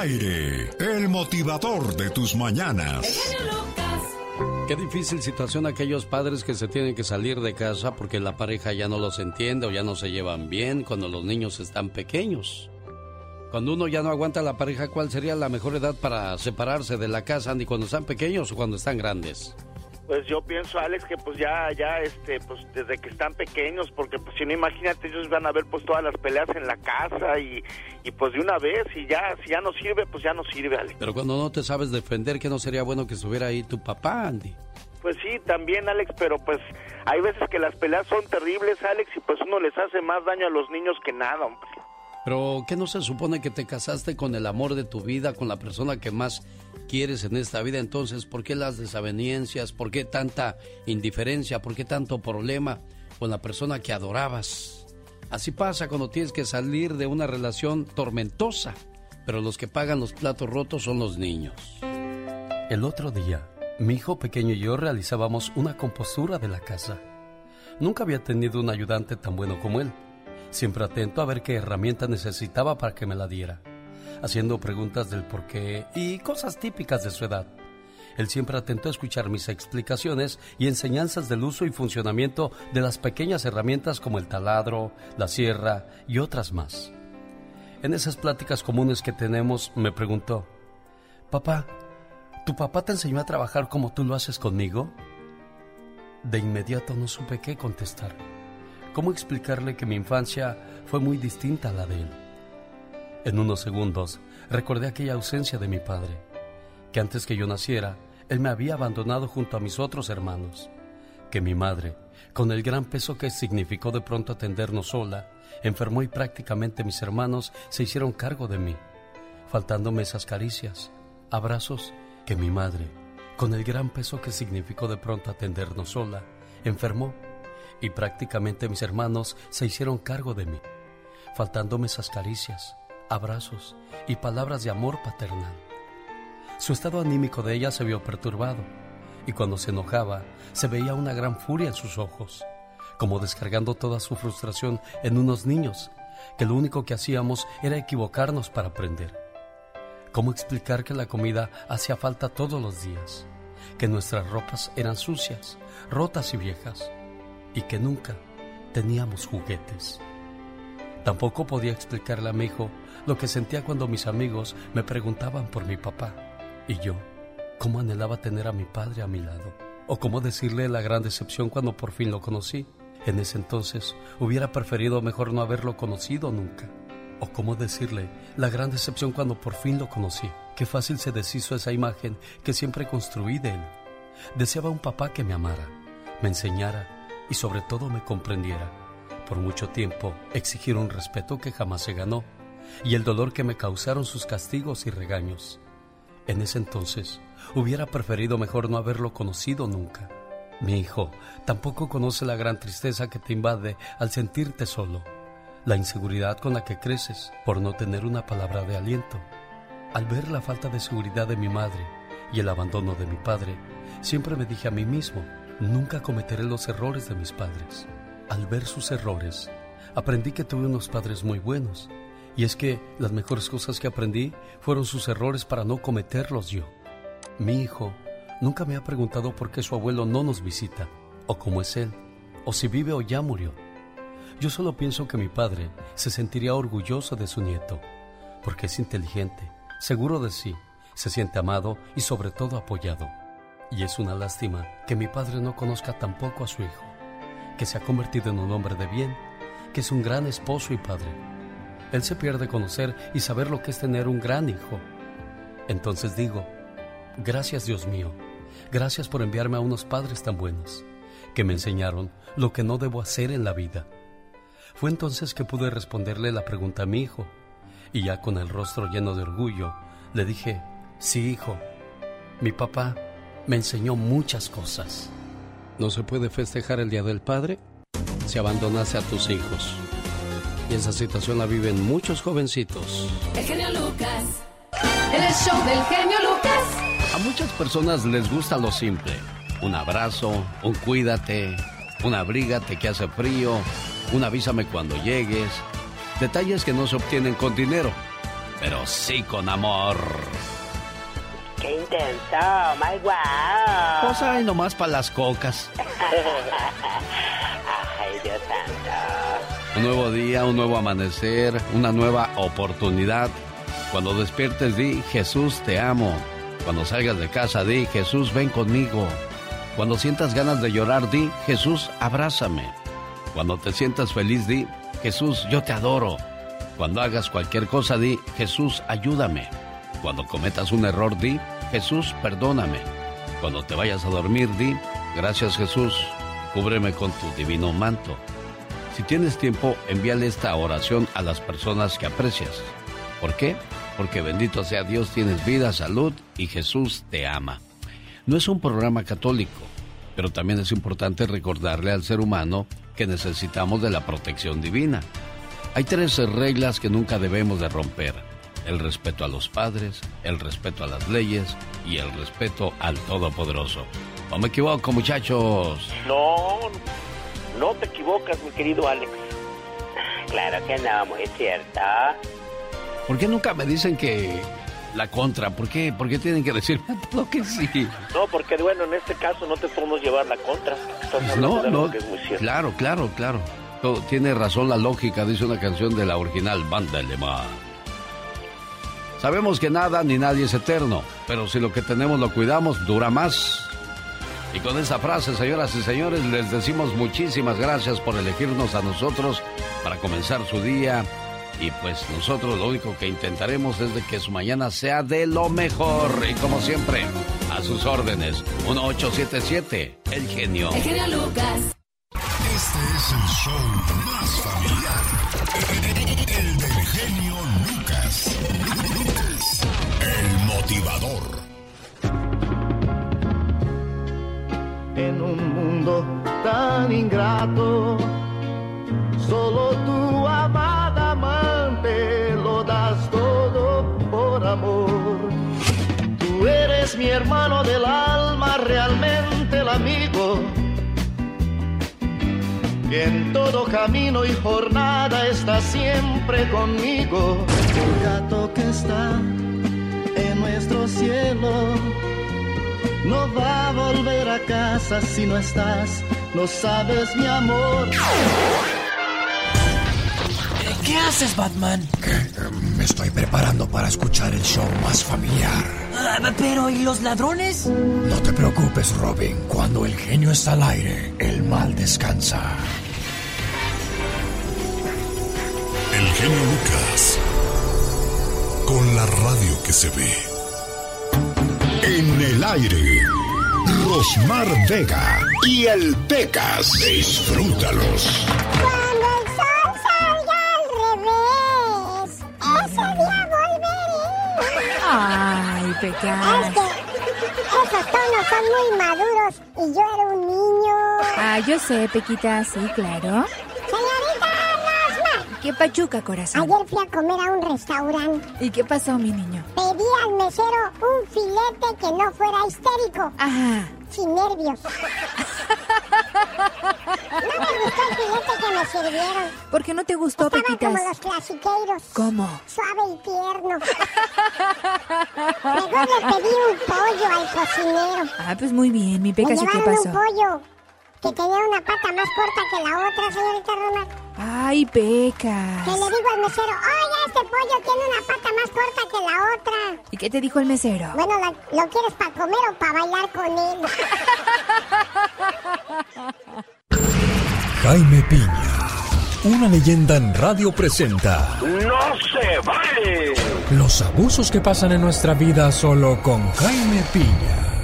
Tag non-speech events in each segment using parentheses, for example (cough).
aire, el motivador de tus mañanas. Qué difícil situación aquellos padres que se tienen que salir de casa porque la pareja ya no los entiende o ya no se llevan bien cuando los niños están pequeños. Cuando uno ya no aguanta la pareja, ¿cuál sería la mejor edad para separarse de la casa, Andy, cuando están pequeños o cuando están grandes? Pues yo pienso, Alex, que pues ya, ya, este, pues desde que están pequeños, porque pues si no, imagínate, ellos van a ver pues todas las peleas en la casa y, y pues de una vez, y ya, si ya no sirve, pues ya no sirve, Alex. Pero cuando no te sabes defender, ¿que no sería bueno que estuviera ahí tu papá, Andy? Pues sí, también, Alex, pero pues hay veces que las peleas son terribles, Alex, y pues uno les hace más daño a los niños que nada, hombre. Pero ¿qué no se supone que te casaste con el amor de tu vida, con la persona que más quieres en esta vida? Entonces, ¿por qué las desavenencias? ¿Por qué tanta indiferencia? ¿Por qué tanto problema con la persona que adorabas? Así pasa cuando tienes que salir de una relación tormentosa, pero los que pagan los platos rotos son los niños. El otro día, mi hijo pequeño y yo realizábamos una compostura de la casa. Nunca había tenido un ayudante tan bueno como él siempre atento a ver qué herramienta necesitaba para que me la diera, haciendo preguntas del por qué y cosas típicas de su edad. Él siempre atento a escuchar mis explicaciones y enseñanzas del uso y funcionamiento de las pequeñas herramientas como el taladro, la sierra y otras más. En esas pláticas comunes que tenemos me preguntó, Papá, ¿tu papá te enseñó a trabajar como tú lo haces conmigo? De inmediato no supe qué contestar. ¿Cómo explicarle que mi infancia fue muy distinta a la de él? En unos segundos recordé aquella ausencia de mi padre, que antes que yo naciera, él me había abandonado junto a mis otros hermanos, que mi madre, con el gran peso que significó de pronto atendernos sola, enfermó y prácticamente mis hermanos se hicieron cargo de mí, faltándome esas caricias, abrazos, que mi madre, con el gran peso que significó de pronto atendernos sola, enfermó y prácticamente mis hermanos se hicieron cargo de mí, faltándome esas caricias, abrazos y palabras de amor paternal. Su estado anímico de ella se vio perturbado y cuando se enojaba se veía una gran furia en sus ojos, como descargando toda su frustración en unos niños, que lo único que hacíamos era equivocarnos para aprender. ¿Cómo explicar que la comida hacía falta todos los días? Que nuestras ropas eran sucias, rotas y viejas y que nunca teníamos juguetes. Tampoco podía explicarle a mi hijo lo que sentía cuando mis amigos me preguntaban por mi papá y yo cómo anhelaba tener a mi padre a mi lado o cómo decirle la gran decepción cuando por fin lo conocí. En ese entonces hubiera preferido mejor no haberlo conocido nunca. O cómo decirle la gran decepción cuando por fin lo conocí. Qué fácil se deshizo esa imagen que siempre construí de él. Deseaba un papá que me amara, me enseñara y sobre todo me comprendiera. Por mucho tiempo exigir un respeto que jamás se ganó y el dolor que me causaron sus castigos y regaños. En ese entonces hubiera preferido mejor no haberlo conocido nunca. Mi hijo tampoco conoce la gran tristeza que te invade al sentirte solo, la inseguridad con la que creces por no tener una palabra de aliento. Al ver la falta de seguridad de mi madre y el abandono de mi padre, siempre me dije a mí mismo, Nunca cometeré los errores de mis padres. Al ver sus errores, aprendí que tuve unos padres muy buenos. Y es que las mejores cosas que aprendí fueron sus errores para no cometerlos yo. Mi hijo nunca me ha preguntado por qué su abuelo no nos visita, o cómo es él, o si vive o ya murió. Yo solo pienso que mi padre se sentiría orgulloso de su nieto, porque es inteligente, seguro de sí, se siente amado y sobre todo apoyado. Y es una lástima que mi padre no conozca tampoco a su hijo, que se ha convertido en un hombre de bien, que es un gran esposo y padre. Él se pierde conocer y saber lo que es tener un gran hijo. Entonces digo, gracias Dios mío, gracias por enviarme a unos padres tan buenos, que me enseñaron lo que no debo hacer en la vida. Fue entonces que pude responderle la pregunta a mi hijo, y ya con el rostro lleno de orgullo, le dije, sí hijo, mi papá me enseñó muchas cosas. No se puede festejar el Día del Padre si abandonase a tus hijos. Y esa situación la viven muchos jovencitos. El genio Lucas. El show del genio Lucas. A muchas personas les gusta lo simple. Un abrazo, un cuídate, un abrígate que hace frío, un avísame cuando llegues. Detalles que no se obtienen con dinero. pero sí con amor. ¡Qué intenso! ¡My wow! Pues ahí nomás para las cocas. (laughs) Un nuevo día, un nuevo amanecer, una nueva oportunidad. Cuando despiertes, di Jesús te amo. Cuando salgas de casa, di Jesús ven conmigo. Cuando sientas ganas de llorar, di Jesús abrázame. Cuando te sientas feliz, di Jesús yo te adoro. Cuando hagas cualquier cosa, di Jesús ayúdame. Cuando cometas un error, di, Jesús, perdóname. Cuando te vayas a dormir, di, gracias Jesús, cúbreme con tu divino manto. Si tienes tiempo, envíale esta oración a las personas que aprecias. ¿Por qué? Porque bendito sea Dios, tienes vida, salud y Jesús te ama. No es un programa católico, pero también es importante recordarle al ser humano que necesitamos de la protección divina. Hay tres reglas que nunca debemos de romper el respeto a los padres, el respeto a las leyes y el respeto al Todopoderoso. ¿No me equivoco, muchachos? No, no te equivocas, mi querido Alex. Claro que no, muy cierto. ¿Por qué nunca me dicen que la contra? ¿Por qué, ¿Por qué tienen que decirme (laughs) lo que sí? No, porque bueno, en este caso no te podemos llevar la contra. Pues no, no, claro, claro, claro. Tiene razón la lógica, dice una canción de la original Banda Alemán. Sabemos que nada ni nadie es eterno, pero si lo que tenemos lo cuidamos, dura más. Y con esa frase, señoras y señores, les decimos muchísimas gracias por elegirnos a nosotros para comenzar su día. Y pues nosotros lo único que intentaremos es de que su mañana sea de lo mejor. Y como siempre, a sus órdenes, 1877, el genio. El genio Lucas. Este es el show más familiar. Tan ingrato, solo tu amada amante lo das todo por amor. Tú eres mi hermano del alma, realmente el amigo. Que en todo camino y jornada está siempre conmigo. El gato que está en nuestro cielo no va a volver a casa si no estás, no sabes mi amor. ¿Qué haces, Batman? Me estoy preparando para escuchar el show más familiar. Ah, pero, ¿y los ladrones? No te preocupes, Robin. Cuando el genio está al aire, el mal descansa. El genio Lucas. Con la radio que se ve. En el aire. Rosmar Vega y el Pecas. Disfrútalos. Cuando el sol salga al revés, ese día volveré. Ay, Pecas. Es que esos tonos son muy maduros y yo era un niño. Ah, yo sé, Pequita, sí, claro. ¿Qué pachuca, corazón? ayer fui a comer a un restaurante. ¿Y qué pasó, mi niño? Pedí al mesero un filete que no fuera histérico, Ajá. sin nervios. No me gustó el filete que me sirvieron. ¿Por qué no te gustó, Estaban Pequitas? como los clasiqueiros. ¿Cómo? Suave y tierno. Mejor le pedí un pollo al cocinero. Ah, pues muy bien, mi Me Pecas, ¿y qué llevaron un pollo que tenía una pata más corta que la otra, señorita Roma. Ay, Que Pecas. le digo al mesero, oiga, este pollo tiene una pata más corta que la otra. ¿Y qué te dijo el mesero? Bueno, ¿lo, lo quieres para comer o para bailar con él? (laughs) Jaime Piña, una leyenda en radio presenta ¡No se vale! los abusos que pasan en nuestra vida solo con Jaime Piña.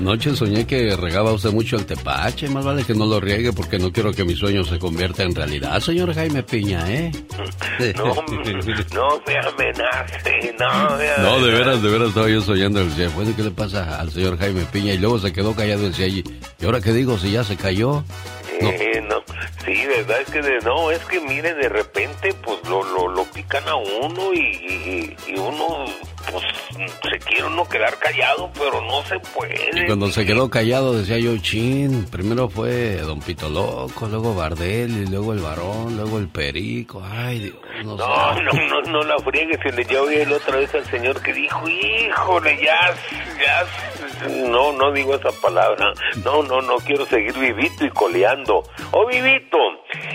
Anoche soñé que regaba usted mucho el tepache. Más vale que no lo riegue porque no quiero que mi sueño se convierta en realidad, señor Jaime Piña, ¿eh? (laughs) No, no me amenace, no me amenace. (laughs) No, de veras, de veras estaba yo soñando. Decía, bueno, ¿qué le pasa al señor Jaime Piña? Y luego se quedó callado y decía, ¿y y ahora qué digo? Si ya se cayó. Eh, no. Sí, verdad es que de, no, es que mire, de repente pues lo, lo, lo pican a uno y, y, y uno pues se quiere uno quedar callado, pero no se puede. Y cuando se quedó callado decía yo, chin, primero fue Don Pito Loco, luego Bardel, y luego el varón, luego el perico, ay Dios, no, no, no, no, no, la friegue, se le ya oí la otra vez al señor que dijo, híjole, ya, ya, no, no digo esa palabra, no, no, no quiero seguir vivito y coleando, oh vivito,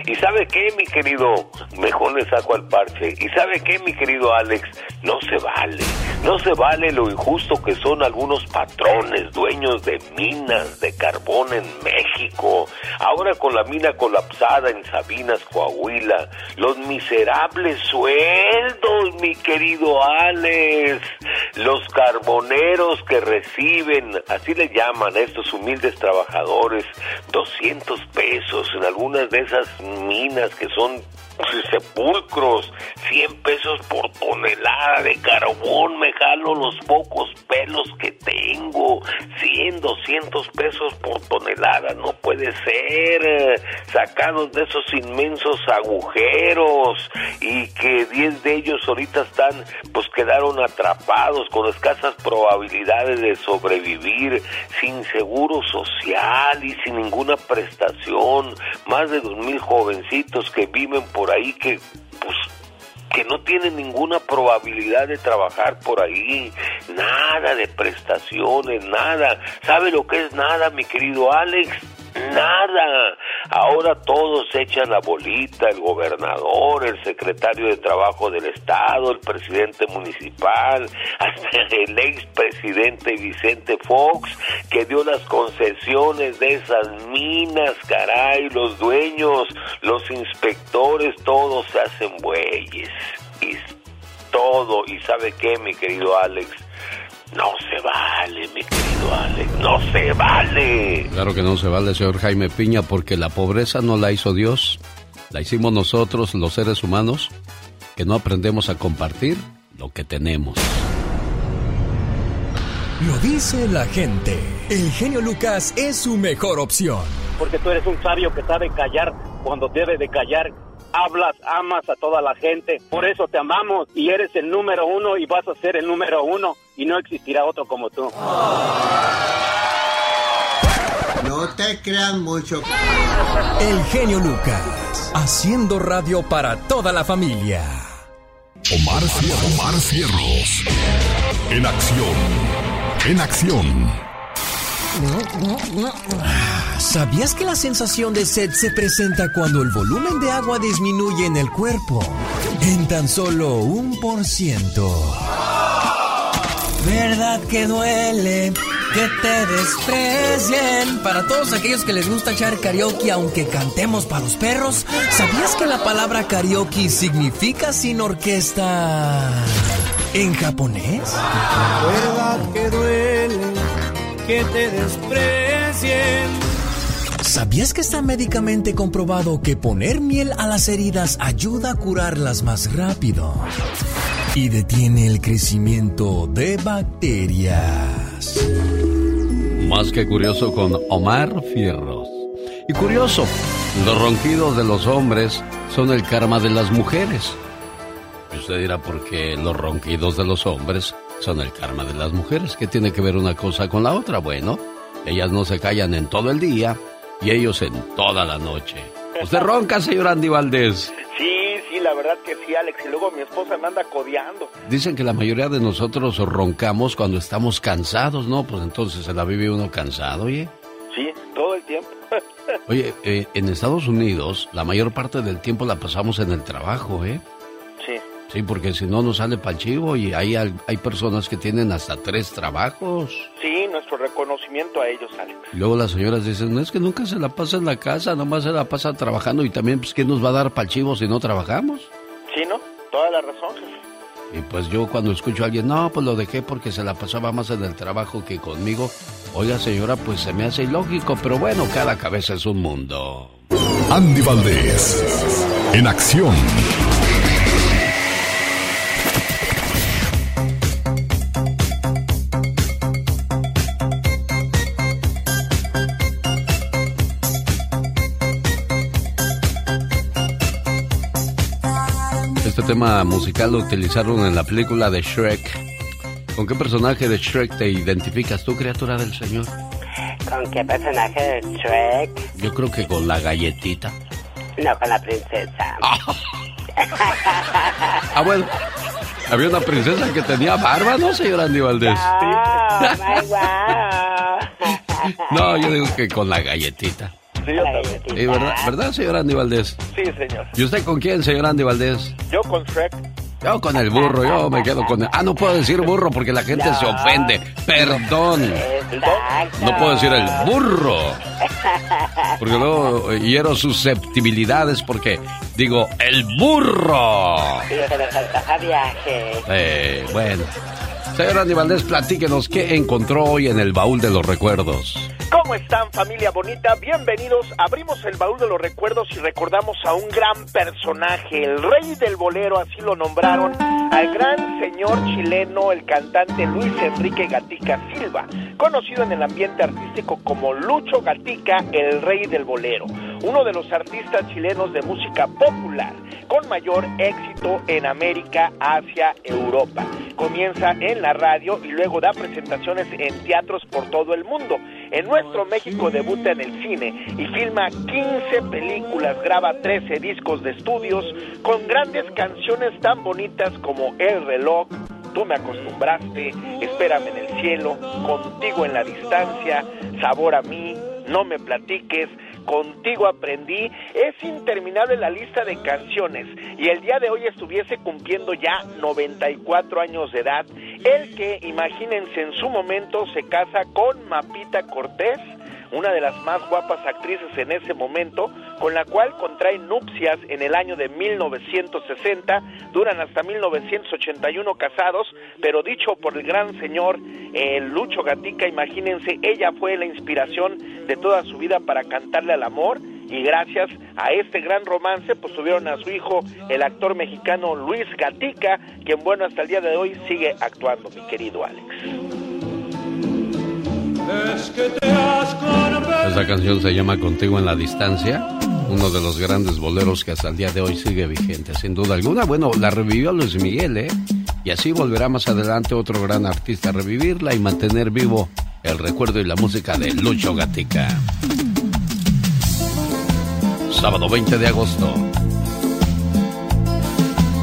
y sabe qué, mi querido, mejor le saco al parche, y sabe qué, mi querido Alex, no se vale, no se vale lo injusto que son algunos patrones, dueños de minas de carbón en México. Ahora con la mina colapsada en Sabinas, Coahuila, los miserables sueldos, mi querido Alex, los carboneros que reciben, así le llaman a estos humildes trabajadores, 200 pesos en algunas de esas minas que son sepulcros, 100 pesos por tonelada de carbón, me jalo los pocos pelos que tengo, 100, 200 pesos por tonelada, no puede ser, sacados de esos inmensos agujeros. Y que 10 de ellos ahorita están, pues quedaron atrapados con escasas probabilidades de sobrevivir, sin seguro social y sin ninguna prestación, más de dos mil jovencitos que viven por ahí que pues que no tienen ninguna probabilidad de trabajar por ahí, nada de prestaciones, nada. ¿Sabe lo que es nada, mi querido Alex? Nada. Ahora todos echan la bolita, el gobernador, el secretario de Trabajo del Estado, el presidente municipal, (laughs) hasta el expresidente Vicente Fox, que dio las concesiones de esas minas, caray, los dueños, los inspectores, todos se hacen bueyes. Y todo, y sabe qué, mi querido Alex, no se vale, mi querido Alex, no se vale. Claro que no se vale, señor Jaime Piña, porque la pobreza no la hizo Dios, la hicimos nosotros, los seres humanos, que no aprendemos a compartir lo que tenemos. Lo dice la gente. El genio Lucas es su mejor opción. Porque tú eres un sabio que sabe callar cuando debe de callar hablas, amas a toda la gente. Por eso te amamos y eres el número uno y vas a ser el número uno y no existirá otro como tú. No te crean mucho. El genio Lucas, haciendo radio para toda la familia. Omar Cierros. Omar Cierros. En acción. En acción. ¿Sabías que la sensación de sed se presenta cuando el volumen de agua disminuye en el cuerpo? En tan solo un por ciento. ¿Verdad que duele que te desprecien? Para todos aquellos que les gusta echar karaoke aunque cantemos para los perros, ¿sabías que la palabra karaoke significa sin orquesta en japonés? ¿Verdad que duele? Que te desprecien. ¿Sabías que está médicamente comprobado que poner miel a las heridas ayuda a curarlas más rápido? Y detiene el crecimiento de bacterias. Más que curioso con Omar Fierros. Y curioso, los ronquidos de los hombres son el karma de las mujeres. Y usted dirá, ¿por qué los ronquidos de los hombres son el karma de las mujeres. ¿Qué tiene que ver una cosa con la otra? Bueno, ellas no se callan en todo el día y ellos en toda la noche. ¿Usted (laughs) ronca, señor Andy Valdés? Sí, sí, la verdad que sí, Alex. Y luego mi esposa me anda codeando. Dicen que la mayoría de nosotros roncamos cuando estamos cansados, ¿no? Pues entonces se la vive uno cansado, oye. Sí, todo el tiempo. (laughs) Oye, eh, en Estados Unidos la mayor parte del tiempo la pasamos en el trabajo, ¿eh? Sí, porque si no nos sale para chivo y hay, hay personas que tienen hasta tres trabajos. Sí, nuestro reconocimiento a ellos, Alex. Luego las señoras dicen, no es que nunca se la pasa en la casa, nomás se la pasa trabajando y también, pues, ¿quién nos va a dar para chivo si no trabajamos? Sí, ¿no? Toda la razón, jefe. Y pues yo cuando escucho a alguien, no, pues lo dejé porque se la pasaba más en el trabajo que conmigo. Oiga, señora, pues se me hace ilógico, pero bueno, cada cabeza es un mundo. Andy Valdés, en acción. Este tema musical lo utilizaron en la película de Shrek. ¿Con qué personaje de Shrek te identificas tú, criatura del Señor? ¿Con qué personaje de Shrek? Yo creo que con la galletita. No, con la princesa. ah, bueno. Había una princesa que tenía barba, ¿no, señor Andy Valdés? (laughs) No, yo digo que con la galletita. Sí, yo también. Sí, ¿verdad, ¿verdad, señor Andy Valdés? Sí, señor. ¿Y usted con quién, señor Andy Valdés? Yo con Shrek. Yo con el burro, yo me quedo con el... Ah, no puedo decir burro porque la gente se ofende. Perdón. No puedo decir el burro. (laughs) Porque luego hiero susceptibilidades porque digo el burro. Eh, bueno. Señor Andy Valdés, platíquenos qué encontró hoy en el baúl de los recuerdos. ¿Cómo están familia bonita? Bienvenidos. Abrimos el baúl de los recuerdos y recordamos a un gran personaje, el rey del bolero, así lo nombraron, al gran señor chileno, el cantante Luis Enrique Gatica Silva, conocido en el ambiente artístico como Lucho Gatica, el rey del bolero, uno de los artistas chilenos de música popular con mayor éxito en América, Asia, Europa. Comienza en la radio y luego da presentaciones en teatros por todo el mundo. En nuestro México debuta en el cine y filma 15 películas, graba 13 discos de estudios con grandes canciones tan bonitas como El reloj, Tú me acostumbraste, Espérame en el cielo, Contigo en la distancia, Sabor a mí, No me platiques, Contigo aprendí, es interminable la lista de canciones. Y el día de hoy estuviese cumpliendo ya 94 años de edad, el que, imagínense, en su momento se casa con Mapita Cortés, una de las más guapas actrices en ese momento, con la cual contrae nupcias en el año de 1960, duran hasta 1981 casados, pero dicho por el gran señor eh, Lucho Gatica, imagínense, ella fue la inspiración de toda su vida para cantarle al amor y gracias a este gran romance pues tuvieron a su hijo el actor mexicano Luis Gatica, quien bueno hasta el día de hoy sigue actuando, mi querido Alex. Esta canción se llama Contigo en la Distancia, uno de los grandes boleros que hasta el día de hoy sigue vigente, sin duda alguna. Bueno, la revivió Luis Miguel, ¿eh? Y así volverá más adelante otro gran artista a revivirla y mantener vivo el recuerdo y la música de Lucho Gatica. Sábado 20 de agosto.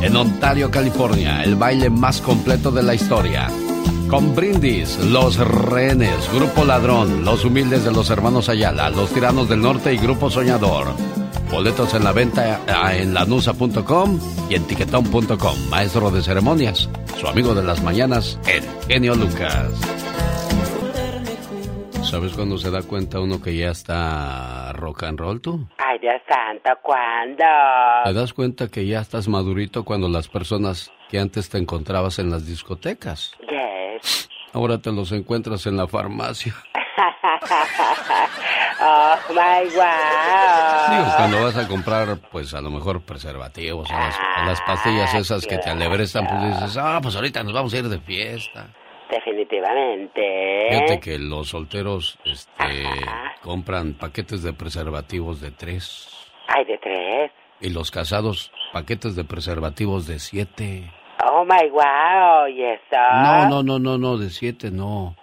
En Ontario, California, el baile más completo de la historia con Brindis, Los Rehenes, Grupo Ladrón, Los Humildes de los Hermanos Ayala, Los Tiranos del Norte y Grupo Soñador. Boletos en la venta en lanusa.com y en tiquetón.com. Maestro de ceremonias, su amigo de las mañanas, el genio Lucas. ¿Sabes cuándo se da cuenta uno que ya está rock and roll tú? Ay, Dios santo, ¿cuándo? ¿Te das cuenta que ya estás madurito cuando las personas que antes te encontrabas en las discotecas? Yes. Ahora te los encuentras en la farmacia. (laughs) oh my wow. Digo, cuando vas a comprar, pues a lo mejor preservativos o las, o las pastillas esas que te alebrestan, pues dices, ah, pues ahorita nos vamos a ir de fiesta. Definitivamente. Fíjate que los solteros este, compran paquetes de preservativos de tres. Ay, de tres. Y los casados, paquetes de preservativos de siete. Oh my wow, ¿y eso? No, no, no, no, no, de siete no.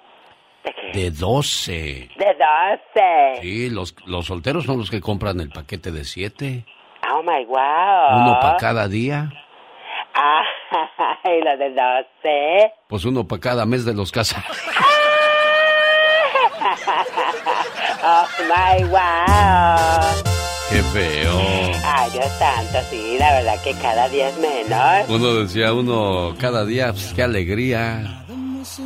¿De qué? De doce. De doce. Sí, los, los solteros son los que compran el paquete de siete. Oh my wow. Uno para cada día. Ah, (laughs) y lo de doce. Pues uno para cada mes de los casados. (laughs) oh my wow. Qué feo. Ay, Dios santo, sí, la verdad que cada día es menos. Uno decía, uno cada día, pues qué alegría.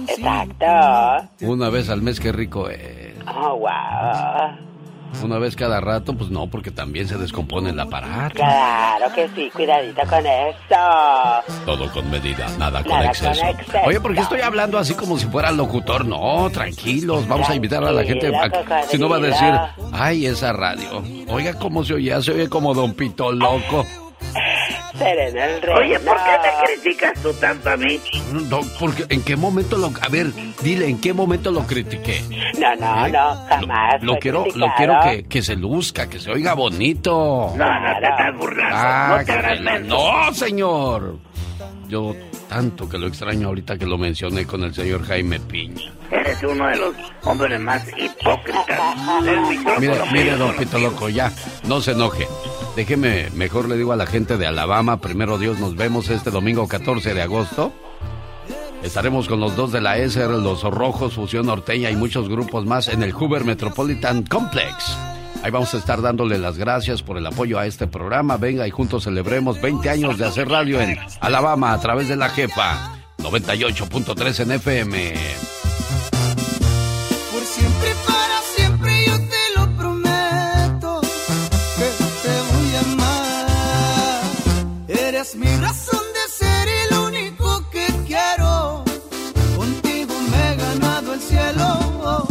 Exacto. Una vez al mes, qué rico es. Oh, wow. Una vez cada rato, pues no, porque también se descompone el aparato. Claro que sí, cuidadito con eso. Todo con medida, nada con, exceso. con exceso. Oye, ¿por qué estoy hablando así como si fuera locutor? No, tranquilos, vamos a invitar a la gente. a- si no va a decir, ay, esa radio. Oiga, ¿cómo se oye? Se oye como Don Pito Loco. Sereno el rey. Oye, ¿por qué me criticas tú tanto a mí? No, porque ¿en qué momento lo... A ver, dile, ¿en qué momento lo critiqué? No, no, ¿Eh? no, jamás. Lo fue quiero, lo quiero que, que se luzca, que se oiga bonito. No, no te estás burlando. Ah, no te hagas que- menso. no, señor. yo tanto que lo extraño ahorita que lo mencioné con el señor Jaime Piña. Eres uno de los hombres más hipócritas del (laughs) Mire, mire, don Pito Loco, ya, no se enoje. Déjeme, mejor le digo a la gente de Alabama, primero Dios, nos vemos este domingo 14 de agosto. Estaremos con los dos de la ESER, los Rojos, Fusión Norteña y muchos grupos más en el Hoover Metropolitan Complex. Ahí vamos a estar dándole las gracias por el apoyo a este programa. Venga y juntos celebremos 20 años de hacer radio en Alabama a través de la jefa 98.3 en FM. Eres mi razón de ser y lo único que quiero. Contigo me he ganado el cielo.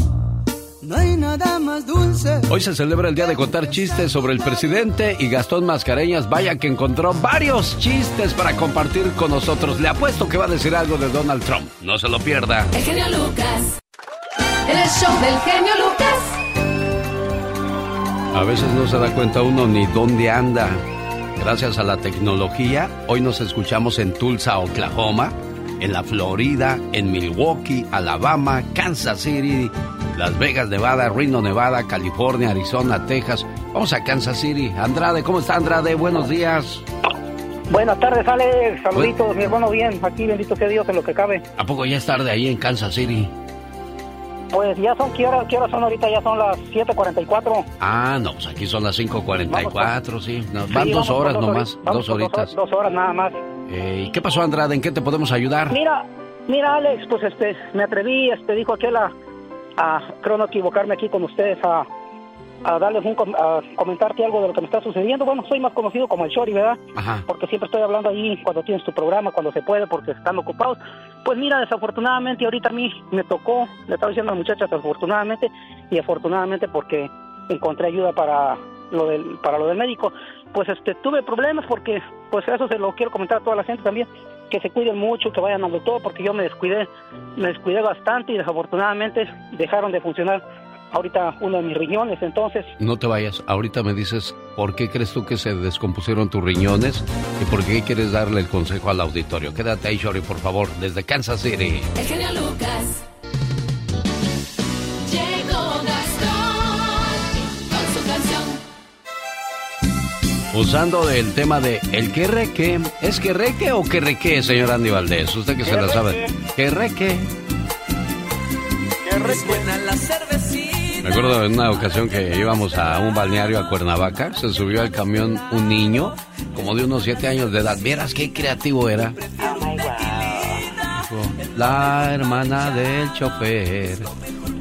No hay nada más dulce. Hoy se celebra el día de contar chistes sobre el presidente y Gastón Mascareñas, vaya que encontró varios chistes para compartir con nosotros. Le apuesto que va a decir algo de Donald Trump. No se lo pierda. El genio Lucas. El show del genio Lucas. A veces no se da cuenta uno ni dónde anda. Gracias a la tecnología, hoy nos escuchamos en Tulsa, Oklahoma, en la Florida, en Milwaukee, Alabama, Kansas City, Las Vegas, Nevada, Reno, Nevada, California, Arizona, Texas. Vamos a Kansas City. Andrade, ¿cómo está Andrade? Buenos días. Buenas tardes, Alex. Saluditos, mi hermano, bien. Aquí, bendito sea Dios, en lo que cabe. ¿A poco ya es tarde ahí en Kansas City? Pues ya son, ¿qué hora, qué hora son ahorita? Ya son las 7.44. Ah, no, pues aquí son las 5.44, sí. No, Sí, van dos vamos con horas dos nomás, dos horitas. Dos, horas nada más. Eh, ¿Y qué pasó, Andrade? ¿En qué te podemos ayudar? Mira, mira, Alex, pues este, me atreví, este, dijo aquel a, a creo no equivocarme aquí con ustedes, a, a darles un, com- a comentarte algo de lo que me está sucediendo. Bueno, soy más conocido como el Shori, ¿verdad? Ajá. Porque siempre estoy hablando ahí cuando tienes tu programa, cuando se puede, porque están ocupados. Pues mira, desafortunadamente ahorita a mí me tocó, le estaba diciendo a las muchachas, afortunadamente, y afortunadamente porque encontré ayuda para lo del, para lo del médico. Pues este, tuve problemas porque, pues eso se lo quiero comentar a toda la gente también, que se cuiden mucho, que vayan al doctor, porque yo me descuidé, me descuidé bastante y desafortunadamente dejaron de funcionar ahorita uno de mis riñones, entonces No te vayas. Ahorita me dices por qué crees tú que se descompusieron tus riñones y por qué quieres darle el consejo al auditorio. Quédate ahí, Shori, por favor, desde Kansas City. El genio Lucas. Llegó Gastón con su canción. Usando el tema de el que reque, ¿es que reque o que reque, señor Andy Valdés? Usted que se la sabe. Que reque. Es buena la cervecita. Me acuerdo en una ocasión que íbamos a un balneario a Cuernavaca, se subió al camión un niño, como de unos siete años de edad. Vieras qué creativo era. Dijo, La hermana del chofer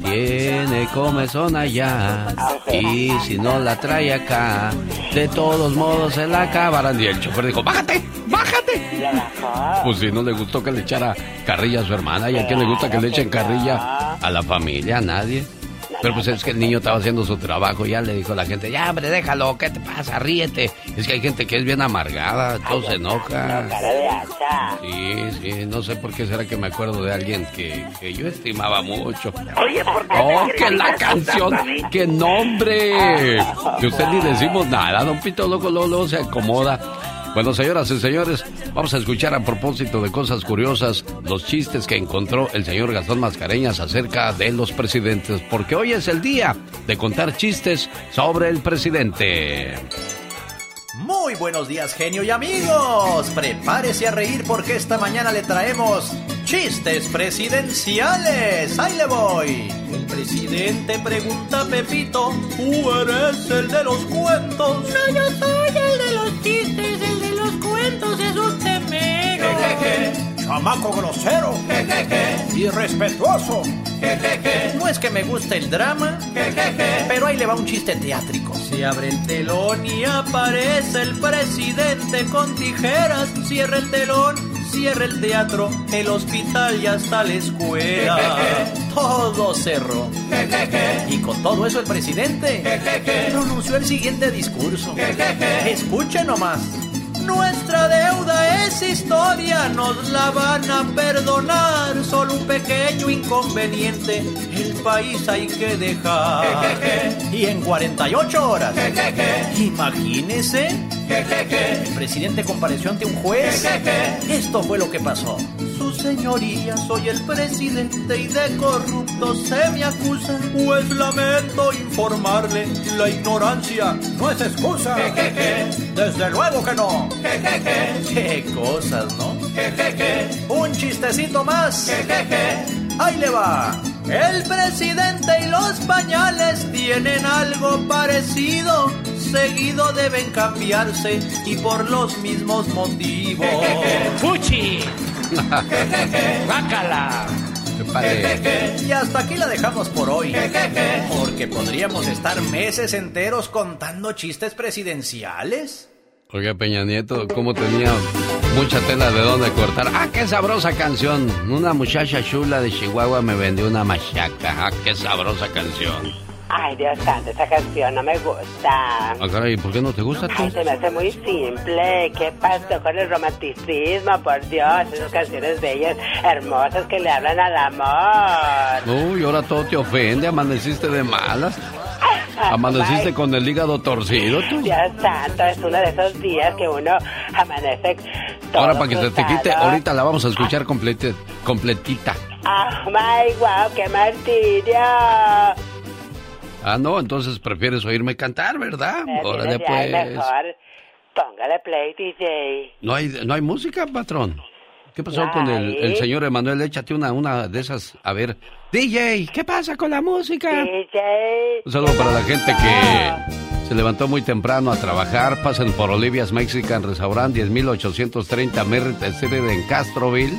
tiene comezón allá y si no la trae acá, de todos modos se la acabarán. Y el chofer dijo, bájate, bájate. Pues si no le gustó que le echara carrilla a su hermana, y a quién le gusta que le echen carrilla a la familia, a nadie. Pero pues es que el niño estaba haciendo su trabajo, ya le dijo la gente, ya hombre, déjalo, ¿qué te pasa? Ríete. Es que hay gente que es bien amargada, todo se enoja. Sí, sí, no sé por qué será que me acuerdo de alguien que, que yo estimaba mucho. Oye, ¿por qué Oh, que la canción, a que nombre. Que usted ni decimos nada, don Pito Loco luego se acomoda. Bueno, señoras y señores, vamos a escuchar a propósito de cosas curiosas los chistes que encontró el señor Gastón Mascareñas acerca de los presidentes, porque hoy es el día de contar chistes sobre el presidente. Muy buenos días, genio y amigos. Prepárese a reír porque esta mañana le traemos chistes presidenciales. Ahí le voy. El presidente pregunta a Pepito, ¿tú eres el de los cuentos? No, yo soy el de los chistes, el de los cuentos, es usted mero. Chamaco grosero. Jejeje, irrespetuoso. Jejeje, no es que me guste el drama. Jejeje, pero ahí le va un chiste teátrico. Se abre el telón y aparece el presidente con tijeras. Cierra el telón, cierra el teatro, el hospital y hasta la escuela. Todo cerró. Y con todo eso el presidente pronunció el siguiente discurso. Escuche nomás. Nuestra deuda es historia, nos la van a perdonar. Solo un pequeño inconveniente, el país hay que dejar. Y en 48 horas, imagínese, el presidente compareció ante un juez. Esto fue lo que pasó. Señoría, soy el presidente y de corrupto se me acusa. Pues lamento informarle, la ignorancia no es excusa. Desde luego que no. Qué cosas, ¿no? Un chistecito más. Ahí le va. El presidente y los pañales tienen algo parecido. Seguido deben cambiarse y por los mismos motivos. ¡Fuchi! (laughs) ¡Bácala! (laughs) Y hasta aquí la dejamos por hoy. (laughs) Porque podríamos estar meses enteros contando chistes presidenciales. Oiga, Peña Nieto, ¿cómo tenía mucha tela de dónde cortar? ¡Ah, qué sabrosa canción! Una muchacha chula de Chihuahua me vendió una machaca. ¡Ah, qué sabrosa canción! Ay, Dios santo, esa canción no me gusta. Ah, caray, ¿por qué no te gusta? Ay, se me hace muy simple. ¿Qué pasó con el romanticismo? Por Dios, esas canciones bellas, hermosas que le hablan al amor. Uy, ahora todo te ofende, amaneciste de malas. ¿Amaneciste con el hígado torcido tú? Dios santo, es uno de esos días que uno amanece todo Ahora para que se te quite, ahorita la vamos a escuchar complete- completita. Ah, my wow, qué martirio. Ah, no, entonces prefieres oírme cantar, ¿verdad? El pues. mejor. Póngale play, DJ. ¿No hay, ¿No hay música, patrón? ¿Qué pasó con el, el señor Emanuel? Échate una, una de esas. A ver, DJ, ¿qué pasa con la música? DJ. Un saludo para la gente que se levantó muy temprano a trabajar. Pasen por Olivia's Mexican Restaurant, 10830 Merritt Street en Castroville.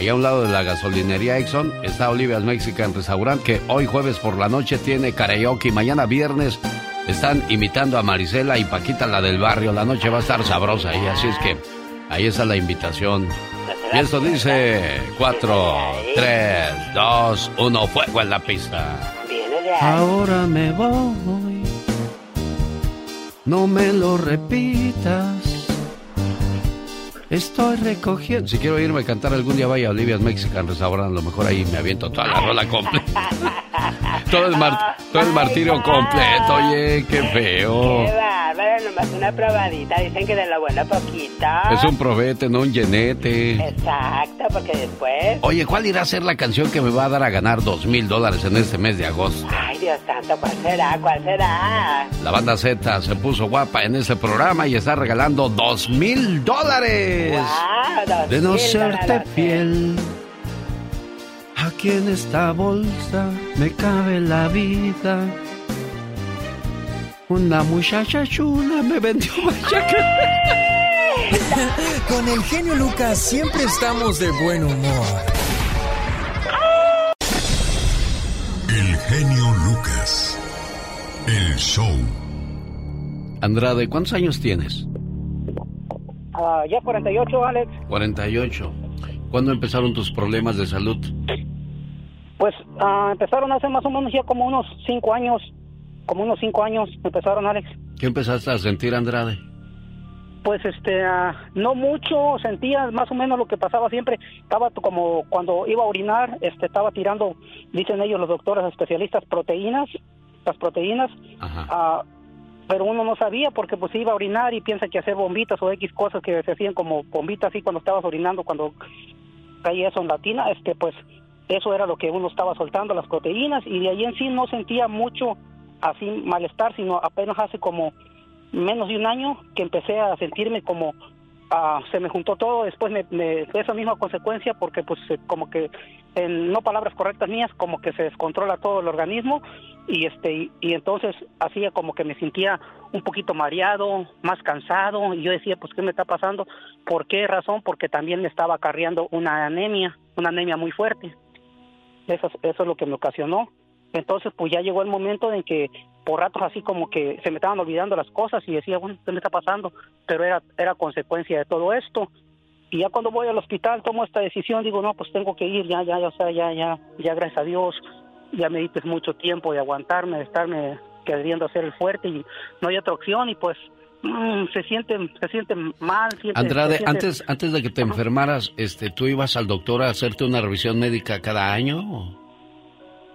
Allá a un lado de la gasolinería Exxon está Olivia's Mexican Restaurant, que hoy jueves por la noche tiene karaoke y mañana viernes están imitando a Marisela y Paquita, la del barrio. La noche va a estar sabrosa y así es que ahí está la invitación. Y esto dice 4, 3, 2, 1, fuego en la pista. Ahora me voy. No me lo repitas. Estoy recogiendo. Si quiero irme a cantar algún día, vaya a Olivia's Mexican Restaurant. A lo mejor ahí me aviento toda la rola completa. (laughs) todo, el mar- todo el martirio completo. Oye, qué feo. Qué bárbaro, nomás una probadita. Dicen que de lo bueno poquito. Es un probete, no un llenete. Exacto, porque después. Oye, ¿cuál irá a ser la canción que me va a dar a ganar dos mil dólares en este mes de agosto? Ay, Dios santo, ¿cuál será? ¿Cuál será? La banda Z se puso guapa en este programa y está regalando dos mil dólares. Wow, De no serte dólares. fiel. Aquí en esta bolsa me cabe la vida. Una muchacha chula me vendió machaca. (laughs) Con el genio Lucas siempre estamos de buen humor. El genio Lucas. El show. Andrade, ¿cuántos años tienes? Ah, ya 48, Alex. 48. ¿Cuándo empezaron tus problemas de salud? Pues ah, empezaron hace más o menos ya como unos 5 años. Como unos 5 años empezaron, Alex. ¿Qué empezaste a sentir, Andrade? Pues este, ah, no mucho, sentía más o menos lo que pasaba siempre. Estaba como cuando iba a orinar, este, estaba tirando, dicen ellos los doctores especialistas, proteínas, las proteínas. Ah, pero uno no sabía porque pues iba a orinar y piensa que hacer bombitas o X cosas que se hacían como bombitas así cuando estabas orinando, cuando caía eso en la tina, este, pues eso era lo que uno estaba soltando, las proteínas, y de ahí en sí no sentía mucho así malestar, sino apenas hace como menos de un año que empecé a sentirme como ah, se me juntó todo después me, me esa misma consecuencia porque pues eh, como que en no palabras correctas mías como que se descontrola todo el organismo y este y, entonces hacía como que me sentía un poquito mareado más cansado y yo decía pues qué me está pasando por qué razón porque también me estaba acarreando una anemia una anemia muy fuerte. Eso, es- eso es lo que me ocasionó. Entonces, pues ya llegó el momento en que por ratos así como que se me estaban olvidando las cosas y decía, bueno, ¿qué me está pasando? Pero era, era consecuencia de todo esto. Y ya cuando voy al hospital tomo esta decisión, digo, no, pues tengo que ir, ya, ya, ya, o sea, ya, ya, ya, gracias a Dios, ya me diste mucho tiempo de aguantarme, de estarme queriendo hacer el fuerte y no hay otra opción y pues mm, se siente se siente mal. Andrade, antes antes de que te enfermaras, este, ¿tú ibas al doctor a hacerte una revisión médica cada año?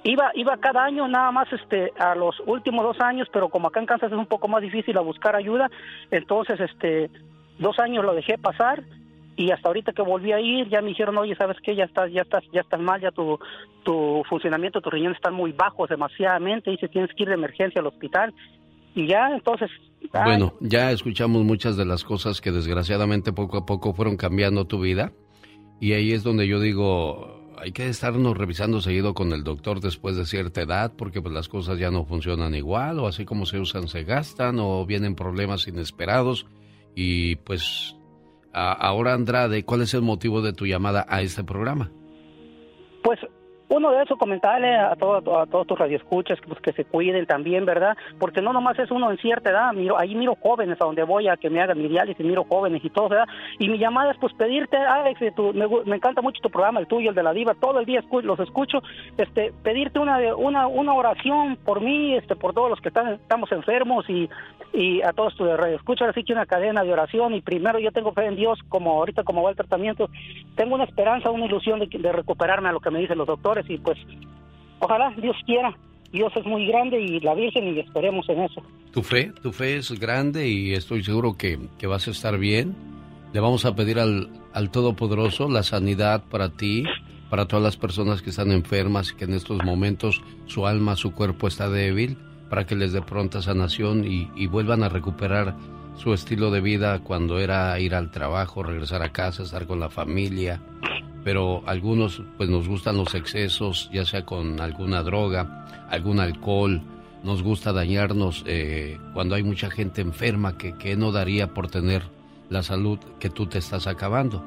Iba, iba cada año nada más este, a los últimos dos años, pero como acá en Kansas es un poco más difícil a buscar ayuda, entonces este, dos años lo dejé pasar y hasta ahorita que volví a ir ya me dijeron, oye, ¿sabes qué? Ya estás, ya estás, ya estás mal, ya tu, tu funcionamiento, tus riñones están muy bajos demasiadamente y se tienes que ir de emergencia al hospital. Y ya, entonces... Bueno, ya escuchamos muchas de las cosas que desgraciadamente poco a poco fueron cambiando tu vida. Y ahí es donde yo digo, hay que estarnos revisando seguido con el doctor después de cierta edad porque pues las cosas ya no funcionan igual o así como se usan se gastan o vienen problemas inesperados y pues ahora Andrade, ¿cuál es el motivo de tu llamada a este programa? Pues uno de esos comentarle a, todo, a todos tus radioescuchas pues, que se cuiden también, ¿verdad? Porque no nomás es uno en cierta edad, miro, ahí miro jóvenes a donde voy a que me hagan mi diálisis, miro jóvenes y todo, ¿verdad? Y mi llamada es pues pedirte, Alex, tu, me, me, encanta mucho tu programa, el tuyo, el de la diva, todo el día los escucho, este, pedirte una, una, una oración por mí, este, por todos los que están, estamos enfermos y, y a todos tus radioescuchas, así que una cadena de oración y primero yo tengo fe en Dios, como ahorita como va el tratamiento, tengo una esperanza, una ilusión de, de recuperarme a lo que me dicen los doctores y pues ojalá Dios quiera. Dios es muy grande y la Virgen y esperemos en eso. Tu fe, tu fe es grande y estoy seguro que, que vas a estar bien. Le vamos a pedir al, al Todopoderoso la sanidad para ti, para todas las personas que están enfermas y que en estos momentos su alma, su cuerpo está débil, para que les dé pronta sanación y, y vuelvan a recuperar su estilo de vida cuando era ir al trabajo, regresar a casa, estar con la familia, pero algunos pues nos gustan los excesos, ya sea con alguna droga, algún alcohol, nos gusta dañarnos eh, cuando hay mucha gente enferma que, que, no daría por tener la salud que tú te estás acabando.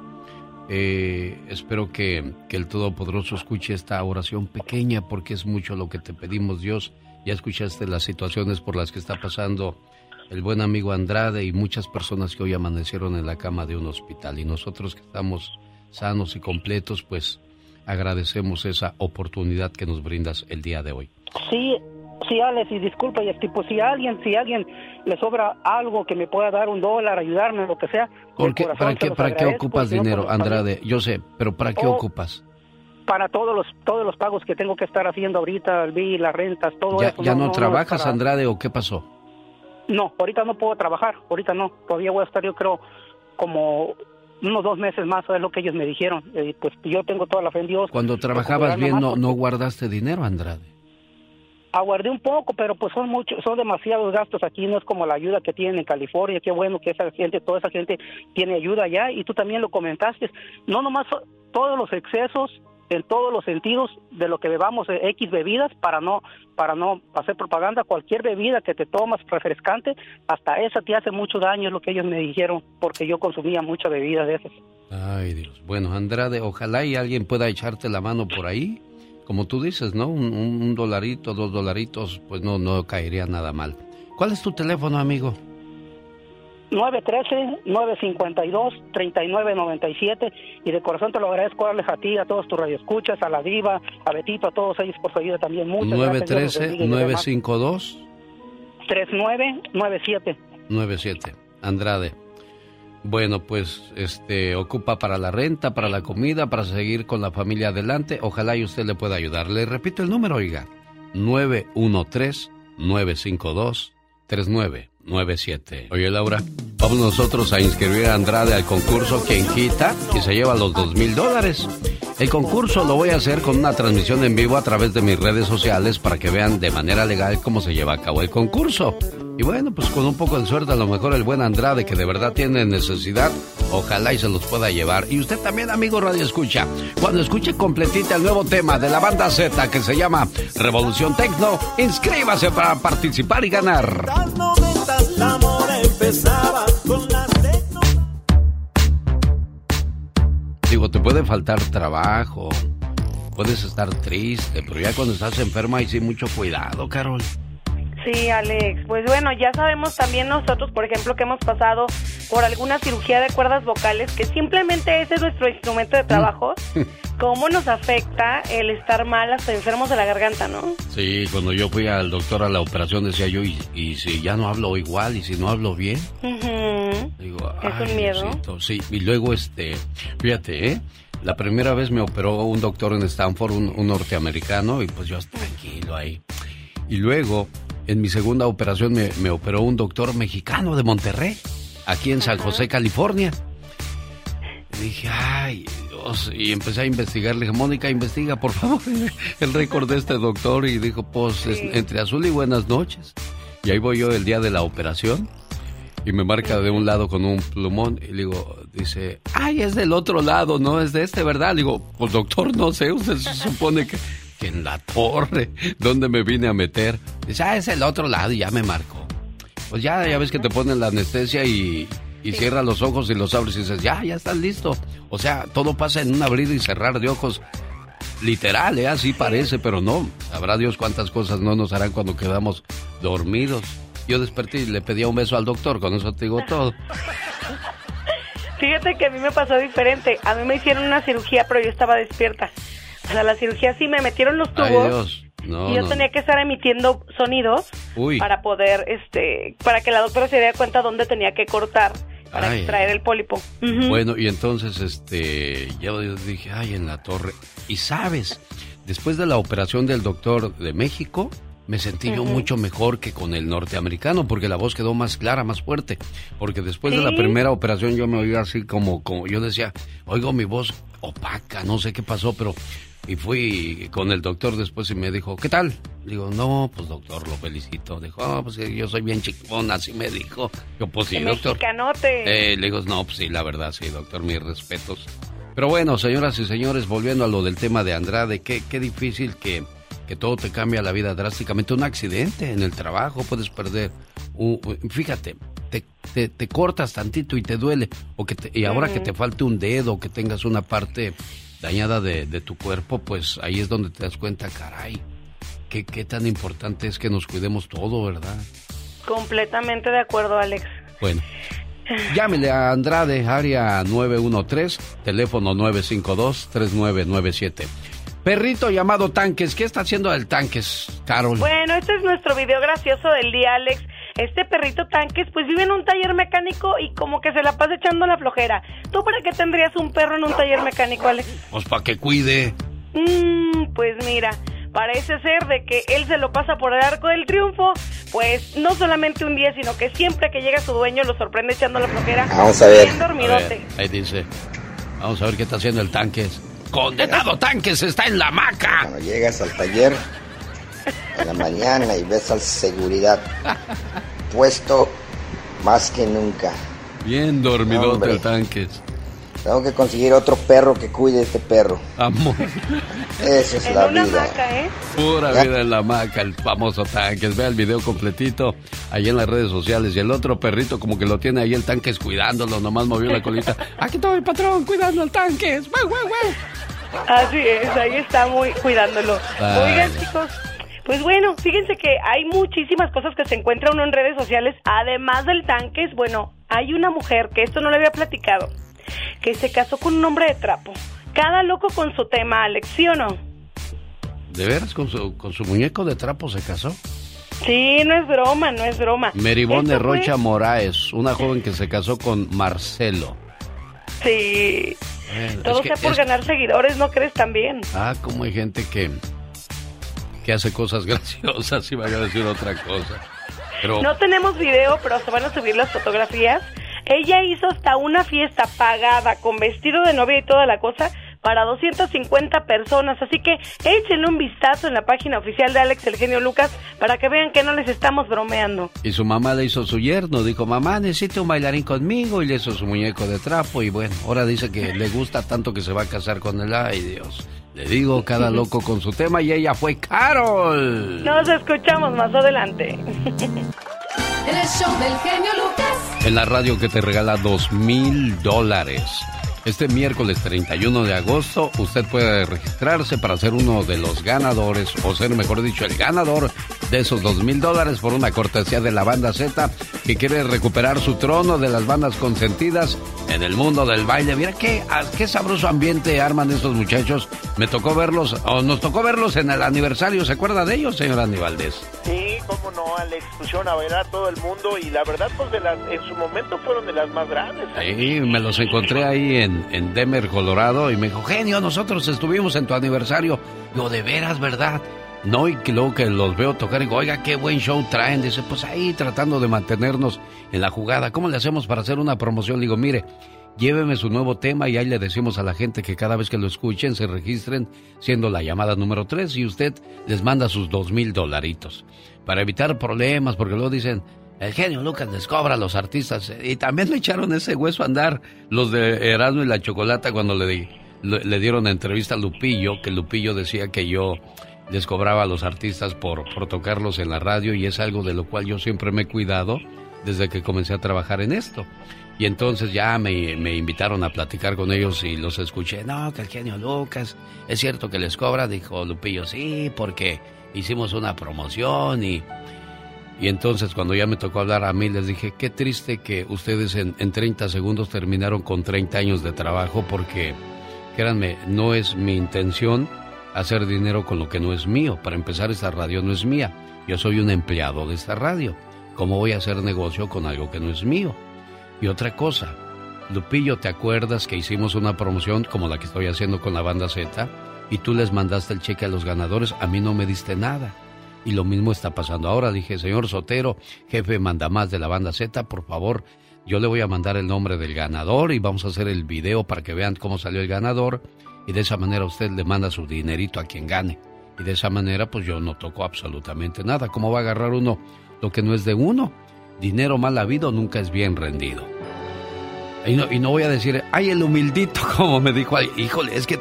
Eh, espero que, que el Todopoderoso escuche esta oración pequeña porque es mucho lo que te pedimos Dios. Ya escuchaste las situaciones por las que está pasando el buen amigo Andrade y muchas personas que hoy amanecieron en la cama de un hospital y nosotros que estamos sanos y completos, pues agradecemos esa oportunidad que nos brindas el día de hoy. Sí, sí, Alex, y disculpa, y tipo, si alguien, si alguien le sobra algo que me pueda dar un dólar, ayudarme, lo que sea. Porque, ¿Para qué, para qué ocupas dinero, Andrade? Yo sé, pero ¿para qué ocupas? Para todos los todos los pagos que tengo que estar haciendo ahorita, el bill, las rentas, todo ¿Ya, eso. ¿Ya no, trabajas, Andrade, o qué pasó? No, ahorita no puedo trabajar, ahorita no. Todavía voy a estar, yo creo, como unos dos meses más, es lo que ellos me dijeron. Eh, pues yo tengo toda la fe en Dios. Cuando trabajabas bien, no, no guardaste dinero, Andrade. Aguardé un poco, pero pues son muchos, son demasiados gastos aquí, no es como la ayuda que tienen en California, qué bueno que esa gente, toda esa gente tiene ayuda allá, y tú también lo comentaste, no nomás todos los excesos en todos los sentidos de lo que bebamos eh, X bebidas para no para no hacer propaganda cualquier bebida que te tomas refrescante hasta esa te hace mucho daño es lo que ellos me dijeron porque yo consumía mucha bebida de esas. Ay Dios. Bueno Andrade ojalá y alguien pueda echarte la mano por ahí. Como tú dices no un, un dolarito dos dolaritos pues no no caería nada mal. ¿cuál es tu teléfono amigo 913-952-3997 y de corazón te lo agradezco darles a ti, a todos tus radioescuchas, a la diva, a Betito, a todos ellos por su ayuda también. Muchas 913-952 3997 97 Andrade. Bueno, pues este ocupa para la renta, para la comida, para seguir con la familia adelante. Ojalá y usted le pueda ayudar. Le repito el número, oiga. 913 952 39 97. Oye, Laura, vamos nosotros a inscribir a Andrade al concurso Quien Quita y se lleva los dos mil dólares. El concurso lo voy a hacer con una transmisión en vivo a través de mis redes sociales para que vean de manera legal cómo se lleva a cabo el concurso. Y bueno, pues con un poco de suerte, a lo mejor el buen Andrade, que de verdad tiene necesidad, ojalá y se los pueda llevar. Y usted también, amigo Radio Escucha, cuando escuche completita el nuevo tema de la banda Z que se llama Revolución Tecno, inscríbase para participar y ganar. Digo, te puede faltar trabajo, puedes estar triste, pero ya cuando estás enferma hay sí mucho cuidado, Carol. Sí, Alex. Pues bueno, ya sabemos también nosotros, por ejemplo, que hemos pasado por alguna cirugía de cuerdas vocales, que simplemente ese es nuestro instrumento de trabajo, (laughs) cómo nos afecta el estar mal hasta enfermos de la garganta, ¿no? Sí, cuando yo fui al doctor a la operación decía yo, y, si ya no hablo igual y si no hablo bien, digo, es un miedo. sí, y luego este, fíjate, ¿eh? La primera vez me operó un doctor en Stanford, un, norteamericano, y pues yo tranquilo ahí. Y luego, en mi segunda operación, me, operó un doctor mexicano de Monterrey, aquí en San José, California. Y dije, ay, Dios, y empecé a investigar. Le dije, Mónica, investiga, por favor, (laughs) el récord de este doctor. Y dijo, pues, entre azul y buenas noches. Y ahí voy yo el día de la operación y me marca de un lado con un plumón y le digo, dice, ay, es del otro lado, no es de este, ¿verdad? Le digo, pues doctor, no sé, usted se supone que, en la torre, ¿dónde me vine a meter? Dice, ah, es el otro lado y ya me marcó. Pues ya, ya ves que te ponen la anestesia y, y cierra los ojos y los abres y dices, ya, ya estás listo. O sea, todo pasa en un abrir y cerrar de ojos. Literal, ¿eh? así parece, pero no. Sabrá Dios cuántas cosas no nos harán cuando quedamos dormidos. Yo desperté y le pedía un beso al doctor, con eso te digo todo. (laughs) Fíjate que a mí me pasó diferente. A mí me hicieron una cirugía, pero yo estaba despierta. O sea, la cirugía sí me metieron los tubos. y yo tenía que estar emitiendo sonidos para poder, este, para que la doctora se diera cuenta dónde tenía que cortar para extraer el pólipo. Bueno, y entonces, este, yo dije, ay, en la torre. Y sabes, después de la operación del doctor de México, me sentí yo mucho mejor que con el norteamericano porque la voz quedó más clara, más fuerte. Porque después de la primera operación yo me oía así como, como yo decía, oigo mi voz opaca, no sé qué pasó, pero... Y fui con el doctor después y me dijo, ¿qué tal? Digo, no, pues doctor, lo felicito. Dijo, ah, pues yo soy bien chicón, así me dijo. Yo, pues sí, doctor. Eh, le digo, no, pues sí, la verdad, sí, doctor, mis respetos. Pero bueno, señoras y señores, volviendo a lo del tema de Andrade, qué, qué difícil que que todo te cambia la vida drásticamente. Un accidente en el trabajo, puedes perder. fíjate, te, te, cortas tantito y te duele. O que y ahora que te falte un dedo, que tengas una parte dañada de, tu cuerpo, pues ahí es donde te das cuenta, caray, qué, qué tan importante es que nos cuidemos todo, ¿verdad? Completamente de acuerdo, Alex. Bueno. Llámele a Andrade, área 913, teléfono 952-3997. Perrito llamado Tanques. ¿Qué está haciendo el Tanques, Carol? Bueno, este es nuestro video gracioso del día, Alex. Este perrito Tanques, pues vive en un taller mecánico y como que se la pasa echando la flojera. ¿Tú para qué tendrías un perro en un taller mecánico, Alex? Pues para que cuide. Mmm, pues mira, parece ser de que él se lo pasa por el arco del triunfo, pues no solamente un día, sino que siempre que llega su dueño lo sorprende echando la flojera. Vamos a ver. dormidote. ahí dice. Vamos a ver qué está haciendo el Tanques. Condenado Tanques está en la maca. Cuando llegas al taller en la mañana y ves al seguridad puesto más que nunca. Bien dormido el Tanques. Tengo que conseguir otro perro que cuide este perro. Amor. Esa es la vida. ¿eh? Pura vida en la maca, el famoso tanques. Vea el video completito ahí en las redes sociales. Y el otro perrito como que lo tiene ahí el tanques cuidándolo, nomás movió la colita. (laughs) Aquí está el patrón cuidando al tanques. Así es, ahí está muy cuidándolo. Oigan, chicos, pues bueno, fíjense que hay muchísimas cosas que se encuentra uno en redes sociales. Además del tanques, bueno, hay una mujer que esto no le había platicado que se casó con un hombre de trapo. Cada loco con su tema, Alex, ¿sí o no? ¿De veras con su, con su muñeco de trapo se casó? Sí, no es broma, no es broma. Meribone Rocha Moraes, una joven que se casó con Marcelo. Sí. Todo sea por ganar seguidores, ¿no crees también? Ah, como hay gente que, que hace cosas (laughs) graciosas y vaya a decir otra cosa. Pero... No tenemos video, pero se van a subir las fotografías ella hizo hasta una fiesta pagada con vestido de novia y toda la cosa para 250 personas. Así que échenle un vistazo en la página oficial de Alex El Genio Lucas para que vean que no les estamos bromeando. Y su mamá le hizo su yerno. Dijo, mamá, necesito un bailarín conmigo. Y le hizo su muñeco de trapo. Y bueno, ahora dice que le gusta tanto que se va a casar con él. Ay, Dios. Le digo, cada (laughs) loco con su tema. Y ella fue Carol. Nos escuchamos más adelante. (laughs) el show del genio Lucas. En la radio que te regala dos mil dólares. Este miércoles 31 de agosto usted puede registrarse para ser uno de los ganadores, o ser mejor dicho, el ganador de esos dos mil dólares por una cortesía de la banda Z que quiere recuperar su trono de las bandas consentidas en el mundo del baile. Mira qué, ah, qué sabroso ambiente arman estos muchachos. Me tocó verlos, o nos tocó verlos en el aniversario. ¿Se acuerda de ellos, señor Andy Valdés? Sí, cómo no, Alex. Pusieron a ver a todo el mundo y la verdad, pues de las, en su momento fueron de las más grandes. Sí, me los encontré ahí en, en Denver, Colorado, y me dijo, genio, nosotros estuvimos en tu aniversario. Yo, de veras, ¿verdad? No, y que luego que los veo tocar y digo, oiga, qué buen show traen. Dice, pues ahí tratando de mantenernos en la jugada. ¿Cómo le hacemos para hacer una promoción? Le digo, mire, lléveme su nuevo tema y ahí le decimos a la gente que cada vez que lo escuchen se registren siendo la llamada número 3 y usted les manda sus dos mil dolaritos. Para evitar problemas, porque luego dicen, el genio Lucas les cobra a los artistas. Y también le echaron ese hueso a andar los de Erasmo y la Chocolata cuando le, le, le dieron entrevista a Lupillo, que Lupillo decía que yo les cobraba a los artistas por, por tocarlos en la radio y es algo de lo cual yo siempre me he cuidado desde que comencé a trabajar en esto. Y entonces ya me, me, invitaron a platicar con ellos y los escuché. No, que el genio Lucas, es cierto que les cobra, dijo Lupillo, sí, porque hicimos una promoción y... Y entonces cuando ya me tocó hablar a mí les dije, qué triste que ustedes en, en 30 segundos terminaron con 30 años de trabajo porque, créanme, no es mi intención hacer dinero con lo que no es mío. Para empezar, esta radio no es mía. Yo soy un empleado de esta radio. ¿Cómo voy a hacer negocio con algo que no es mío? Y otra cosa, Lupillo, ¿te acuerdas que hicimos una promoción como la que estoy haciendo con la banda Z? Y tú les mandaste el cheque a los ganadores, a mí no me diste nada. Y lo mismo está pasando ahora. Dije, señor Sotero, jefe manda más de la banda Z, por favor, yo le voy a mandar el nombre del ganador y vamos a hacer el video para que vean cómo salió el ganador. Y de esa manera usted le manda su dinerito a quien gane. Y de esa manera, pues yo no toco absolutamente nada. ¿Cómo va a agarrar uno lo que no es de uno? Dinero mal habido nunca es bien rendido. Y no, y no voy a decir, ay, el humildito, (laughs) como me dijo, ay, híjole, es que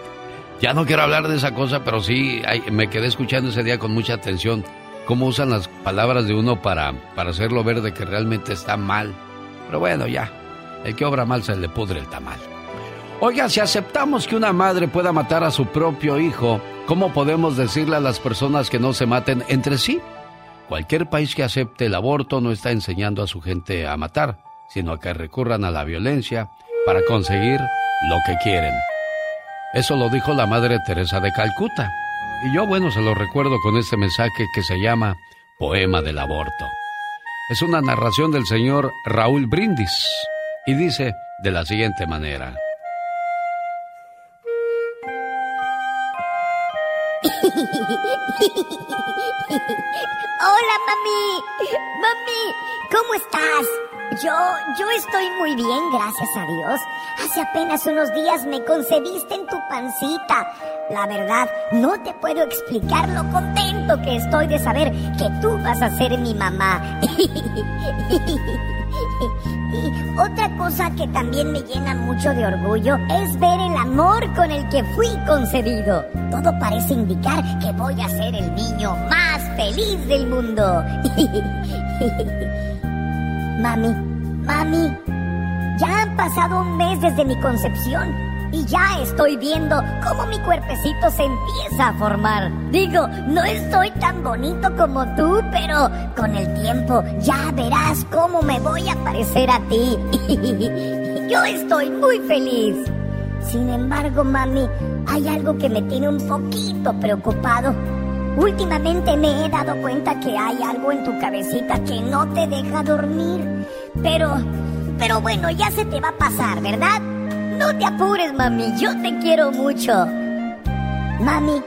ya no quiero hablar de esa cosa, pero sí me quedé escuchando ese día con mucha atención cómo usan las palabras de uno para, para hacerlo ver de que realmente está mal. Pero bueno, ya, el que obra mal se le pudre el tamal. Oiga, si aceptamos que una madre pueda matar a su propio hijo, ¿cómo podemos decirle a las personas que no se maten entre sí? Cualquier país que acepte el aborto no está enseñando a su gente a matar, sino a que recurran a la violencia para conseguir lo que quieren. Eso lo dijo la Madre Teresa de Calcuta. Y yo, bueno, se lo recuerdo con este mensaje que se llama Poema del Aborto. Es una narración del señor Raúl Brindis y dice de la siguiente manera. (laughs) Hola, mami. Mami, ¿cómo estás? Yo, yo estoy muy bien, gracias a Dios. Hace apenas unos días me concebiste en tu pancita. La verdad, no te puedo explicar lo contento que estoy de saber que tú vas a ser mi mamá. (laughs) Y otra cosa que también me llena mucho de orgullo es ver el amor con el que fui concebido. Todo parece indicar que voy a ser el niño más feliz del mundo. (laughs) mami, mami, ya han pasado un mes desde mi concepción y ya estoy viendo cómo mi cuerpecito se empieza a formar. Digo, no estoy tan bonito como tú, pero con el tiempo ya verás cómo me voy a parecer a ti. (laughs) Yo estoy muy feliz. Sin embargo, mami, hay algo que me tiene un poquito preocupado. Últimamente me he dado cuenta que hay algo en tu cabecita que no te deja dormir. Pero, pero bueno, ya se te va a pasar, ¿verdad? No te apures, mami, yo te quiero mucho. Mami,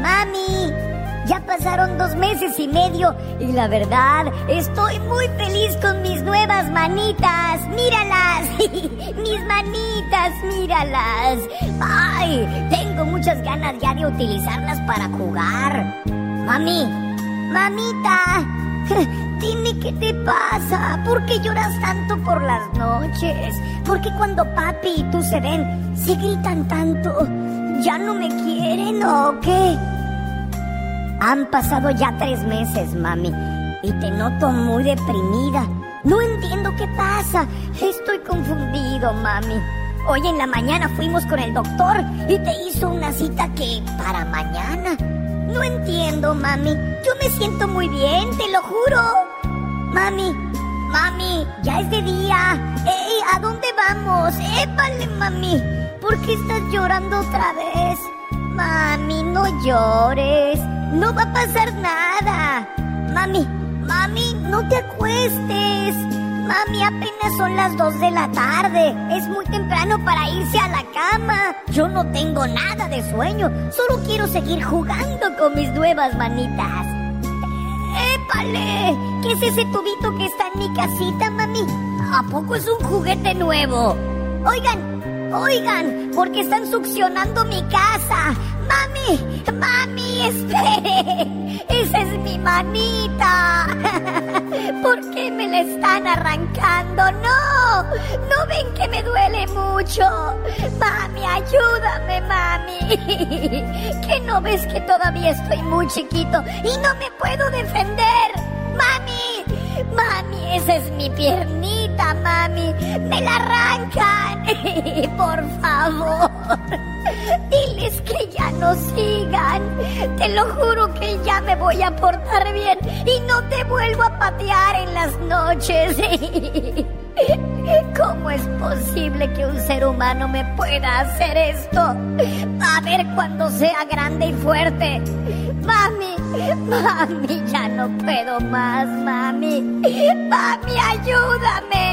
mami, ya pasaron dos meses y medio y la verdad, estoy muy feliz con mis nuevas manitas. Míralas, (laughs) mis manitas, míralas. Ay, tengo muchas ganas ya de utilizarlas para jugar. Mami, mamita, (laughs) Dime qué te pasa. ¿Por qué lloras tanto por las noches? ¿Por qué cuando papi y tú se ven, se gritan tanto? ¿Ya no me quieren o qué? Han pasado ya tres meses, mami, y te noto muy deprimida. No entiendo qué pasa. Estoy confundido, mami. Hoy en la mañana fuimos con el doctor y te hizo una cita que para mañana. No entiendo, mami. Yo me siento muy bien, te lo juro. Mami, mami, ya es de día. ¡Ey! ¿A dónde vamos? ¡Épale, mami! ¿Por qué estás llorando otra vez? Mami, no llores. No va a pasar nada. Mami, mami, no te acuestes. Mami, apenas son las 2 de la tarde. Es muy temprano para irse a la cama. Yo no tengo nada de sueño. Solo quiero seguir jugando con mis nuevas manitas. ¡Épale! ¿Qué es ese tubito que está en mi casita, mami? ¿A poco es un juguete nuevo? Oigan, oigan, porque están succionando mi casa. Mami, mami, espere. Esa es mi manita. (laughs) ¿Por qué me la están arrancando? No, no ven que me duele mucho. Mami, ayúdame, mami. (laughs) ¿Que no ves que todavía estoy muy chiquito y no me puedo defender? Mami, mami, esa es mi piernita, mami. Me la arrancan. (laughs) Por favor. Diles que ya no sigan. Te lo juro que ya me voy a portar bien y no te vuelvo a patear en las noches. (laughs) ¿Cómo es posible que un ser humano me pueda hacer esto? A ver cuando sea grande y fuerte. Mami, mami, ya no puedo más, mami. Mami, ayúdame.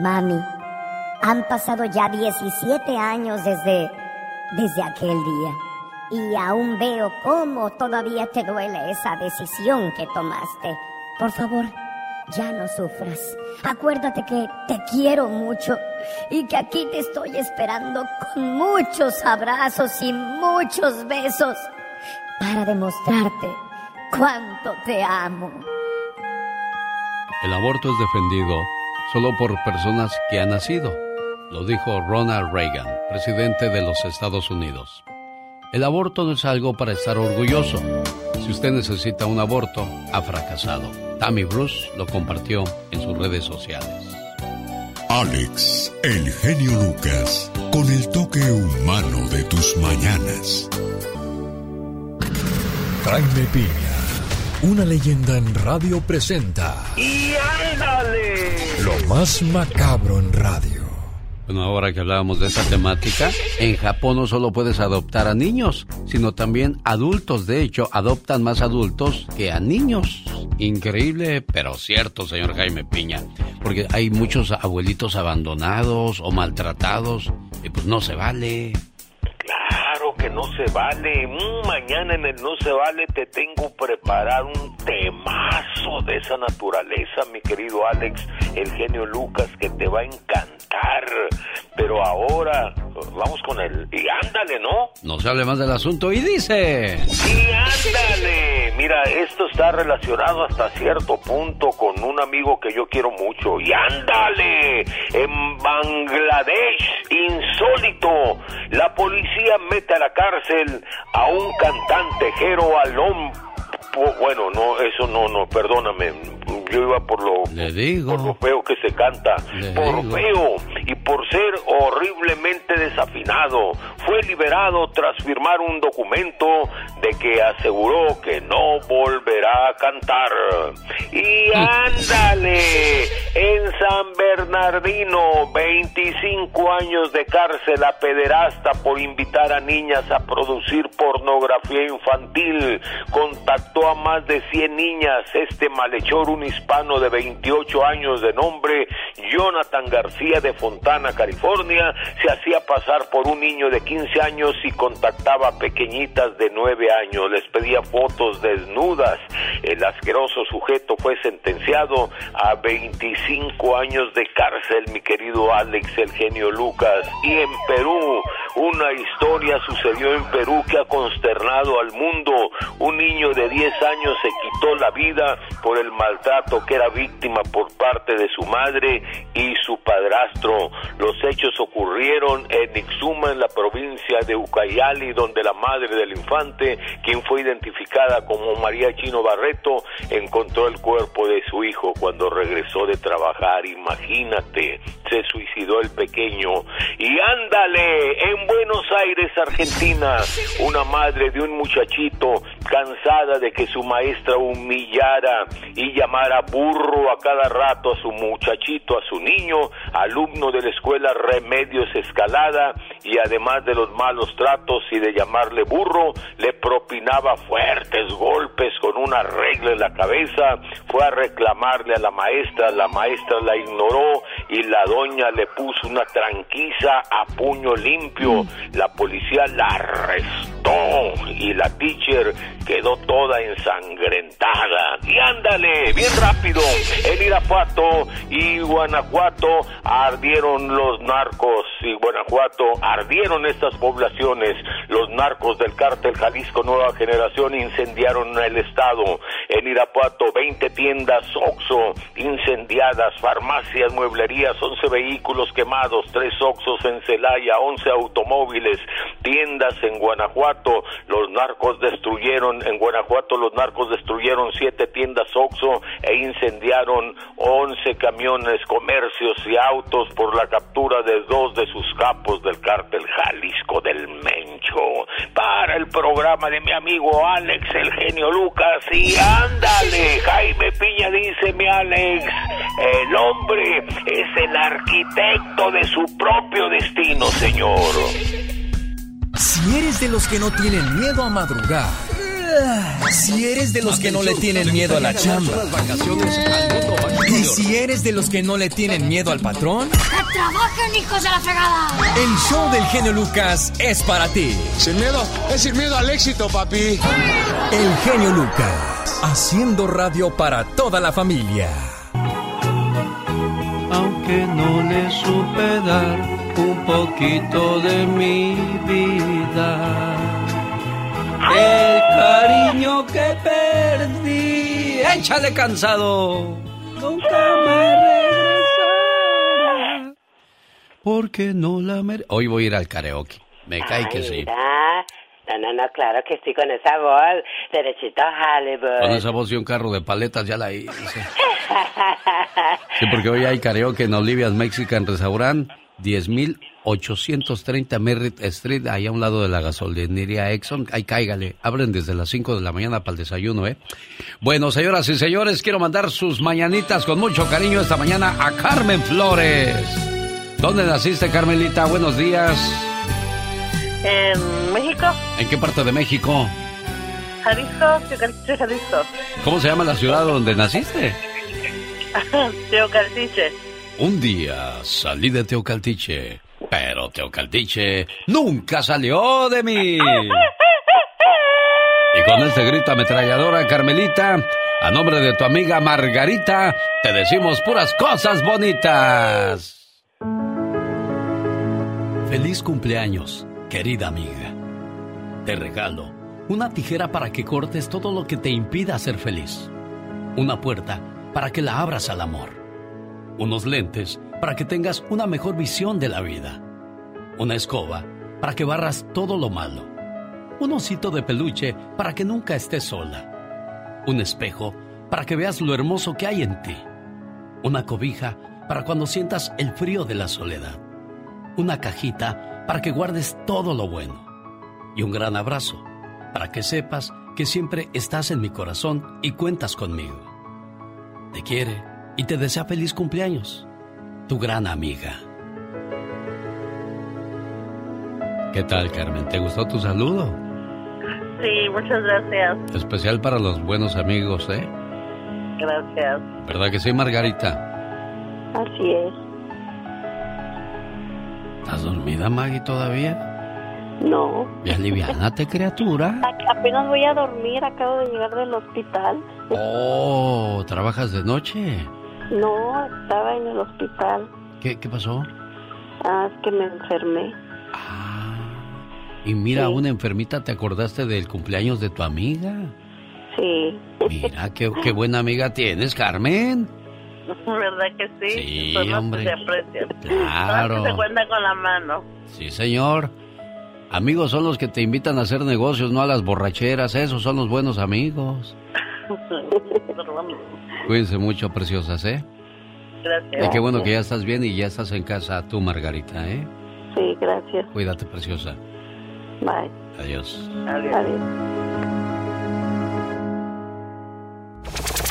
Mami, han pasado ya 17 años desde, desde aquel día. Y aún veo cómo todavía te duele esa decisión que tomaste. Por favor, ya no sufras. Acuérdate que te quiero mucho y que aquí te estoy esperando con muchos abrazos y muchos besos para demostrarte cuánto te amo. El aborto es defendido solo por personas que han nacido, lo dijo Ronald Reagan, presidente de los Estados Unidos. El aborto no es algo para estar orgulloso. Si usted necesita un aborto, ha fracasado. Tammy Bruce lo compartió en sus redes sociales. Alex, el genio Lucas, con el toque humano de tus mañanas. Jaime Piña, una leyenda en radio presenta. ¡Y ándale! Lo más macabro en radio. Bueno, ahora que hablábamos de esta temática, en Japón no solo puedes adoptar a niños, sino también adultos. De hecho, adoptan más adultos que a niños. Increíble, pero cierto, señor Jaime Piña. Porque hay muchos abuelitos abandonados o maltratados y pues no se vale. Claro que no se vale. Mm, mañana en el No se vale te tengo preparado un temazo de esa naturaleza, mi querido Alex, el genio Lucas, que te va a encantar. Pero ahora vamos con el... Y ándale, ¿no? No se hable más del asunto y dice... Y ándale. Mira, esto está relacionado hasta cierto punto con un amigo que yo quiero mucho. Y ándale. En Bangladesh, insólito, la policía mete a la cárcel a un cantante Jero Alom. Bueno, no, eso no, no, perdóname. Yo iba por lo, por lo feo que se canta. por feo y por ser horriblemente desafinado. Fue liberado tras firmar un documento de que aseguró que no volverá a cantar. Y ándale, en San Bernardino, 25 años de cárcel a pederasta por invitar a niñas a producir pornografía infantil. Contactó a más de 100 niñas. Este malhechor, un hispano de 28 años de nombre Jonathan García de Fontana, California, se hacía pasar por un niño de 15 años y contactaba a pequeñitas de 9 años. Les pedía fotos desnudas. El asqueroso sujeto fue sentenciado a 25 años de cárcel, mi querido Alex, el genio Lucas. Y en Perú, una historia sucedió en Perú que ha consternado al mundo. un niño de 10 años se quitó la vida por el maltrato que era víctima por parte de su madre y su padrastro. Los hechos ocurrieron en Ixuma, en la provincia de Ucayali, donde la madre del infante, quien fue identificada como María Chino Barreto, encontró el cuerpo de su hijo cuando regresó de trabajar. Imagínate, se suicidó el pequeño. Y ándale, en Buenos Aires, Argentina, una madre de un muchachito cansada de que su maestra humillara y llamara burro a cada rato a su muchachito, a su niño, alumno de la escuela Remedios Escalada, y además de los malos tratos y de llamarle burro, le propinaba fuertes golpes con una regla en la cabeza, fue a reclamarle a la maestra, la maestra la ignoró y la doña le puso una tranquiza a puño limpio, la policía la arrestó y la teacher quedó toda ensangrentada. Y ándale, bien rápido, en Irapuato y Guanajuato ardieron los narcos y Guanajuato ardieron estas poblaciones. Los narcos del cártel Jalisco Nueva Generación incendiaron el estado. En Irapuato, 20 tiendas Oxo incendiadas, farmacias, mueblerías, 11 vehículos quemados, 3 Oxos en Celaya, 11 automóviles, tiendas en Guanajuato. Los narcos destruyeron, en Guanajuato los narcos destruyeron 7 tiendas Oxo e incendiaron 11 camiones, comercios y autos por la captura de dos de sus capos del cártel Jalisco del Mencho. Para el programa de mi amigo Alex, el genio Lucas, y ándale, Jaime Piña dice Alex, el hombre es el arquitecto de su propio destino, señor. Si eres de los que no tienen miedo a madrugar, si eres de los que no le tienen miedo a la chamba, y si eres de los que no le tienen miedo al patrón, ¡Que trabajen, hijos de la fregada! el show del genio Lucas es para ti. Sin miedo, es sin miedo al éxito, papi. El genio Lucas, haciendo radio para toda la familia. Aunque no le supe dar un poquito de mi vida. El cariño que perdí. ¡Échale cansado! Nunca me regresará. Porque no la mere... Hoy voy a ir al karaoke. Me cae que sí. mira. No, no, no, claro que sí, con esa voz, derechito a Hollywood. Con esa voz y un carro de paletas ya la hice. Sí, porque hoy hay karaoke en Olivia's Mexican Restaurant, 10.830 Merritt Street, ahí a un lado de la gasolinería Exxon. Ahí cáigale, abren desde las 5 de la mañana para el desayuno, ¿eh? Bueno, señoras y señores, quiero mandar sus mañanitas con mucho cariño esta mañana a Carmen Flores. ¿Dónde naciste, Carmelita? Buenos días. En México, ¿En qué parte de México? Jalisco, Teocaltiche, Jalisco. ¿Cómo se llama la ciudad donde naciste? (laughs) Teocaltiche. Un día salí de Teocaltiche, pero Teocaltiche nunca salió de mí. (laughs) Y con este grito ametralladora, Carmelita, a nombre de tu amiga Margarita, te decimos puras cosas bonitas. Feliz cumpleaños, querida amiga. Te regalo una tijera para que cortes todo lo que te impida ser feliz. Una puerta para que la abras al amor. Unos lentes para que tengas una mejor visión de la vida. Una escoba para que barras todo lo malo. Un osito de peluche para que nunca estés sola. Un espejo para que veas lo hermoso que hay en ti. Una cobija para cuando sientas el frío de la soledad. Una cajita para que guardes todo lo bueno. Y un gran abrazo para que sepas que siempre estás en mi corazón y cuentas conmigo. Te quiere y te desea feliz cumpleaños. Tu gran amiga. ¿Qué tal, Carmen? ¿Te gustó tu saludo? Sí, muchas gracias. Especial para los buenos amigos, ¿eh? Gracias. ¿Verdad que sí, Margarita? Así es. ¿Estás dormida, Maggie, todavía? No. Ya aliviánate, criatura. (laughs) A- Apenas voy a dormir, acabo de llegar del hospital. Oh, ¿trabajas de noche? No, estaba en el hospital. ¿Qué, qué pasó? Ah, es que me enfermé. Y mira, una enfermita, ¿te acordaste del cumpleaños de tu amiga? Sí. Mira, qué, qué buena amiga tienes, Carmen. (laughs) ¿Verdad que sí? Sí, Son los que hombre. se aprecian. Claro. Son los que se cuentan con la mano. Sí, señor. Amigos son los que te invitan a hacer negocios, no a las borracheras. Esos son los buenos amigos. (laughs) Cuídense mucho, preciosas, ¿eh? Gracias. Y qué bueno que ya estás bien y ya estás en casa tú, Margarita, ¿eh? Sí, gracias. Cuídate, preciosa. Bye. Adiós. Adiós.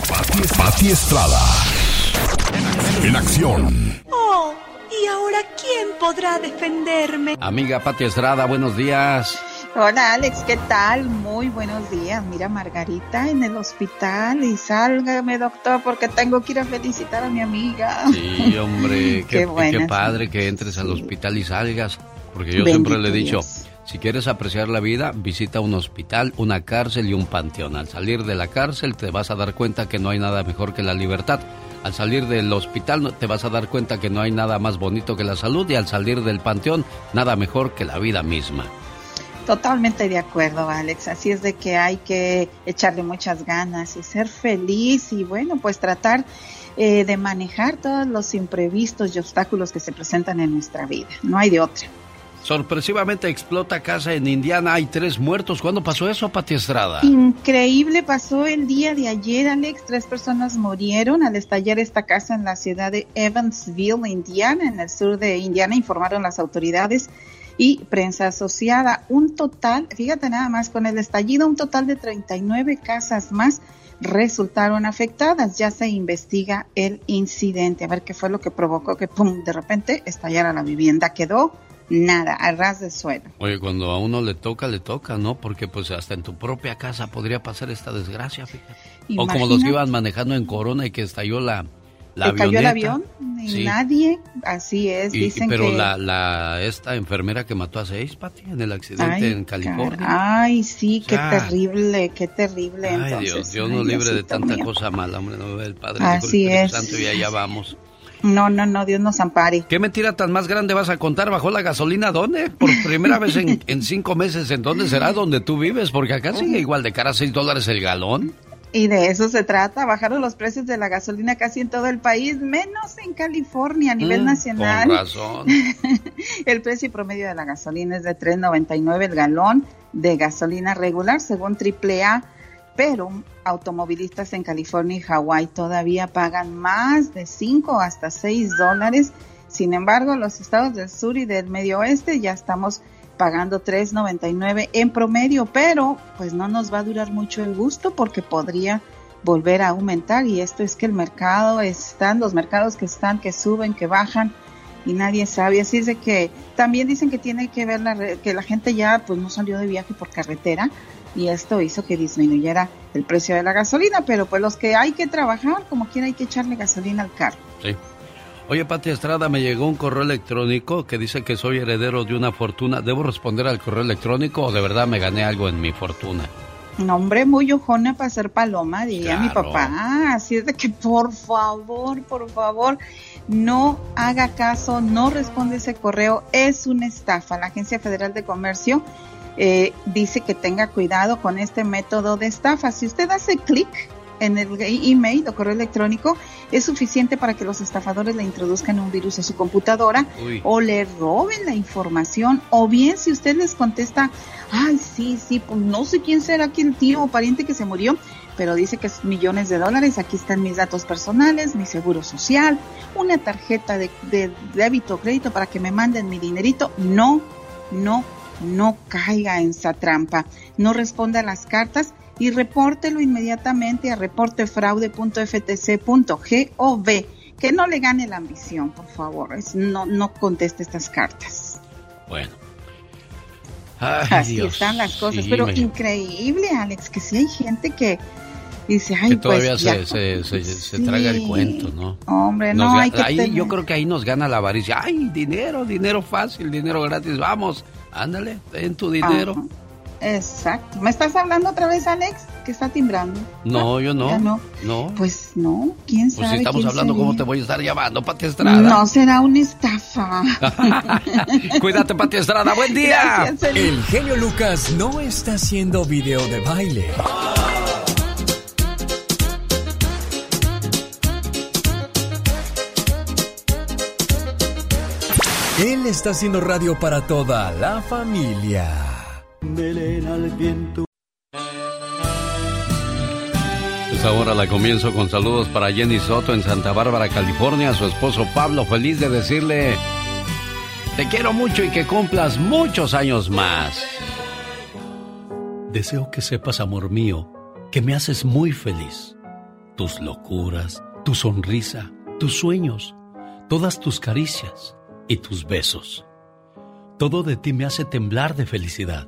Pati, Pati Estrada. En acción. Oh, ¿y ahora quién podrá defenderme? Amiga Pati Estrada, buenos días. Hola Alex, ¿qué tal? Muy buenos días. Mira, Margarita en el hospital y sálgame, doctor, porque tengo que ir a felicitar a mi amiga. Sí, hombre, (laughs) qué, Qué padre que entres al hospital y salgas. Porque yo Bendito siempre le he dicho, Dios. si quieres apreciar la vida, visita un hospital, una cárcel y un panteón. Al salir de la cárcel te vas a dar cuenta que no hay nada mejor que la libertad. Al salir del hospital te vas a dar cuenta que no hay nada más bonito que la salud y al salir del panteón nada mejor que la vida misma. Totalmente de acuerdo, Alex. Así es de que hay que echarle muchas ganas y ser feliz y bueno, pues tratar eh, de manejar todos los imprevistos y obstáculos que se presentan en nuestra vida. No hay de otra. Sorpresivamente explota casa en Indiana, hay tres muertos. ¿Cuándo pasó eso, Pati Estrada? Increíble, pasó el día de ayer, Alex. Tres personas murieron al estallar esta casa en la ciudad de Evansville, Indiana, en el sur de Indiana, informaron las autoridades y prensa asociada. Un total, fíjate nada más, con el estallido, un total de 39 casas más resultaron afectadas. Ya se investiga el incidente, a ver qué fue lo que provocó que, pum, de repente estallara la vivienda. Quedó nada, a ras de suelo. Oye, cuando a uno le toca, le toca, ¿no? Porque pues hasta en tu propia casa podría pasar esta desgracia, fíjate. O como los que iban manejando en Corona y que estalló la, la ¿Que cayó el avión? Y Sí. nadie, así es, Y- dicen pero que... la, la esta enfermera que mató a seis, Pati, en el accidente Ay, en California. cara- Ay, sí, qué Ya. terrible, qué terrible. Ay, entonces, Dios, Dios ay, nos libre de tanta mío. cosa mala, hombre, no ve el Padre, Así el es. Santo y allá vamos. No, no, no, Dios nos ampare. ¿Qué mentira tan más grande vas a contar bajo la gasolina? ¿Dónde? Por primera vez en, en cinco meses, ¿en dónde será (laughs) donde tú vives? Porque acá sigue igual de cara a seis dólares el galón. Y de eso se trata, bajaron los precios de la gasolina casi en todo el país, menos en California a nivel Mm, nacional. Con razón. (laughs) El precio promedio de la gasolina es de 3.99 el galón de gasolina regular, según AAA, pero automovilistas en California y Hawái todavía pagan más de 5 hasta 6 dólares. Sin embargo, los estados del sur y del medio oeste ya estamos pagando 3.99 en promedio, pero pues no nos va a durar mucho el gusto porque podría volver a aumentar y esto es que el mercado están los mercados que están que suben, que bajan y nadie sabe. Así es de que también dicen que tiene que ver la, que la gente ya pues no salió de viaje por carretera y esto hizo que disminuyera el precio de la gasolina, pero pues los que hay que trabajar, como quiera hay que echarle gasolina al carro. Sí. Oye, Pati Estrada, me llegó un correo electrónico que dice que soy heredero de una fortuna. ¿Debo responder al correo electrónico o de verdad me gané algo en mi fortuna? Nombre muy ojona para ser paloma, diría mi Claro. papá. Así es de que por favor, por favor, no haga caso, no responde ese correo. Es una estafa. La Agencia Federal de Comercio eh, dice que tenga cuidado con este método de estafa. Si usted hace clic en el e- email o correo electrónico, es suficiente para que los estafadores le introduzcan un virus a su computadora Uy. o le roben la información, o bien si usted les contesta, ay, sí, sí, pues no sé quién será aquí el tío o pariente que se murió, pero dice que es millones de dólares, aquí están mis datos personales, mi seguro social, una tarjeta de, de débito o crédito para que me manden mi dinerito, no, no, no caiga en esa trampa, no responda a las cartas y repórtelo inmediatamente a reportefraude.ftc.gov. Que no le gane la ambición, por favor. Es- no, no conteste estas cartas. Bueno. Ay, Así Dios. están las cosas. Sí, Pero me- increíble, Alex, que sí hay gente que dice, ay, que todavía pues se, se, se- se Sí. traga el cuento, ¿no? Hombre, Nos no, hay que ahí, tener- Yo creo que ahí nos gana la avaricia. Ay, dinero, dinero fácil, dinero gratis. Vamos, ándale, ten tu dinero. Ajá. Exacto. ¿Me estás hablando otra vez, Alex? que está timbrando. No, yo no. Ya no. No. Pues no, quién Pues sabe. si estamos hablando, sería? ¿cómo te voy a estar llamando, Pati Estrada? No será una estafa. (laughs) Cuídate, Pati Estrada. ¡Buen día! Gracias. El genio Lucas no está haciendo video de baile. Él está haciendo radio para toda la familia. Melena al viento. Pues ahora la comienzo con saludos para Jenny Soto en Santa Bárbara, California, a su esposo Pablo, feliz de decirle, te quiero mucho y que cumplas muchos años más. Deseo que sepas, amor mío, que me haces muy feliz. Tus locuras, tu sonrisa, tus sueños, todas tus caricias y tus besos. Todo de ti me hace temblar de felicidad.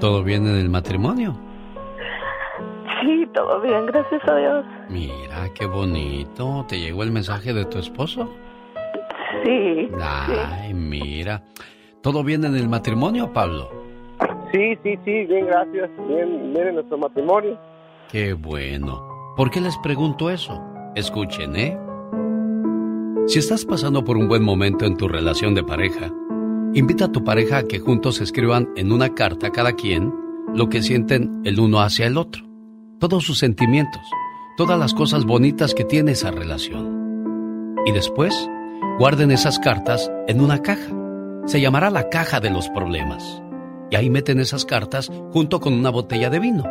¿Todo bien en el matrimonio? Sí, todo bien, gracias a Dios. Mira, qué bonito. ¿Te llegó el mensaje de tu esposo? Sí. Ay, mira. ¿Todo bien en el matrimonio, Pablo? Sí, sí, sí, bien, gracias. Bien, bien en nuestro matrimonio. Qué bueno. ¿Por qué les pregunto eso? Escuchen, ¿eh? Si estás pasando por un buen momento en tu relación de pareja, invita a tu pareja a que juntos escriban en una carta cada quien lo que sienten el uno hacia el otro. Todos sus sentimientos, todas las cosas bonitas que tiene esa relación. Y después, guarden esas cartas en una caja. Se llamará la caja de los problemas. Y ahí meten esas cartas junto con una botella de vino.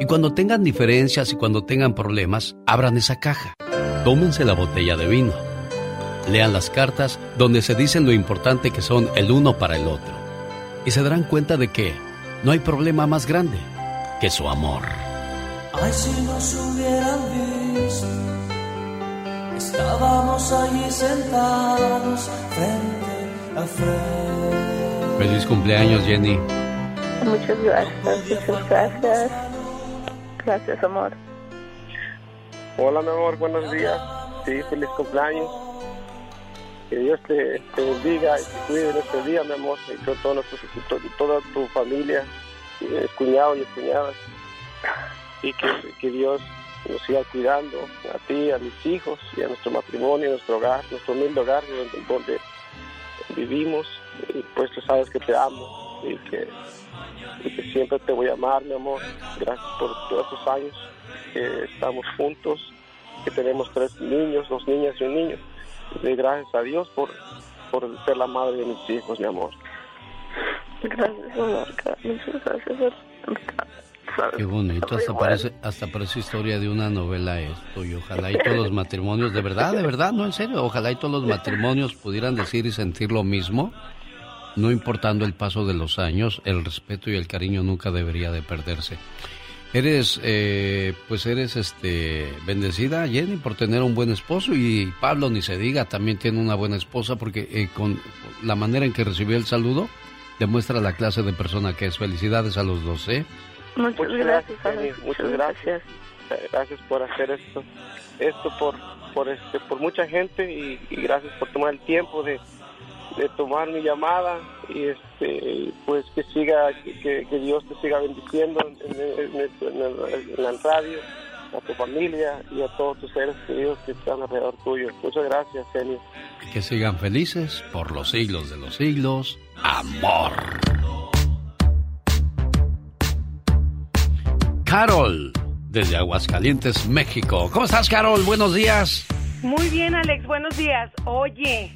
Y cuando tengan diferencias y cuando tengan problemas, abran esa caja. Tómense la botella de vino. Lean las cartas donde se dicen lo importante que son el uno para el otro. Y se darán cuenta de que no hay problema más grande que su amor. Ay, si nos hubieran visto, estábamos allí sentados frente a frente. Feliz cumpleaños, Jenny. Muchas gracias, muchas gracias. Gracias, amor. Hola, mi amor, buenos días. Sí, feliz cumpleaños. Que Dios te, bendiga y te cuide en este día, mi amor, y con todos nuestros- to- toda tu familia, eh, cuñados y cuñadas. Y que, que Dios nos siga cuidando a ti, a mis hijos y a nuestro matrimonio, nuestro hogar, nuestro humilde hogar donde, donde vivimos. Y pues tú sabes que te amo y que, y que siempre te voy a amar, mi amor. Gracias por todos estos años que estamos juntos, que tenemos tres niños, dos niñas y un niño. Gracias a Dios por, por ser la madre de mis hijos, mi amor. Gracias, amor. Muchas gracias. Qué bonito, hasta parece, hasta parece historia de una novela esto. Y ojalá y todos los matrimonios, de verdad, de verdad, no en serio, ojalá y todos los matrimonios pudieran decir y sentir lo mismo. No importando el paso de los años, el respeto y el cariño nunca debería de perderse. Eres, eh, pues eres, este, bendecida, Jenny, por tener un buen esposo y Pablo, ni se diga, también tiene una buena esposa porque eh, con la manera en que recibió el saludo demuestra la clase de persona que es. Felicidades a los dos, ¿eh? Muchas, Muchas gracias, Jenny, muchas gracias. Gracias por hacer esto, esto por, por, este, por mucha gente y, y gracias por tomar el tiempo de, de tomar mi llamada y este, pues que siga, que, que Dios te siga bendiciendo en, en- en- en el- en la radio, a tu familia y a todos tus seres queridos que están alrededor tuyo. Muchas gracias, Jenny. Que sigan felices por los siglos de los siglos. Amor. Carol, desde Aguascalientes, México. ¿Cómo estás, Carol? Buenos días. Muy bien, Alex, buenos días. Oye,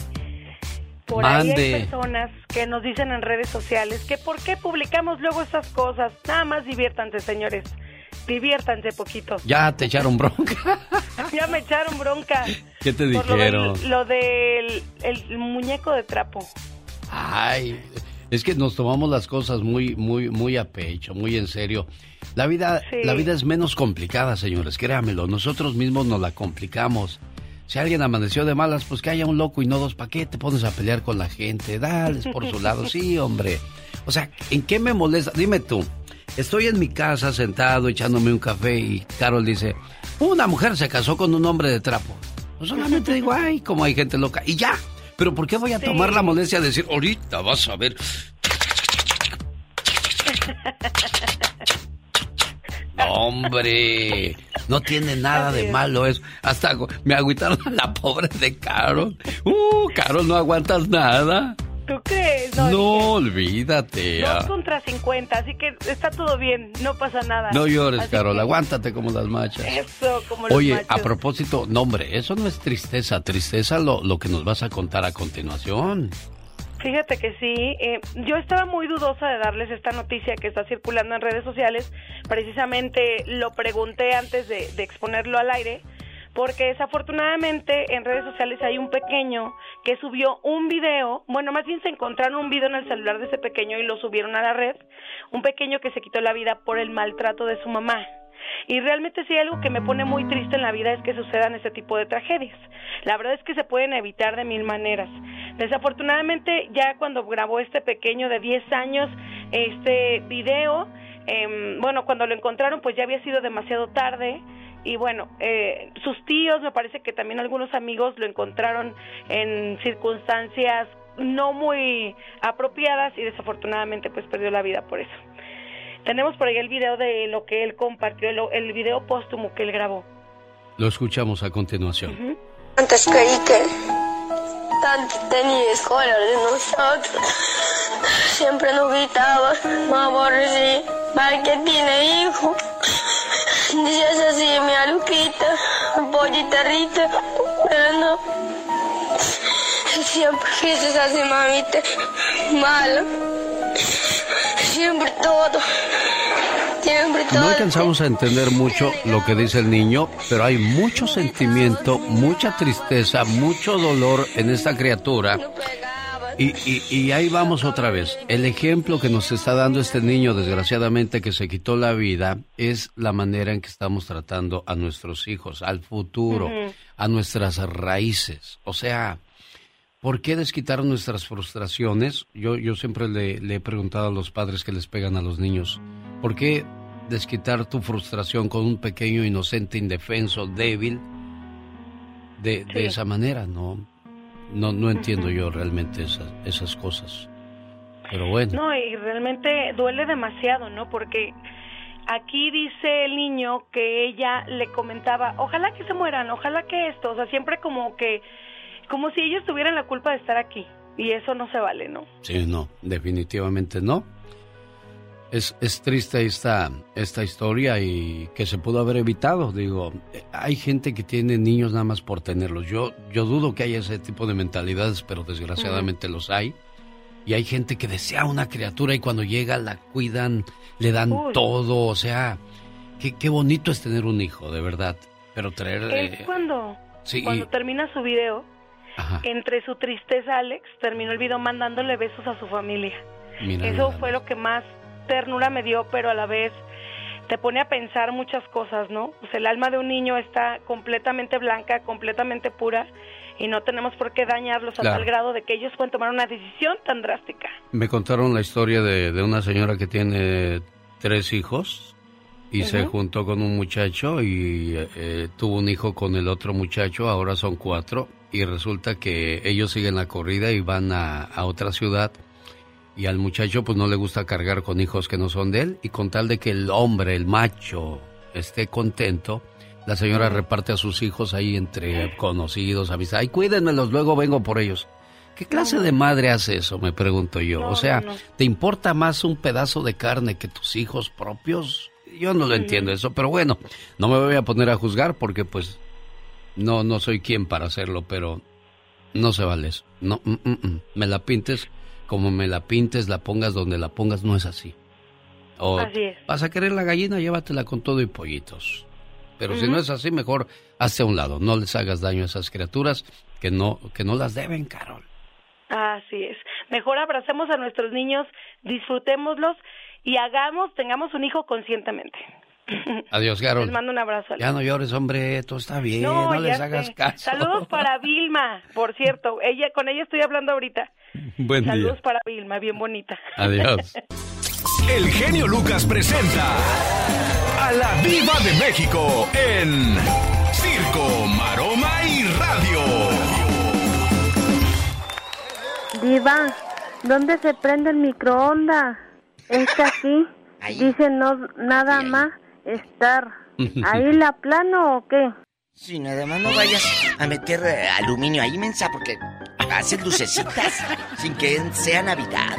por ahí hay personas que nos dicen en redes sociales que por qué publicamos luego estas cosas. Nada más diviértanse, señores. Diviértanse poquito. Ya te echaron bronca. (laughs) ya me echaron bronca. ¿Qué te Por lo del, dijeron? lo del el muñeco de trapo. Ay, Es que nos tomamos las cosas muy, muy, muy a pecho, muy en serio. La vida, la vida es menos complicada, señores, créamelo. Nosotros mismos nos la complicamos. Si alguien amaneció de malas, pues que haya un loco y no dos. ¿Para qué te pones a pelear con la gente? Dales por su lado. Sí, hombre. O sea, ¿en qué me molesta? Dime tú. Estoy en mi casa sentado echándome un café y Carol dice, una mujer se casó con un hombre de trapo. Pues solamente digo, ay, como hay gente loca. Y ya. Pero ¿por qué voy a tomar la molestia de decir, ahorita vas a ver? (laughs) hombre, no tiene nada de malo eso. Hasta me agüitaron a la pobre de Carol. Uh, Carol, no aguantas nada. ¿Tú crees? No, olvídate. Dos contra 50, así que está todo bien, no pasa nada. No llores, Carol, aguántate como las machas. Eso, como los Oye, a propósito, no, hombre, eso no es tristeza. Tristeza lo, lo que nos vas a contar a continuación. Fíjate que sí, eh, yo estaba muy dudosa de darles esta noticia que está circulando en redes sociales, precisamente lo pregunté antes de, de exponerlo al aire, porque desafortunadamente en redes sociales hay un pequeño que subió un video, bueno, más bien se encontraron un video en el celular de ese pequeño y lo subieron a la red, un pequeño que se quitó la vida por el maltrato de su mamá. Y realmente sí algo que me pone muy triste en la vida es que sucedan ese tipo de tragedias. La verdad es que se pueden evitar de mil maneras. Desafortunadamente ya cuando grabó este pequeño de 10 años este video, eh, bueno, cuando lo encontraron pues ya había sido demasiado tarde y bueno, eh, sus tíos, me parece que también algunos amigos lo encontraron en circunstancias no muy apropiadas y desafortunadamente pues perdió la vida por eso. Tenemos por ahí el video de lo que él compartió, el, el video póstumo que él grabó. Lo escuchamos a continuación. Antes creí que tanto tenía escuela de nosotros. Siempre nos gritaba, mamá, sí, que tiene hijo. Dices así, mi aluquita, pollita rita, pero no. Siempre fuiste así, mamita, malo. Siempre todo. Siempre todo. No alcanzamos a entender mucho lo que dice el niño, pero hay mucho sentimiento, mucha tristeza, mucho dolor en esta criatura. Y, y, y, ahí vamos otra vez. El ejemplo que nos está dando este niño, desgraciadamente, que se quitó la vida, es la manera en que estamos tratando a nuestros hijos, al futuro, uh -huh. a nuestras raíces. O sea, ¿por qué desquitar nuestras frustraciones? Yo, yo siempre le, le he preguntado a los padres que les pegan a los niños, ¿por qué desquitar tu frustración con un pequeño inocente, indefenso, débil, de, sí. de esa manera? No no, no entiendo yo realmente esas, esas cosas. Pero bueno. No, y realmente duele demasiado, ¿no? Porque aquí dice el niño que ella le comentaba, ojalá que se mueran, ojalá que esto, o sea, siempre como que, como si ellos tuvieran la culpa de estar aquí. Y eso no se vale, ¿no? Sí, no, definitivamente no. Es, es triste esta, esta historia y que se pudo haber evitado. Digo, hay gente que tiene niños nada más por tenerlos. Yo, yo dudo que haya ese tipo de mentalidades, pero desgraciadamente uh -huh. los hay. Y hay gente que desea una criatura y cuando llega la cuidan, le dan Uy. todo. O sea, qué, qué bonito es tener un hijo, de verdad. Pero traer... Es cuando, sí, cuando y... termina su video, Ajá. entre su tristeza, Alex, terminó el video mandándole besos a su familia. Mira, Eso fue lo que más ternura me dio, pero a la vez te pone a pensar muchas cosas, ¿no? Pues el alma de un niño está completamente blanca, completamente pura, y no tenemos por qué dañarlos claro. a tal grado de que ellos pueden tomar una decisión tan drástica. Me contaron la historia de, de una señora que tiene tres hijos y uh -huh. se juntó con un muchacho y eh, tuvo un hijo con el otro muchacho, ahora son cuatro, y resulta que ellos siguen la corrida y van a, a otra ciudad y al muchacho pues no le gusta cargar con hijos que no son de él y con tal de que el hombre, el macho, esté contento, la señora reparte a sus hijos ahí entre conocidos, amistades. Ay, cuídenmelos, luego vengo por ellos. ¿Qué clase de madre hace eso? Me pregunto yo. No, o sea, no. ¿te importa más un pedazo de carne que tus hijos propios? Yo no lo entiendo eso, pero bueno, no me voy a poner a juzgar porque pues no, no soy quien para hacerlo, pero no se vale eso. No, mm, mm, mm. me la pintes como me la pintes, la pongas donde la pongas, no es así. O así es. vas a querer la gallina, llévatela con todo y pollitos. Pero uh -huh. si no es así, mejor hazte a un lado. No les hagas daño a esas criaturas que no, que no las deben, Carol. Así es. Mejor abracemos a nuestros niños, disfrutémoslos y hagamos, tengamos un hijo conscientemente. (laughs) Adiós, Carol. Les mando un abrazo. Ya no llores, hombre, todo está bien, no, les hagas caso. Saludos para Vilma, por cierto, ella con ella estoy hablando ahorita. Buen Saludos para Vilma, bien bonita. Adiós. (laughs) El genio Lucas presenta a la Viva de México en Circo, Maroma y Radio. Diva, ¿dónde se prende el microondas? Es que aquí (laughs) dice no nada más estar. ¿Ahí (laughs) la plano o qué? Sí, nada más no vayas a meter eh, aluminio ahí, mensa, porque hacen lucecitas sin que sea Navidad.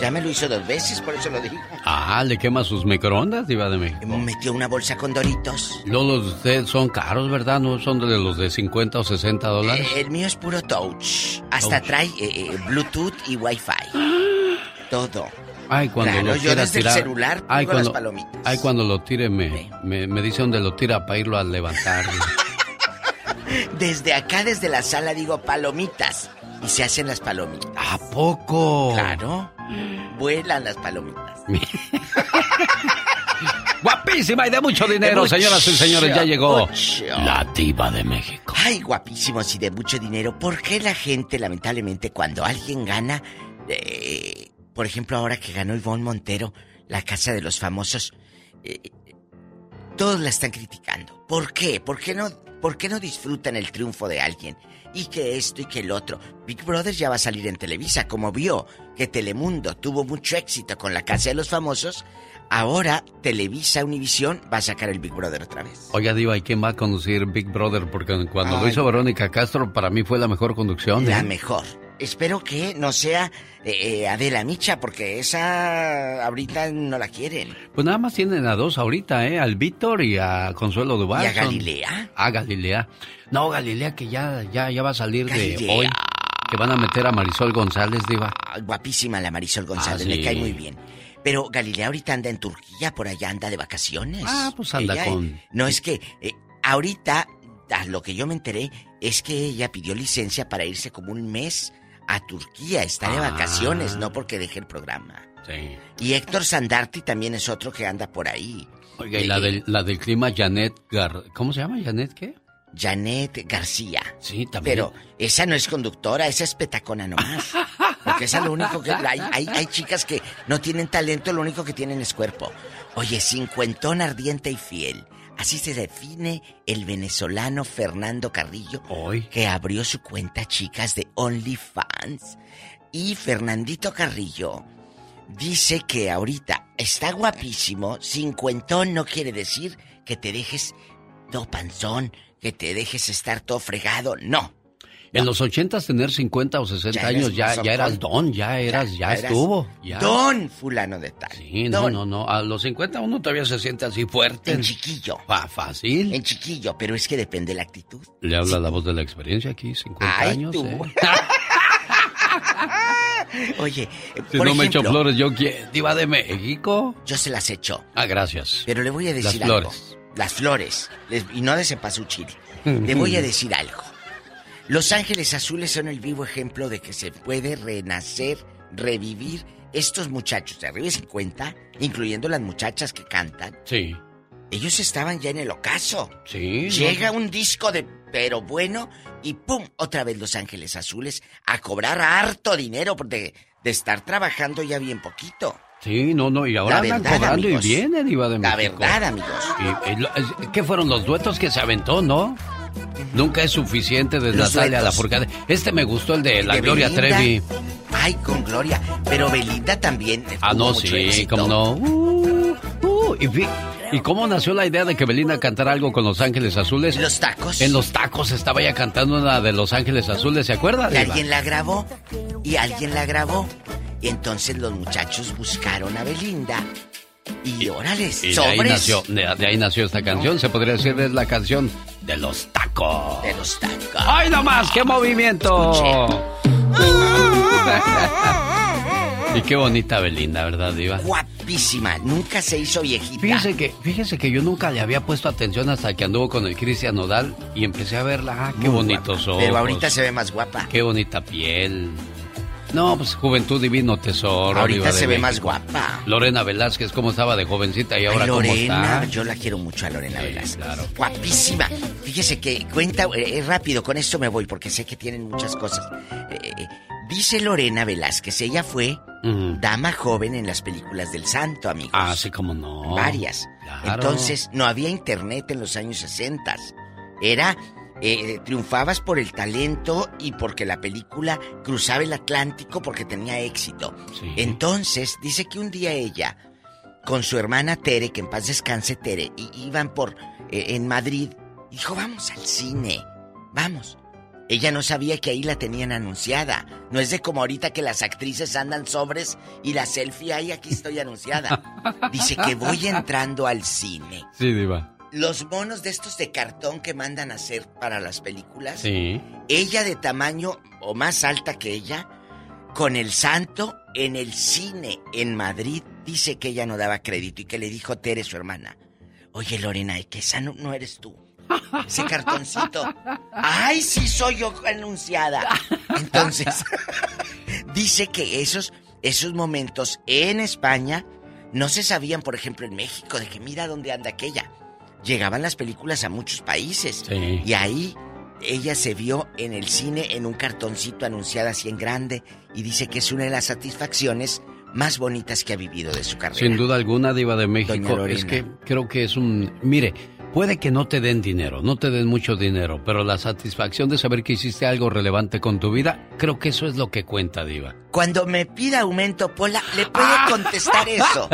Ya me lo hizo dos veces, por eso lo digo. Ah, ¿le quema sus microondas, Diva de México? Metió una bolsa con doritos. No, los de ustedes son caros, ¿verdad? ¿No son de los de 50 o 60 dólares? Eh, el mío es puro touch. Hasta trae eh, eh, Bluetooth y Wi-Fi. (gasps) Todo. Ay, cuando Claro, lo yo quiera desde el tirar. celular pongo ay, cuando, las palomitas. Ay, cuando lo tire, me, me, me dice dónde lo tira para irlo a levantar. (laughs) Desde acá, desde la sala, digo palomitas. Y se hacen las palomitas. ¿A poco? Claro. Vuelan las palomitas. (laughs) Guapísima y de mucho dinero, De mucho, señoras y señores, ya llegó mucho. la diva de México. Ay, guapísimos y de mucho dinero. ¿Por qué la gente, lamentablemente, cuando alguien gana, eh, por ejemplo, ahora que ganó Ivonne Montero, la casa de los famosos, eh, todos la están criticando? ¿Por qué? ¿Por qué no, por qué no disfrutan el triunfo de alguien? Y que esto y que el otro. Big Brother ya va a salir en Televisa, como vio que Telemundo tuvo mucho éxito con la casa de los famosos. Ahora Televisa Univisión va a sacar el Big Brother otra vez. Oiga, Diva, ¿y quién va a conducir Big Brother? Porque cuando lo hizo Verónica Castro, para mí fue la mejor conducción. La ¿eh? mejor. Espero que no sea eh, eh, Adela Micha, porque esa ahorita no la quieren. Pues nada más tienen a dos ahorita, ¿eh? Al Víctor y a Consuelo Duval. ¿Y a Galilea? A Galilea. No, Galilea que ya, ya, ya va a salir de hoy. Que van a meter a Marisol González, Diva. Ah, Guapísima la Marisol González, Ah, me sí. cae muy bien. Pero Galilea ahorita anda en Turquía, por allá anda de vacaciones. Ah, pues anda Ella, con- eh, No es que eh, ahorita, a lo que yo me enteré, es que ella pidió licencia para irse como un mes a Turquía. Está de Ah. vacaciones, no porque deje el programa. Sí. Y Héctor Sandarti también es otro que anda por ahí. Oiga, y la del, la del clima, Janet Gar... ¿Cómo se llama? ¿Janet qué? Janet García. Sí, también. Pero esa no es conductora, esa es petacona nomás. Porque esa es lo único que... Hay, hay, hay chicas que no tienen talento, lo único que tienen es cuerpo. Oye, cincuentón, ardiente y fiel. Así se define el venezolano Fernando Carrillo, que abrió su cuenta, chicas, de OnlyFans. Y Fernandito Carrillo dice que ahorita está guapísimo. Cincuentón no quiere decir que te dejes todo panzón, que te dejes estar todo fregado. No. En los ochentas tener 50 o 60 Ya años ya, ya eras don, ya eras, ya, eras estuvo. Ya. Don fulano de tal. Sí, no, Don. no, no. A los 50 uno todavía se siente así fuerte. En chiquillo. Fa- fácil. En chiquillo, pero es que depende de la actitud. Le habla la voz de la experiencia aquí, 50 Ay, años. tú. ¿eh? (laughs) Oye, Si por no me echo ejemplo, flores, yo quién. Diva de México. Yo se las echo. Ah, gracias. Pero le voy a decir Las algo. flores. Las flores. Les- Y no de cempasúchil. Le voy a (laughs) decir algo. Los ángeles azules son el vivo ejemplo de que se puede renacer, revivir. Estos muchachos de arriba de 50, incluyendo las muchachas que cantan, Sí. ellos estaban ya en el ocaso. Sí. Llega un disco de pero bueno y pum, otra vez Los Ángeles Azules a cobrar harto dinero de, de estar trabajando ya bien poquito. Sí, no, no. Y ahora andan cobrando amigos. y viene, Diva de La verdad, amigos. Y- y ¿Qué fueron los duetos que se aventó, no? Nunca es suficiente de Los Natalia duetos. Lafourcade. Este me gustó, el de la De Gloria Belinda. Trevi. Ay, con Gloria. Pero Belinda también. Ah, no, sí, cómo no. Uh, uh, y, fi- ¿Y cómo nació la idea de que Belinda cantara algo con Los Ángeles Azules? En los tacos. En los tacos estaba ella cantando una de Los Ángeles Azules, ¿se acuerda? Y alguien la grabó. Y alguien la grabó. Y entonces los muchachos buscaron a Belinda. Y órale, Y de ahí, sobres. nació, de, de ahí nació esta canción, se podría decir es la canción de los tacos. De los tacos. ¡Ay, nomás! ¡Qué movimiento! (laughs) y qué bonita Belinda, ¿verdad, Diva? Guapísima. Nunca se hizo viejita. Fíjese que, fíjese que yo nunca le había puesto atención hasta que anduvo con el Cristian Nodal y empecé a verla. Ah, qué Muy bonitos guapa. ojos. Pero ahorita se ve más guapa. Qué bonita piel. No, pues Juventud Divino Tesoro. Ahorita se ve más guapa. Lorena Velázquez, ¿cómo estaba de jovencita y ahora cómo está? yo la quiero mucho a Lorena Velázquez. Claro. Guapísima. Fíjese que cuenta, eh, rápido, con esto me voy porque sé que tienen muchas cosas. Eh, eh, dice Lorena Velázquez, ella fue dama joven en las películas del santo, amigos. Ah, sí, como no. Varias. Entonces, no había internet en los años 60. Era eh, triunfabas por el talento y porque la película cruzaba el Atlántico porque tenía éxito. Entonces, dice que un día ella, con su hermana Tere, que en paz descanse Tere, y iban por eh, en Madrid, dijo, vamos al cine, vamos. Ella no sabía que ahí la tenían anunciada. No es de como ahorita que las actrices andan sobres y la selfie ahí aquí estoy anunciada. Dice que voy entrando al cine. Sí, diva los monos de estos de cartón que mandan a hacer para las películas. Sí. Ella de tamaño o más alta que ella, con el santo en el cine en Madrid, dice que ella no daba crédito y que le dijo Tere, su hermana, oye Lorena, que esa no, eres tú. Ese cartoncito. Ay, sí soy yo anunciada. Entonces, (laughs) dice que esos, esos momentos en España no se sabían, por ejemplo, en México, de que mira dónde anda aquella llegaban las películas a muchos países. Y ahí ella se vio en el cine en un cartoncito anunciada así en grande y dice que es una de las satisfacciones más bonitas que ha vivido de su carrera. Sin duda alguna, Diva de México. Es que creo que es un. Mire, puede que no te den dinero, no te den mucho dinero, pero la satisfacción de saber que hiciste algo relevante con tu vida, creo que eso es lo que cuenta, Diva. Cuando me pida aumento, Pola, ¿le puede contestar eso?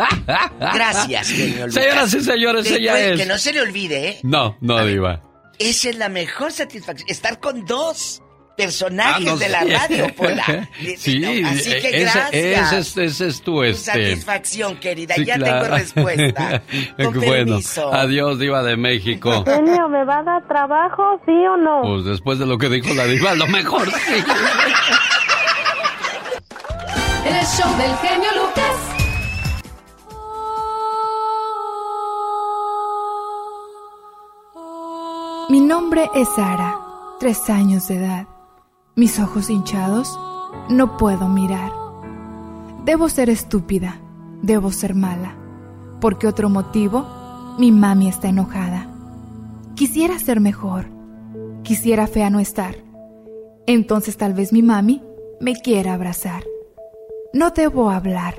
Gracias, señor Señoras y señores, ella es. Que no se le olvide, ¿eh? No, no, Diva. Esa es la mejor satisfacción, estar con dos personajes ah, de la radio, Pola. (laughs) Sí, así que gracias. Ese, es tu este. Satisfacción, querida. ya tengo respuesta. (laughs) bueno, adiós, Diva de México. Genio, ¿me va a dar trabajo, sí o no? Pues después de lo que dijo la Diva, lo mejor sí. (laughs) El show del genio Lucas. Mi nombre es Sara, tres años de edad. Mis ojos hinchados, no puedo mirar. Debo ser estúpida, debo ser mala, porque otro motivo, mi mami está enojada. Quisiera ser mejor, quisiera fea no estar. Entonces tal vez mi mami me quiera abrazar. No debo hablar,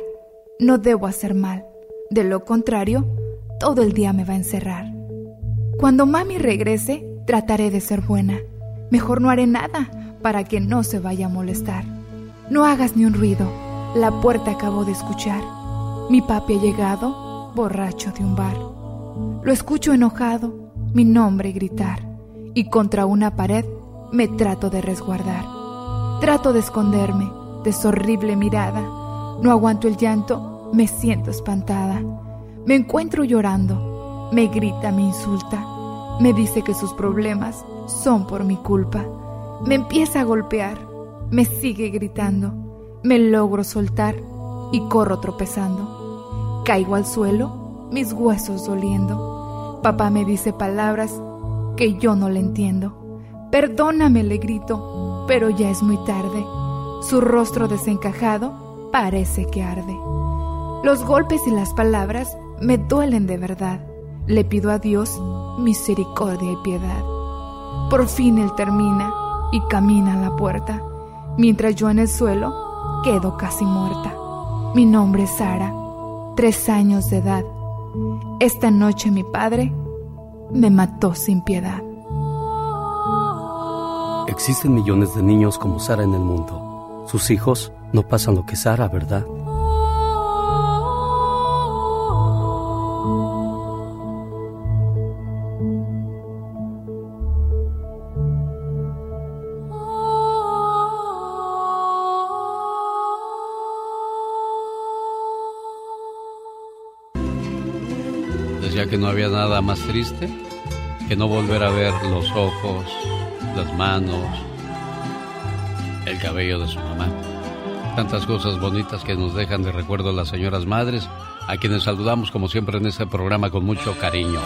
no debo hacer mal. De lo contrario, todo el día me va a encerrar. Cuando mami regrese, trataré de ser buena. Mejor no haré nada para que no se vaya a molestar. No hagas ni un ruido, la puerta acabo de escuchar. Mi papi ha llegado, borracho de un bar. Lo escucho enojado, mi nombre gritar, y contra una pared me trato de resguardar. Trato de esconderme de su horrible mirada. No aguanto el llanto, me siento espantada. Me encuentro llorando, me grita, me insulta, me dice que sus problemas son por mi culpa. Me empieza a golpear, me sigue gritando, me logro soltar y corro tropezando. Caigo al suelo, mis huesos doliendo. Papá me dice palabras que yo no le entiendo. Perdóname, le grito, pero ya es muy tarde. Su rostro desencajado parece que arde. Los golpes y las palabras me duelen de verdad. Le pido a Dios misericordia y piedad. Por fin él termina y camina a la puerta, mientras yo en el suelo quedo casi muerta. Mi nombre es Sara, tres años de edad. Esta noche mi padre me mató sin piedad. Existen millones de niños como Sara en el mundo. Sus hijos no pasan lo que Sara, ¿verdad? Nada más triste que no volver a ver los ojos, las manos, el cabello de su mamá. Tantas cosas bonitas que nos dejan de recuerdo las señoras madres, a quienes saludamos como siempre en este programa con mucho cariño.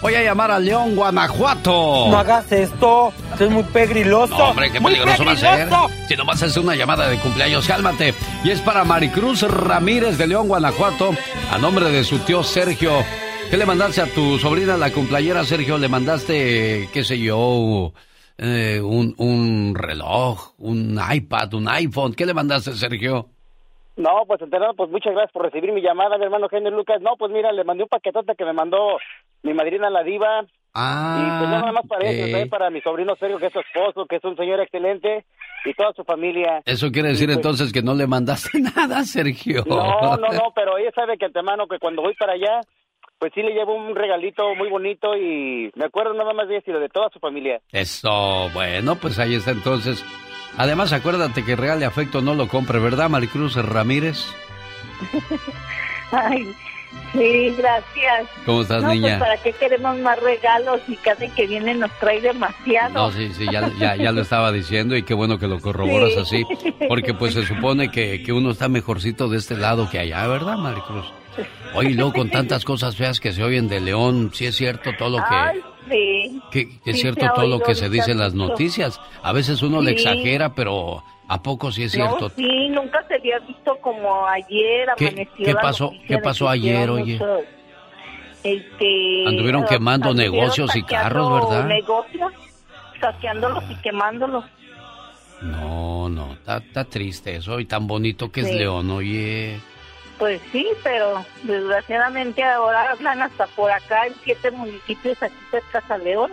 Voy a llamar a León, Guanajuato. No hagas esto, es muy pegriloso. No, hombre, qué peligroso va a ser. Si nomás es una llamada de cumpleaños, cálmate. Y es para Maricruz Ramírez de León, Guanajuato, a nombre de su tío Sergio. ¿Qué le mandaste a tu sobrina, la cumpleañera Sergio? ¿Le mandaste, qué sé yo, eh, un, un reloj, un iPad, un iPhone? ¿Qué le mandaste, Sergio? No, pues enterado, pues muchas gracias por recibir mi llamada, mi hermano Genio Lucas. No, pues mira, le mandé un paquetote que me mandó mi madrina la diva. Ah, y pues nada más para eso, ok. también para mi sobrino Sergio, que es su esposo, que es un señor excelente, y toda su familia. Eso quiere decir pues, entonces que no le mandaste (laughs) nada, Sergio. No, no, no, pero ella sabe que antemano que cuando voy para allá, pues sí le llevo un regalito muy bonito y me acuerdo nada más de ella, sino de toda su familia. Eso, bueno, pues ahí está entonces. Además, acuérdate que regale afecto no lo compre, ¿verdad, Maricruz Ramírez? (laughs) Ay, sí, gracias. ¿Cómo estás, no, niña? Pues, ¿para qué queremos más regalos y cada que viene nos trae demasiado? No, sí, sí, ya, ya, ya lo estaba diciendo y qué bueno que lo corroboras Sí. así, porque pues se supone que, que uno está mejorcito de este lado que allá, ¿verdad, Maricruz? Oye, luego con tantas cosas feas que se oyen de León, sí es cierto todo lo que... Ay, sí. que, que es Sí, cierto se ha todo lo que se dice en las noticias. A veces uno le Sí. exagera, pero ¿a poco sí es No, cierto? sí, nunca se había visto como ayer ¿Qué- qué pasó- qué pasó ayer, oye? muchos, este, Anduvieron quemando negocios y carros, ¿verdad? negocios, saqueándolos y quemándolos. No, no, está, está triste eso y tan bonito que es Sí. León, oye. Pues sí, pero desgraciadamente ahora hablan hasta por acá en siete municipios aquí cerca de León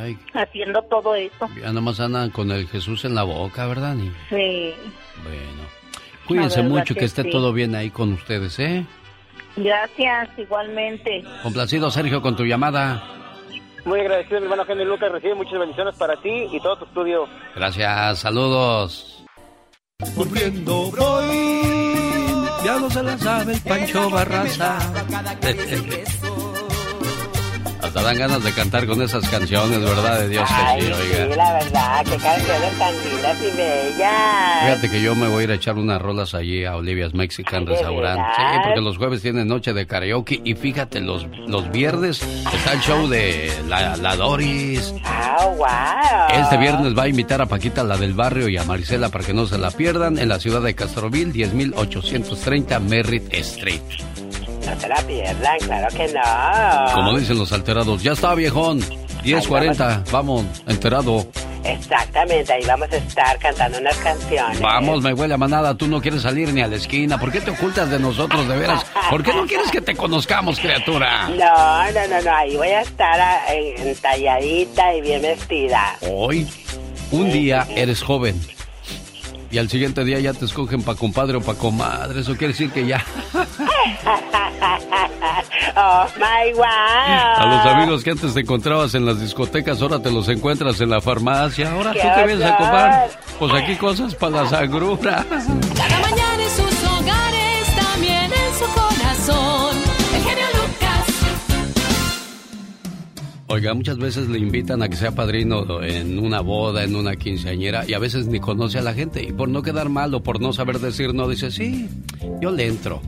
Ay, haciendo todo eso. ya nada más andan con el Jesús en la boca, ¿verdad? Ni? Sí, Bueno, cuídense mucho, que, que esté sí. todo bien ahí con ustedes, ¿eh? gracias igualmente. Complacido, Sergio, con tu llamada. Muy agradecido, mi hermano Genio Lucas, recibe muchas bendiciones para ti y todo tu estudio. Gracias, saludos. Volviendo Ya no se la sabe el Pancho Barraza. Hasta dan ganas de cantar con esas canciones, ¿verdad? De Dios que Ay, sí, sí, oiga. la verdad, qué canciones tan lindas y bellas. Fíjate que yo me voy a ir a echar unas rolas allí a Olivia's Mexican ¿de Restaurant. verdad? Sí, porque los jueves tienen noche de karaoke y fíjate, los, los viernes está el show de la, la Doris. Ah, wow. Este viernes va a invitar a Paquita, la del barrio, y a Marisela para que no se la pierdan en la ciudad de Castroville, 10.830 Merritt Street. No se la pierdan, claro que no. Como dicen los alterados, ya está viejón. 10.40, vamos, enterado. Exactamente, ahí vamos a estar cantando unas canciones. Vamos, me huele a manada, tú no quieres salir ni a la esquina. ¿Por qué te ocultas de nosotros, de veras? ¿Por qué no quieres que te conozcamos, criatura? No, no, no, no, ahí voy a estar ah, en- entalladita y bien vestida. Hoy, un día eres joven. Y al siguiente día ya te escogen pa' compadre o pa' comadre. Eso quiere decir que ya. (laughs) oh my wow. A los amigos que antes te encontrabas en las discotecas, ahora te los encuentras en la farmacia. Ahora tú ¡Qué qué vienes a comprar. Pues aquí cosas para la sangrura. Cada mañana Oiga, muchas veces le invitan a que sea padrino en una boda, en una quinceañera, y a veces ni conoce a la gente. Y por no quedar mal o por no saber decir no, dice, sí, yo le entro.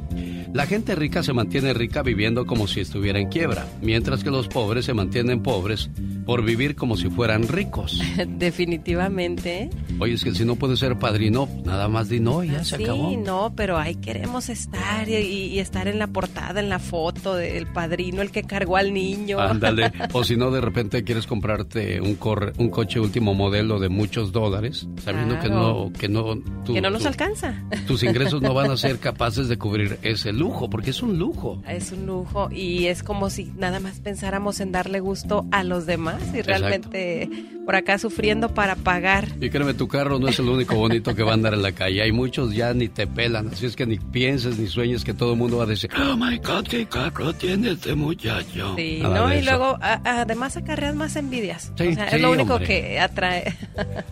La gente rica se mantiene rica viviendo como si estuviera en quiebra, mientras que los pobres se mantienen pobres por vivir como si fueran ricos. (laughs) Definitivamente. Oye, es que si no puedes ser padrino, nada más di no y ya se sí, acabó. no, pero ahí queremos estar y, y estar en la portada, en la foto del padrino, el que cargó al niño. Ándale. (laughs) O si no, de repente quieres comprarte un, corre- un coche último modelo de muchos dólares, sabiendo que no, que no, tu- que no nos tu- alcanza. tus ingresos no van a (laughs) ser capaces de cubrir ese lujo, porque es un lujo. Es un lujo y es como si nada más pensáramos en darle gusto a los demás y Exacto. realmente por acá sufriendo para pagar. Y créeme, tu carro no es el único bonito que va a andar en la calle. Hay muchos ya ni te pelan, así es que ni pienses ni sueñes que todo el mundo va a decir, oh my God, qué carro tiene este muchacho. Sí, Nada ¿no? Y eso. luego a- además acarreas más envidias. Sí, o sea, sí, es lo único hombre. que atrae.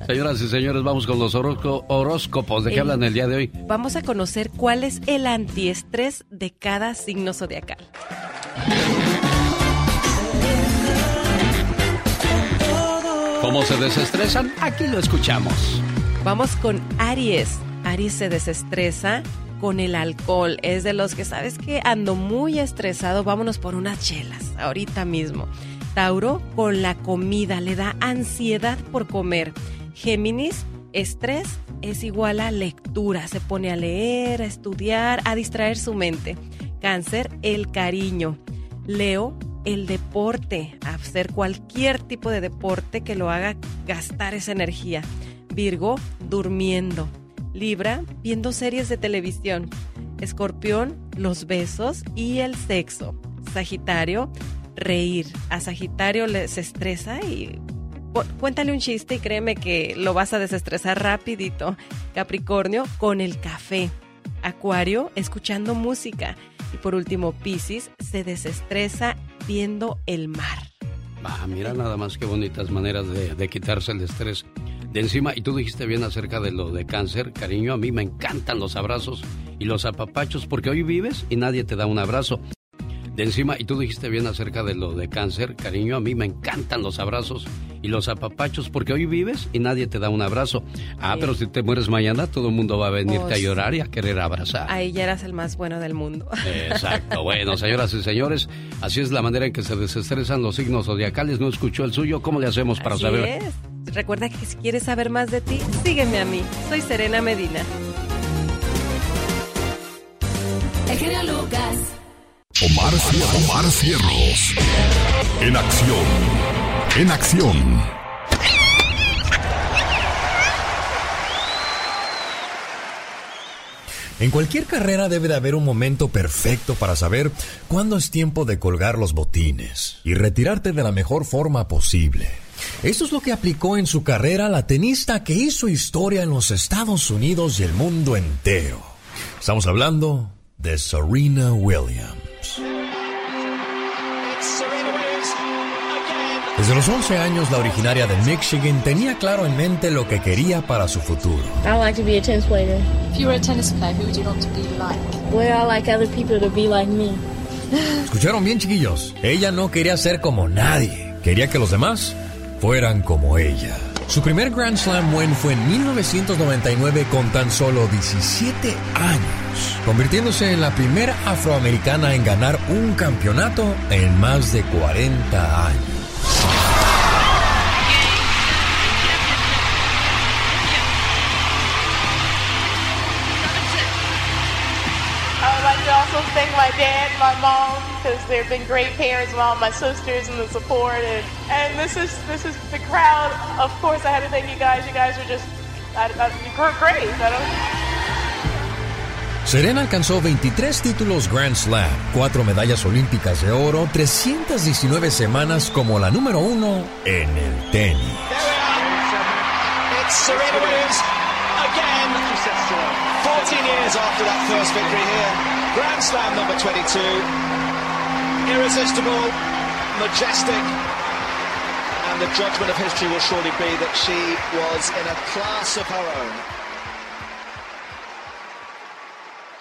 Señoras y señores, vamos con los horósco- horóscopos. ¿De qué Eh, hablan el día de hoy? Vamos a conocer cuál es el antiestrés de cada signo zodiacal. ¿Cómo se desestresan? Aquí lo escuchamos. Vamos con Aries. Aries se desestresa con el alcohol. Es de los que sabes que ando muy estresado, vámonos por unas chelas ahorita mismo. Tauro con la comida, le da ansiedad por comer. Géminis, estrés es igual a lectura, se pone a leer, a estudiar, a distraer su mente. Cáncer, el cariño. Leo, el deporte, hacer cualquier tipo de deporte que lo haga gastar esa energía. Virgo, durmiendo. Libra, viendo series de televisión. Escorpión, los besos y el sexo. Sagitario, reír. A Sagitario se estresa y cuéntale un chiste y créeme que lo vas a desestresar rapidito. Capricornio, con el café. Acuario, escuchando música. Y por último, Piscis, se desestresa viendo el mar. Ah, mira nada más qué bonitas maneras de, de quitarse el estrés de encima. Y tú dijiste bien acerca de lo de cáncer, cariño. A mí me encantan los abrazos y los apapachos porque hoy vives y nadie te da un abrazo. De encima, y tú dijiste bien acerca de lo de cáncer, cariño. A mí me encantan los abrazos y los apapachos porque hoy vives y nadie te da un abrazo. Ah, pero si te mueres mañana, todo el mundo va a venirte a Oh, llorar y a querer abrazar. Ahí ya eras el más bueno del mundo. Exacto. Bueno, señoras y señores, así es la manera en que se desestresan los signos zodiacales. ¿No escuchó el suyo? ¿Cómo le hacemos para Así saber? es. Recuerda que si quieres saber más de ti, sígueme a mí. Soy Serena Medina. El genio Lucas. Omar, Cier- Omar Cierros. En acción. En acción. En cualquier carrera debe de haber un momento perfecto para saber cuándo es tiempo de colgar los botines y retirarte de la mejor forma posible. Esto es lo que aplicó en su carrera la tenista que hizo historia en los Estados Unidos y el mundo entero. Estamos hablando de Serena Williams. Desde los 11 años, la originaria de Michigan tenía claro en mente lo que quería para su futuro. I like to be a tennis player. If you were a tennis player, who would you want to be like? Well, I like other people to be like me. ¿Escucharon bien, chiquillos? Ella no quería ser como nadie. Quería que los demás fueran como ella. Su primer Grand Slam win fue en 1999 con tan solo 17 años, convirtiéndose en la primera afroamericana en ganar un campeonato en más de 40 años. Dad, my mom, because they've been great parents, and all my sisters, and the support, and and this is this is the crowd. Of course, I had to thank you guys. You guys are just, I, I, you're great. I don't. Serena alcanzó 23 títulos Grand Slam, 4 medallas olímpicas de oro, 319 semanas como la número uno en el tenis. It's Serena Williams again. 14 years after that first victory here. Grand Slam number 22. Irresistible, majestic. And the judgment of history will surely be that she was in a class of her own.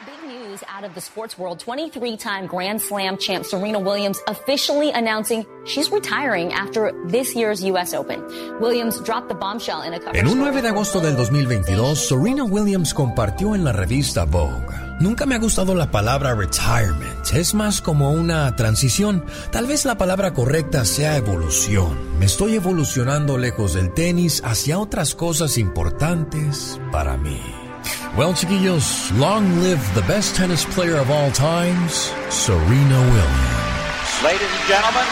Big news out of the sports world. 23 time Grand Slam champ Serena Williams officially announcing she's retiring after this year's U.S. Open. Williams dropped the bombshell in a cover En un 9 de agosto del 2022, Serena Williams compartió en la revista Vogue. Nunca me ha gustado la palabra retirement, es más como una transición. Tal vez la palabra correcta sea evolución. Me estoy evolucionando lejos del tenis hacia otras cosas importantes para mí. Well, chiquillos, long live the best tennis player of all times, Serena Williams. Ladies and gentlemen,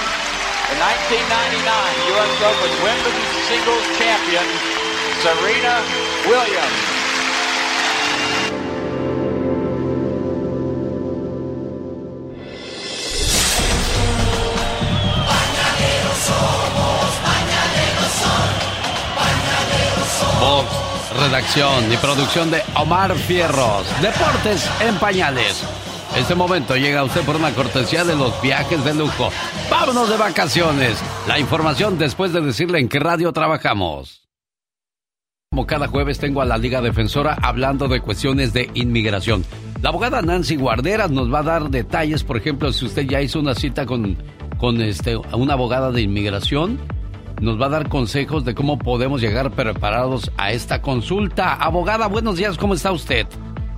the 1999 U.S. Open Women's Singles Champion, Serena Williams. Redacción y producción de Omar Fierros. Deportes en pañales. Este momento llega usted por una cortesía de los viajes de lujo. ¡Vámonos de vacaciones! La información después de decirle en qué radio trabajamos. Como cada jueves tengo a la Liga Defensora hablando de cuestiones de inmigración. La abogada Nancy Guarderas nos va a dar detalles, por ejemplo, si usted ya hizo una cita con, con este, una abogada de inmigración, nos va a dar consejos de cómo podemos llegar preparados a esta consulta. Abogada, buenos días, ¿cómo está usted?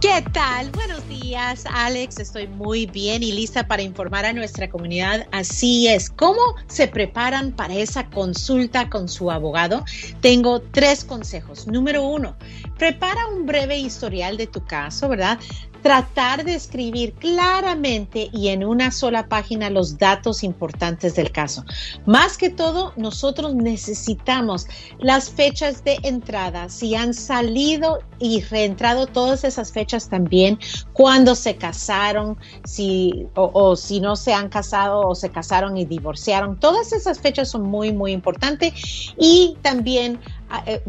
¿Qué tal? Buenos días, Alex. Estoy muy bien y lista para informar a nuestra comunidad. Así es, ¿cómo se preparan para esa consulta con su abogado? Tengo tres consejos. Número uno, prepara un breve historial de tu caso, ¿verdad? Tratar de escribir claramente y en una sola página los datos importantes del caso. Más que todo, nosotros necesitamos las fechas de entrada, si han salido y reentrado todas esas fechas también, cuando se casaron, si o, o si no se han casado o se casaron y divorciaron. Todas esas fechas son muy, muy importantes y también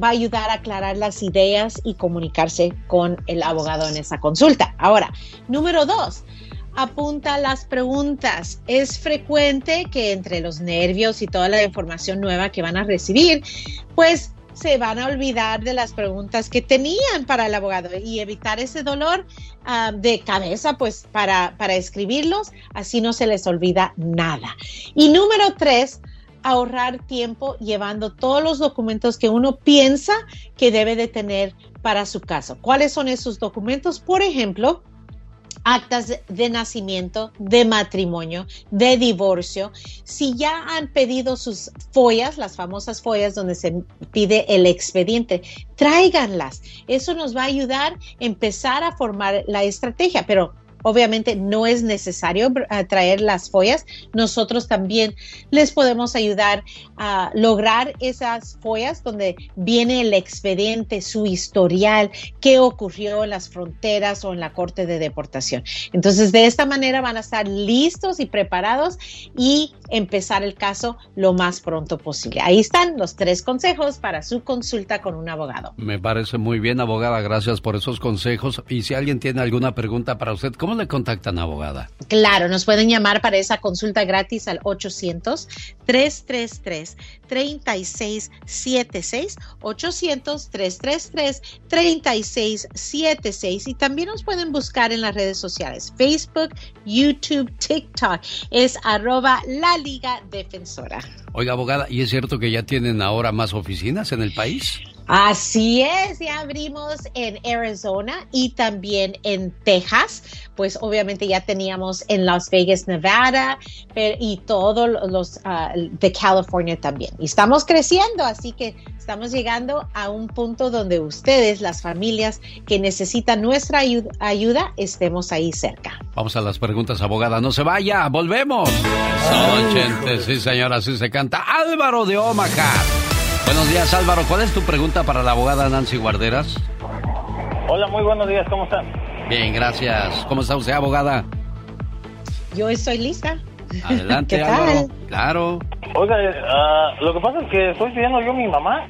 va a ayudar a aclarar las ideas y comunicarse con el abogado en esa consulta. Ahora, número dos, apunta las preguntas. Es frecuente que entre los nervios y toda la información nueva que van a recibir, pues se van a olvidar de las preguntas que tenían para el abogado y evitar ese dolor ah, de cabeza, pues para, para escribirlos, así no se les olvida nada. Y número tres, ahorrar tiempo llevando todos los documentos que uno piensa que debe de tener para su caso. ¿Cuáles son esos documentos? Por ejemplo, actas de nacimiento, de matrimonio, de divorcio. Si ya han pedido sus follas, las famosas follas donde se pide el expediente, tráiganlas. Eso nos va a ayudar a empezar a formar la estrategia, pero Obviamente no es necesario eh, traer las follas. Nosotros también les podemos ayudar a lograr esas follas donde viene el expediente, su historial, qué ocurrió en las fronteras o en la corte de deportación. Entonces, de esta manera van a estar listos y preparados y empezar el caso lo más pronto posible. Ahí están los tres consejos para su consulta con un abogado. Me parece muy bien, abogada. Gracias por esos consejos. Y si alguien tiene alguna pregunta para usted, ¿cómo le contactan, abogada? Claro, nos pueden llamar para esa consulta gratis al 800-333-3676, 800-333-3676 y también nos pueden buscar en las redes sociales, Facebook, YouTube, TikTok, es arroba la Liga Defensora. Oiga, abogada, ¿y es cierto que ya tienen ahora más oficinas en el país? Así es, ya abrimos en Arizona y también en Texas, pues obviamente ya teníamos en Las Vegas, Nevada y todos los ah, de California también. Y estamos creciendo, así que estamos llegando a un punto donde ustedes, las familias que necesitan nuestra ayuda, ayuda estemos ahí cerca. Vamos a las preguntas, abogada, no se vaya, volvemos. sí señora, así se canta. Álvaro de Omaha. Buenos días, Álvaro. ¿Cuál es tu pregunta para la abogada Nancy Guarderas? Hola, muy buenos días. ¿Cómo están? Bien, gracias. ¿Cómo está usted, abogada? Yo estoy lista. Adelante, (laughs) ¿Qué Álvaro. Claro. Oiga, uh, lo que pasa es que estoy pidiendo yo a mi mamá,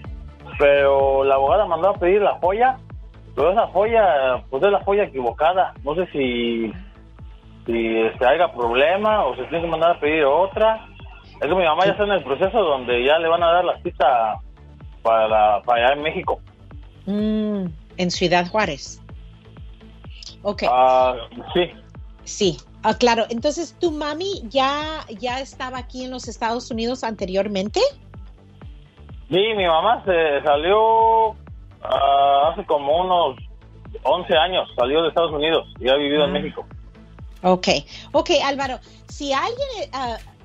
pero la abogada mandó a pedir la joya, pero esa joya, pues es la joya equivocada. No sé si, si este, haya problema o se tiene que mandar a pedir otra. Es que mi mamá ya está en el proceso donde ya le van a dar la cita para, para allá en México. Mm, en Ciudad Juárez. Ok. Ah, sí. Sí, ah, claro. Entonces, ¿tu mami ya, ya estaba aquí en los Estados Unidos anteriormente? Sí, mi mamá se salió ah, hace como unos 11 años, salió de Estados Unidos y ha vivido en México. Ok, ok, Álvaro, si alguien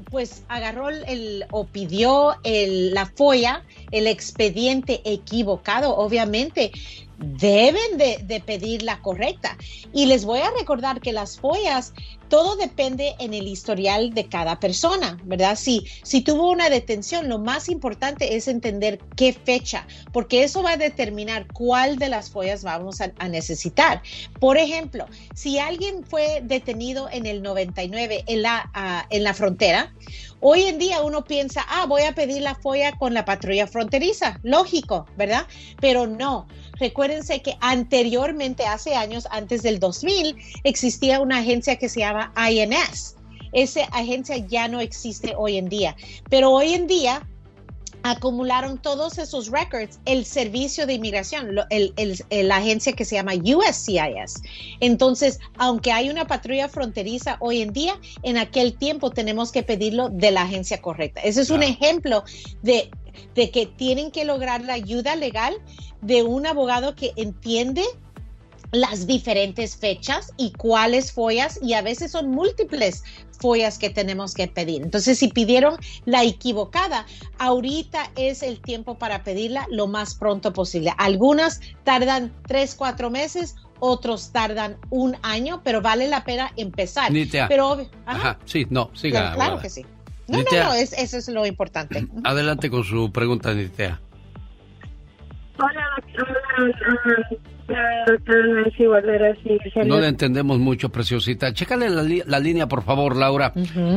pues agarró el, o pidió el, la folla, el expediente equivocado, obviamente deben de, pedir la correcta. Y les voy a recordar que las follas, todo depende en el historial de cada persona, ¿verdad? Si, si tuvo una detención, lo más importante es entender qué fecha, porque eso va a determinar cuál de las follas vamos a, necesitar. Por ejemplo, si alguien fue detenido en el 99 en la, ah, en la frontera, Hoy en día uno piensa, ah, voy a pedir la folla con la patrulla fronteriza, lógico, ¿verdad? Pero no, Recuérdense que anteriormente, hace años, antes del 2000, existía una agencia que se llama INS. Esa agencia ya no existe hoy en día, pero hoy en día acumularon todos esos records el servicio de inmigración, la agencia que se llama USCIS. Entonces, aunque hay una patrulla fronteriza hoy en día, en aquel tiempo tenemos que pedirlo de la agencia correcta. Ese es un ejemplo de de que tienen que lograr la ayuda legal de un abogado que entiende las diferentes fechas y cuáles follas y a veces son múltiples follas que tenemos que pedir. Entonces, si pidieron la equivocada, ahorita es el tiempo para pedirla lo más pronto posible. Algunas tardan tres, cuatro meses, otros tardan un año, pero vale la pena empezar. Nitea. Pero obvio. Ajá, sí, no, siga. Claro, que sí. No, Nitea. no, no, es- eso es lo importante. Adelante con su pregunta, Nitea. Hola, No le entendemos mucho, preciosita. Chécale la, li- la línea, por favor, Laura.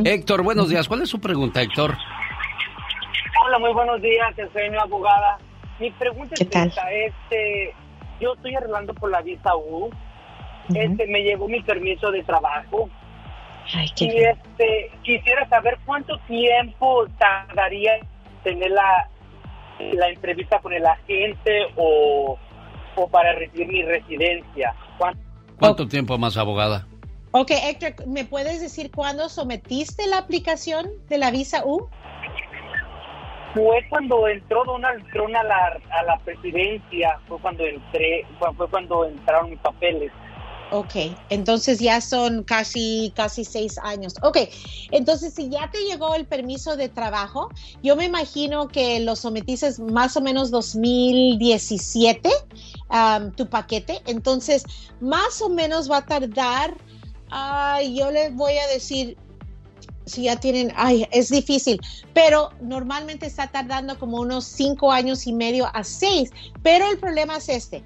Héctor, buenos días. ¿Cuál es su pregunta, Héctor? Hola, muy buenos días, Eugenio, abogada. Mi pregunta es esta, este, yo estoy arreglando por la visa U, este, me llegó mi permiso de trabajo qué y bien. este, quisiera saber cuánto tiempo tardaría en tener la, la entrevista con el agente o, o para recibir mi residencia. ¿Cuánto? ¿Cuánto tiempo más, abogada? Ok, Héctor, ¿me puedes decir cuándo sometiste la aplicación de la visa U? Fue cuando entró Donald Trump a la, a la presidencia, fue cuando entré, fue cuando entraron mis papeles. Ok, entonces ya son casi, casi seis años. Ok, entonces si ya te llegó el permiso de trabajo, yo me imagino que lo sometiste más o menos 2017, um, tu paquete. Entonces, más o menos va a tardar, ay, yo les voy a decir, si ya tienen, ay, es difícil, pero normalmente está tardando como unos cinco años y medio a seis. Pero el problema es este.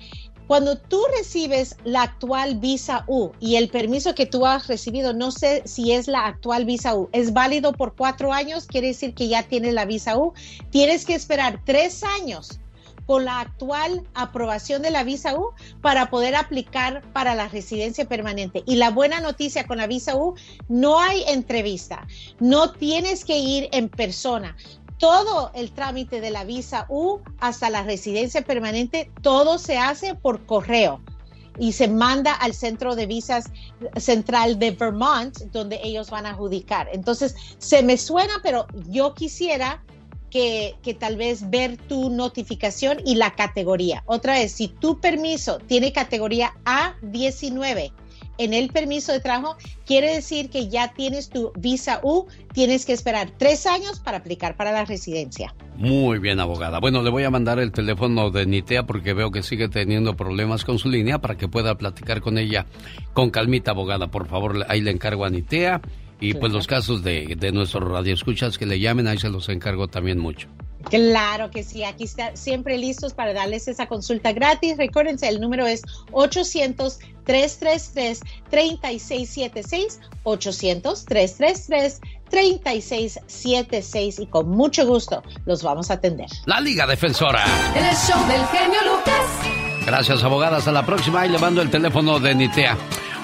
Cuando tú recibes la actual visa U y el permiso que tú has recibido, no sé si es la actual visa U, es válido por cuatro años, quiere decir que ya tienes la visa U. Tienes que esperar tres años con la actual aprobación de la visa U para poder aplicar para la residencia permanente. Y la buena noticia con la visa U, no hay entrevista, no tienes que ir en persona. Todo el trámite de la visa U hasta la residencia permanente, todo se hace por correo y se manda al centro de visas central de Vermont, donde ellos van a adjudicar. Entonces, se me suena, pero yo quisiera que, que, tal vez ver tu notificación y la categoría. Otra vez, si tu permiso tiene categoría A19 en el permiso de trabajo, quiere decir que ya tienes tu visa U, tienes que esperar tres años para aplicar para la residencia. Muy bien, abogada. Bueno, le voy a mandar el teléfono de Nitea porque veo que sigue teniendo problemas con su línea para que pueda platicar con ella con calmita, abogada. Por favor, ahí le encargo a Nitea. Y pues los casos de, de nuestros radioescuchas que le llamen, ahí se los encargo también mucho. Claro que sí, aquí está siempre listos para darles esa consulta gratis. Recuérdense, el número es 800-333-3676, 800-333-3676 y con mucho gusto los vamos a atender. La Liga Defensora. El show del genio Lucas. Gracias, abogada. Hasta la próxima y le mando el teléfono de Nitea.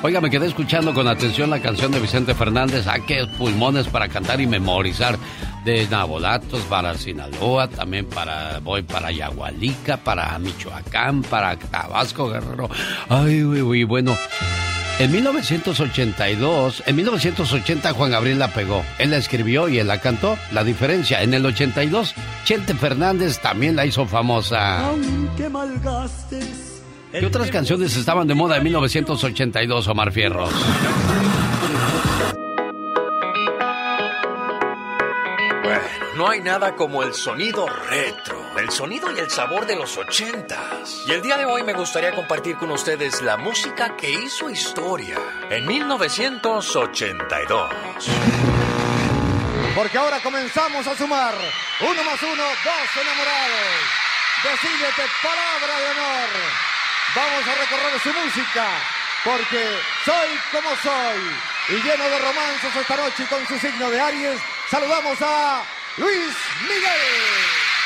Oiga, me quedé escuchando con atención la canción de Vicente Fernández, ¿a qué pulmones para cantar y memorizar? De Nabolatos para Sinaloa, también para, voy para Yagualica, para Michoacán, para Tabasco, Guerrero. Ay, uy, uy, bueno. En 1982, en 1980 Juan Gabriel la pegó. Él la escribió y él la cantó. La diferencia, en el 82, Chente Fernández también la hizo famosa. Aunque malgastes ¿Qué otras canciones estaban de moda en 1982, Omar Fierros? (laughs) Bueno, no hay nada como el sonido retro, el sonido y el sabor de los ochentas. Y el día de hoy me gustaría compartir con ustedes la música que hizo historia en 1982. Porque ahora comenzamos a sumar. Uno más uno, dos enamorados. Decídete palabra de honor. Vamos a recorrer su música. Porque soy como soy. Y lleno de romances esta noche con su signo de Aries, saludamos a Luis Miguel.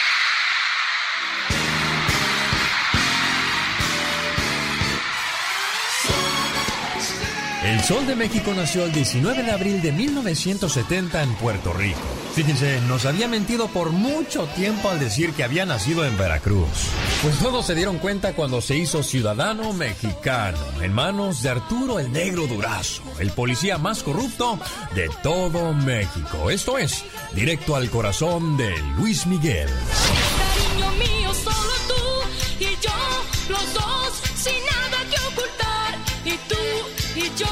El Sol de México nació el 19 de abril de 1970 en Puerto Rico. Fíjense, nos había mentido por mucho tiempo al decir que había nacido en Veracruz. Pues todos se dieron cuenta cuando se hizo ciudadano mexicano, en manos de Arturo el Negro Durazo, el policía más corrupto de todo México. Esto es, directo al corazón de Luis Miguel. Cariño mío, solo tú y yo, los dos, y yo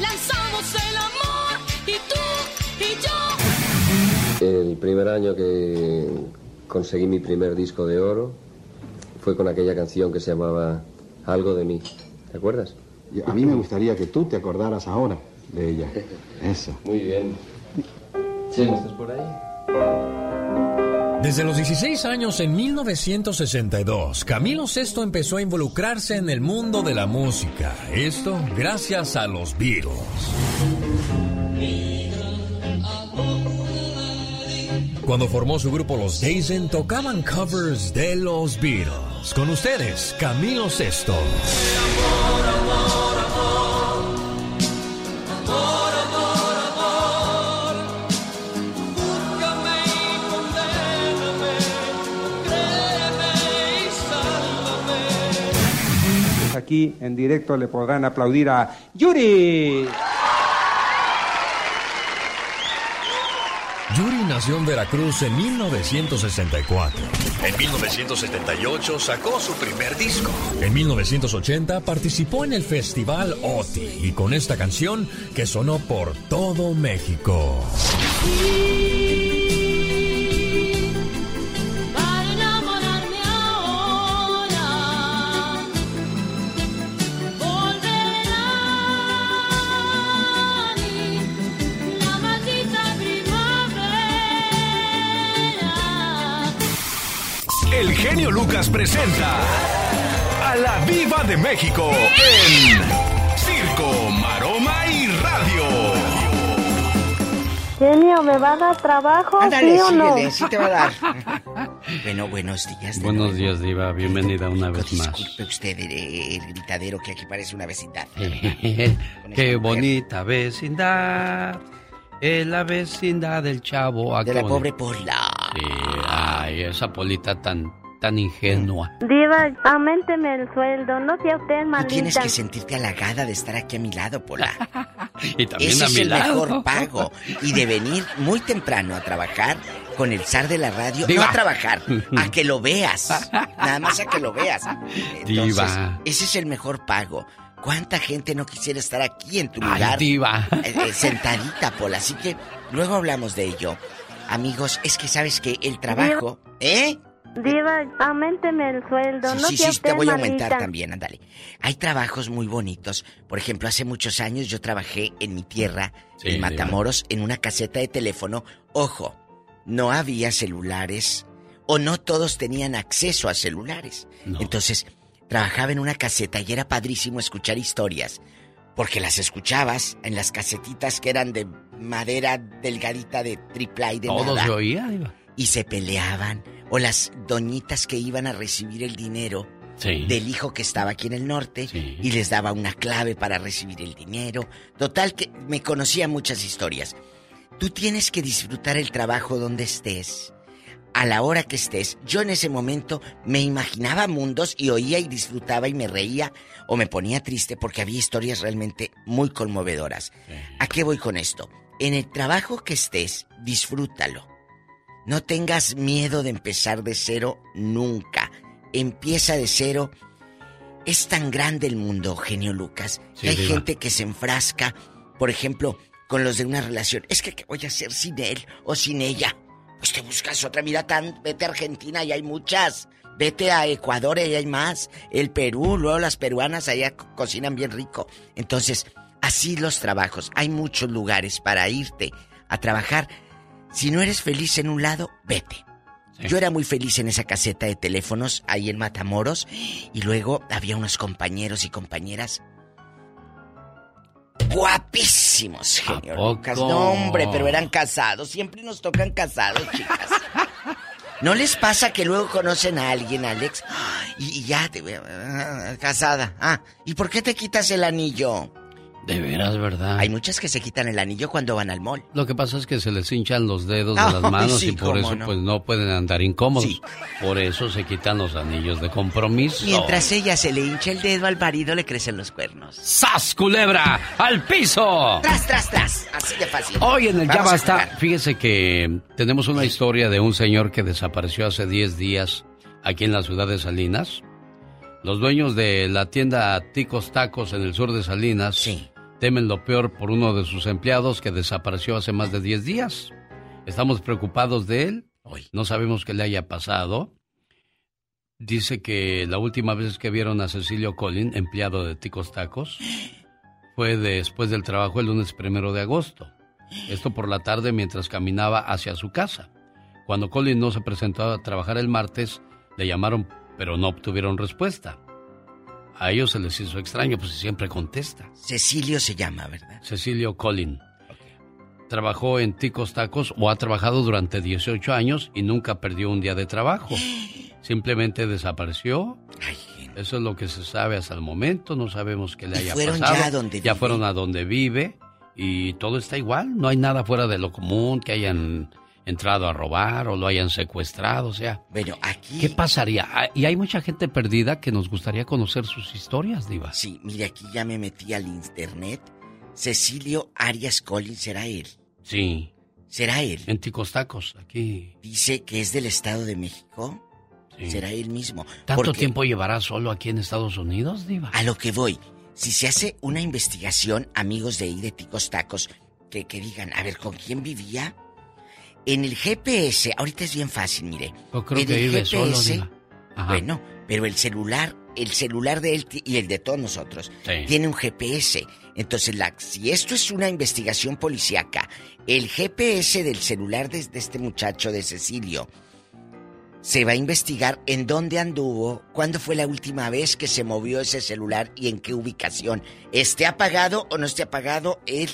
lanzamos el amor y tú y yo. El primer año que conseguí mi primer disco de oro fue con aquella canción que se llamaba Algo de mí. ¿Te acuerdas? A mí me gustaría que tú te acordaras ahora de ella. (laughs) Eso. Muy bien. Chema, ¿estás por ahí? Desde los 16 años en 1962, Camilo Sesto empezó a involucrarse en el mundo de la música. Esto gracias a los Beatles. Cuando formó su grupo Los Dazen, tocaban covers de los Beatles. Con ustedes, Camilo Sesto. Aquí en directo le podrán aplaudir a Yuri. Yuri nació en Veracruz en 1964. En 1978 sacó su primer disco. En 1980 participó en el festival OTI y con esta canción que sonó por todo México. Genio Lucas presenta a la Viva de México en Circo, Maroma y Radio. Genio, ¿me va a dar trabajo, Ándale, sí o no? síguele, sí te va a dar. (laughs) bueno, buenos días. de Buenos nuevo. días, Diva. Bienvenida una vez más. Disculpe usted el, el gritadero que aquí parece una vecindad. (laughs) Qué bonita vecindad. Es la vecindad del chavo. De la pobre Pola. Sí, ay, esa polita tan, tan ingenua. Diva, aumenteme el sueldo, no sea usted Tú maldita. tienes que sentirte halagada de estar aquí a mi lado, Pola. (laughs) Y también Ese a es mi el lado. mejor pago. Y de venir muy temprano a trabajar con el zar de la radio. Diva. No a trabajar, a que lo veas. (laughs) Nada más a que lo veas. Entonces, Diva. ese es el mejor pago. ¿Cuánta gente no quisiera estar aquí en tu Ay, lugar? diva. eh, eh, sentadita, Pola. Así que luego hablamos de ello. Amigos, es que sabes que el trabajo... ¿Eh? Diva, aumenteme el sueldo, Sí, no sí, sí, te voy a aumentar también, ándale. Hay trabajos muy bonitos. Por ejemplo, hace muchos años yo trabajé en mi tierra, Sí, en diva. Matamoros, en una caseta de teléfono. Ojo, no había celulares o no todos tenían acceso a celulares. Entonces, trabajaba en una caseta y era padrísimo escuchar historias. Porque las escuchabas en las casetitas que eran de madera delgadita de triple y de Todo nada se oía, Diva. Y se peleaban. O las doñitas que iban a recibir el dinero Sí. del hijo que estaba aquí en el norte y les daba una clave para recibir el dinero. Total que me conocía muchas historias. Tú tienes que disfrutar el trabajo donde estés. A la hora que estés, yo en ese momento me imaginaba mundos y oía y disfrutaba y me reía o me ponía triste porque había historias realmente muy conmovedoras. ¿A qué voy con esto? En el trabajo que estés, disfrútalo. No tengas miedo de empezar de cero nunca. Empieza de cero. Es tan grande el mundo, genio Lucas, Sí, que hay diva. gente que se enfrasca, por ejemplo, con los de una relación. Es que, ¿qué voy a hacer sin él o sin ella? Pues te buscas otra. Mira, tan, vete a Argentina y hay muchas. Vete a Ecuador y hay más. El Perú, luego las peruanas allá co- cocinan bien rico. Entonces, así los trabajos. Hay muchos lugares para irte a trabajar. Si no eres feliz en un lado, vete. Yo era muy feliz en esa caseta de teléfonos ahí en Matamoros y luego había unos compañeros y compañeras guapísimos, genio? Lucas. No, hombre, pero eran casados. Siempre nos tocan casados, chicas. (laughs) ¿No les pasa que luego conocen a alguien, Alex? Y, y ya, te, ah, casada. Ah, ¿y por qué te quitas el anillo? De veras, ¿verdad? Hay muchas que se quitan el anillo cuando van al mall. Lo que pasa es que se les hinchan los dedos de (laughs) las manos sí, y por eso no. pues no pueden andar incómodos. Por eso se quitan los anillos de compromiso. Mientras ella se le hincha el dedo al marido, le crecen los cuernos. ¡Sas, culebra! ¡Al piso! ¡Tras, tras, tras! Así de fácil. Hoy en el Ya Vamos a Basta, fíjese que tenemos una historia de un señor que desapareció hace 10 días aquí en la ciudad de Salinas. Los dueños de la tienda Ticos Tacos en el sur de Salinas temen lo peor por uno de sus empleados que desapareció hace más de 10 días. Estamos preocupados de él. No sabemos qué le haya pasado. Dice que la última vez que vieron a Cecilio Collin, empleado de Ticos Tacos, (gasps) fue después del trabajo el lunes primero de agosto. (gasps) Esto por la tarde mientras caminaba hacia su casa. Cuando Collin no se presentó a trabajar el martes, le llamaron pero no obtuvieron respuesta. A ellos se les hizo extraño, pues siempre contesta. Cecilio se llama, ¿verdad? Cecilio Collin. Trabajó en Ticos Tacos o ha trabajado durante 18 años y nunca perdió un día de trabajo. (gasps) Simplemente desapareció. Eso es lo que se sabe hasta el momento. No sabemos qué le haya fueron pasado. Ya, donde ya fueron a donde vive y todo está igual. No hay nada fuera de lo común que hayan entrado a robar o lo hayan secuestrado, o sea. Bueno, aquí. ¿Qué pasaría? Ah, y hay mucha gente perdida que nos gustaría conocer sus historias, Diva. Sí, mire, aquí ya me metí al internet. Cecilio Arias Collins, ¿será él? Sí. ¿Será él? En Ticostacos, aquí. Dice que es del Estado de México. Sí. ¿Será él mismo? ¿Tanto Porque tiempo llevará solo aquí en Estados Unidos, Diva? A lo que voy. Si se hace una investigación, amigos de ahí de Ticos Tacos, que, que digan, a ver, ¿con quién vivía? En el GPS, ahorita es bien fácil, mire. Yo creo en que el vive solo, Diva. Ajá. Bueno, pero el celular, el celular de él y el de todos nosotros Sí. tiene un GPS. Entonces, la, si esto es una investigación policíaca, el GPS del celular de, de este muchacho de Cecilio se va a investigar en dónde anduvo, cuándo fue la última vez que se movió ese celular y en qué ubicación. Esté apagado o no esté apagado, él,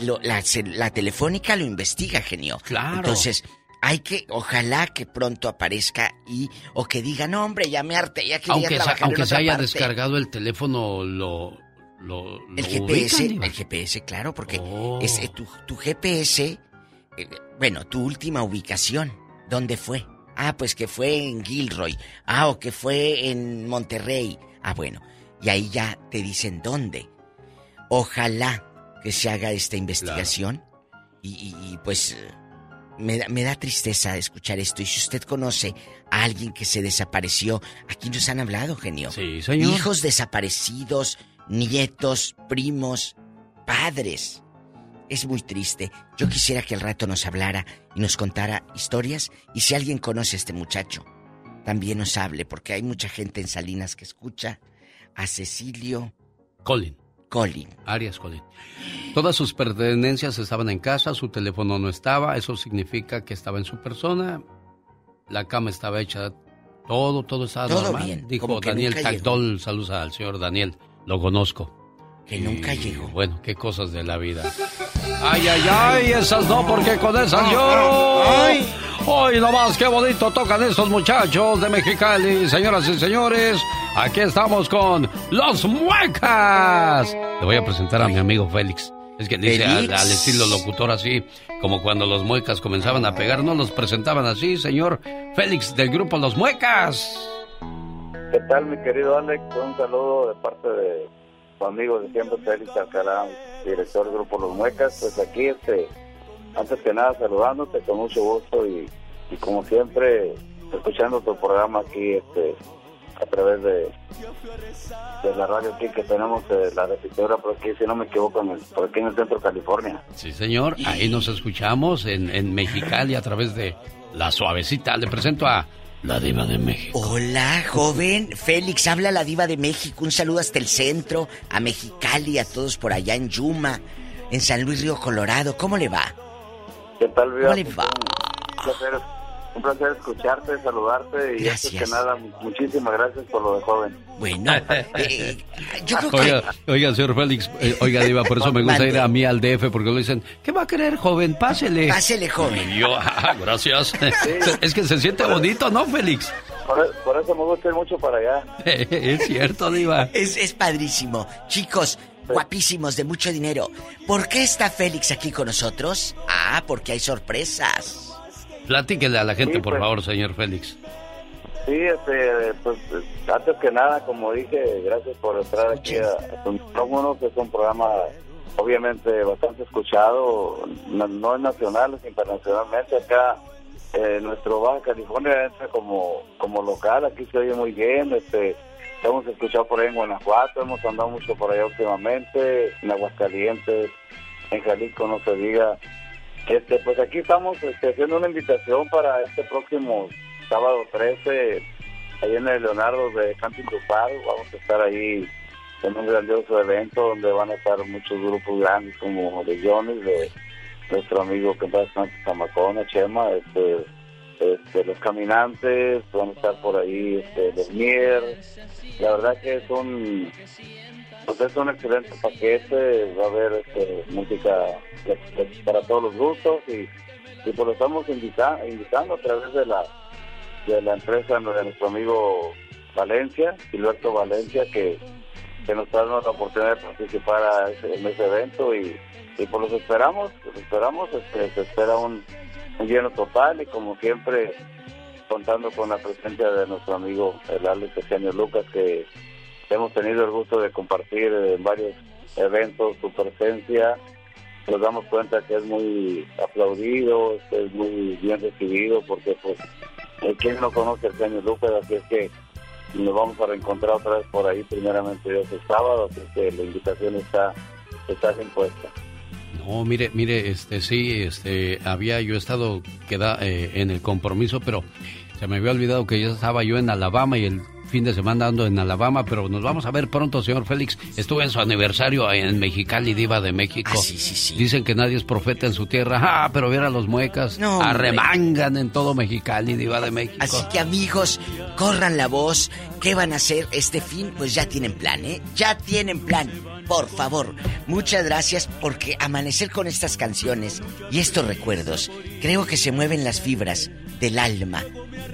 lo- la, telefónica lo investiga, genio. Claro. Entonces, hay que, ojalá que pronto aparezca y, o que diga, no hombre, ya me harté, ya quería Aunque, se, en aunque se haya parte". descargado el teléfono, lo. lo, El GPS, ubican, el GPS, claro, porque Oh. es eh, tu, tu GPS, eh, bueno, tu última ubicación, ¿dónde fue? Ah, pues que fue en Gilroy. Ah, o que fue en Monterrey. Ah, bueno, y ahí ya te dicen dónde. Ojalá que se haga esta investigación y, y- y, pues me, da- me da tristeza escuchar esto. Y si usted conoce a alguien que se desapareció, aquí nos han hablado, genio. Sí, señor. Hijos desaparecidos, nietos, primos, padres. Es muy triste. Yo quisiera que al rato nos hablara y nos contara historias. Y si alguien conoce a este muchacho, también nos hable, porque hay mucha gente en Salinas que escucha a Cecilio Colin. Colin. Arias Colin. Todas sus pertenencias estaban en casa, su teléfono no estaba, eso significa que estaba en su persona, la cama estaba hecha, todo, todo estaba Todo normal. bien, Dijo Daniel Tactol, saludos al señor Daniel, lo conozco. Que nunca llegó. Bueno, qué cosas de la vida. Ay, ay, ay, esas no, porque con esas lloro. Ay. Hoy nomás, qué bonito tocan estos muchachos de Mexicali, señoras y señores. Aquí estamos con Los Muecas. Le voy a presentar a mi amigo Félix. Es que dice al, estilo locutor así, como cuando los muecas comenzaban a pegar, no los presentaban así, señor Félix del grupo Los Muecas. ¿Qué tal, mi querido Alex? Un saludo de parte de tu amigo de siempre, Félix Alcalá, director del grupo Los Muecas. Pues aquí, este, antes que nada, saludándote con mucho gusto y, y como siempre, escuchando tu programa aquí, este, a través de, de la radio aquí que tenemos, eh, la repetidora por aquí, si no me equivoco, en el- por aquí en el centro de California. Sí, señor. Ahí nos escuchamos en, en Mexicali a través de La Suavecita. Le presento a la Diva de México. Hola, joven. Félix, habla la diva de México. Un saludo hasta el centro, a Mexicali, a todos por allá en Yuma, en San Luis Río Colorado. ¿Cómo le va? ¿Qué tal, Viva? ¿Cómo le? Un placer, un placer escucharte, saludarte y antes Gracias. que nada, muchísimas gracias por lo de joven. Bueno, (laughs) eh, yo creo que... Oiga, oiga, señor Félix, eh, oiga, Diva, por eso me gusta Mande. ir a mí al DF, porque lo dicen, ¿qué va a querer, joven? Pásele. Pásele, joven. Y yo, ah, gracias. (laughs) Es que se siente bonito, ¿no, Félix? Por, por eso me gusta ir mucho para allá. (laughs) Es cierto, Diva. Es, es padrísimo. Chicos, guapísimos, de mucho dinero. ¿Por qué está Félix aquí con nosotros? Ah, porque hay sorpresas. Platíquele a la gente, Sí, por pues. favor, señor Félix. Sí, este, pues antes que nada, como dije, gracias por entrar aquí a, a tu micrófono, que es un programa obviamente bastante escuchado, no, no es nacional, es internacionalmente. Acá eh, nuestro Baja California entra como, como local, aquí se oye muy bien, este hemos escuchado por ahí en Guanajuato, hemos andado mucho por allá últimamente, en Aguascalientes, en Jalisco, no se diga. Este, pues aquí estamos este, haciendo una invitación para este próximo sábado 13, ahí en el Leonardo de Camping Tupar. Vamos a estar ahí en un grandioso evento donde van a estar muchos grupos grandes como Legiones de nuestro amigo que en Zamacona, Chema, este, este, los caminantes, van a estar por ahí este, los Mier. La verdad que es un, pues es un excelente paquete, va a haber este, música para todos los gustos y, y pues lo estamos invitando a través de la de la empresa de nuestro amigo Valencia, Gilberto Valencia, que, que nos dando la oportunidad de participar en ese evento y, y pues los esperamos, los esperamos, este, se espera un, un lleno total y como siempre contando con la presencia de nuestro amigo el Alex Eugenio Lucas que hemos tenido el gusto de compartir en varios eventos su presencia. Nos damos cuenta que es muy aplaudido es muy bien recibido porque pues quien no conoce a Eugenio Lucas así es que nos vamos a reencontrar otra vez por ahí primeramente Dios el sábado así que la invitación está está impuesta no, mire, mire, este sí, este había yo estado queda eh, en el compromiso, pero se me había olvidado que ya estaba yo en Alabama y el fin de semana ando en Alabama, pero nos vamos a ver pronto, señor Félix. Estuve en su aniversario en Mexicali, Diva de México. Ah, sí, sí, sí. Dicen que nadie es profeta en su tierra. Ah, pero viera los muecas. No, arremangan en todo Mexicali, Diva de México. Así que amigos, corran la voz. ¿Qué van a hacer este fin? Pues ya tienen plan, ¿eh? Ya tienen plan. Por favor, muchas gracias porque amanecer con estas canciones y estos recuerdos, creo que se mueven las fibras del alma,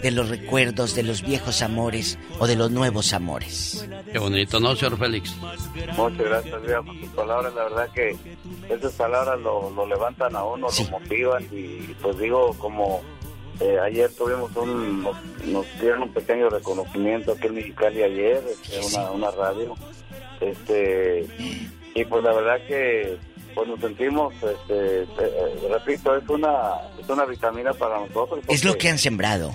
de los recuerdos, de los viejos amores o de los nuevos amores. Qué bonito, ¿no, señor Félix? Muchas gracias, Dios, por sus palabras. La verdad que esas palabras lo, levantan a uno, lo motivan y pues digo, como eh, ayer tuvimos un, nos, dieron un pequeño reconocimiento aquí en Mexicali ayer, este, una, una radio este y pues la verdad que pues nos sentimos este, eh, repito es una es una vitamina para nosotros es lo que han sembrado.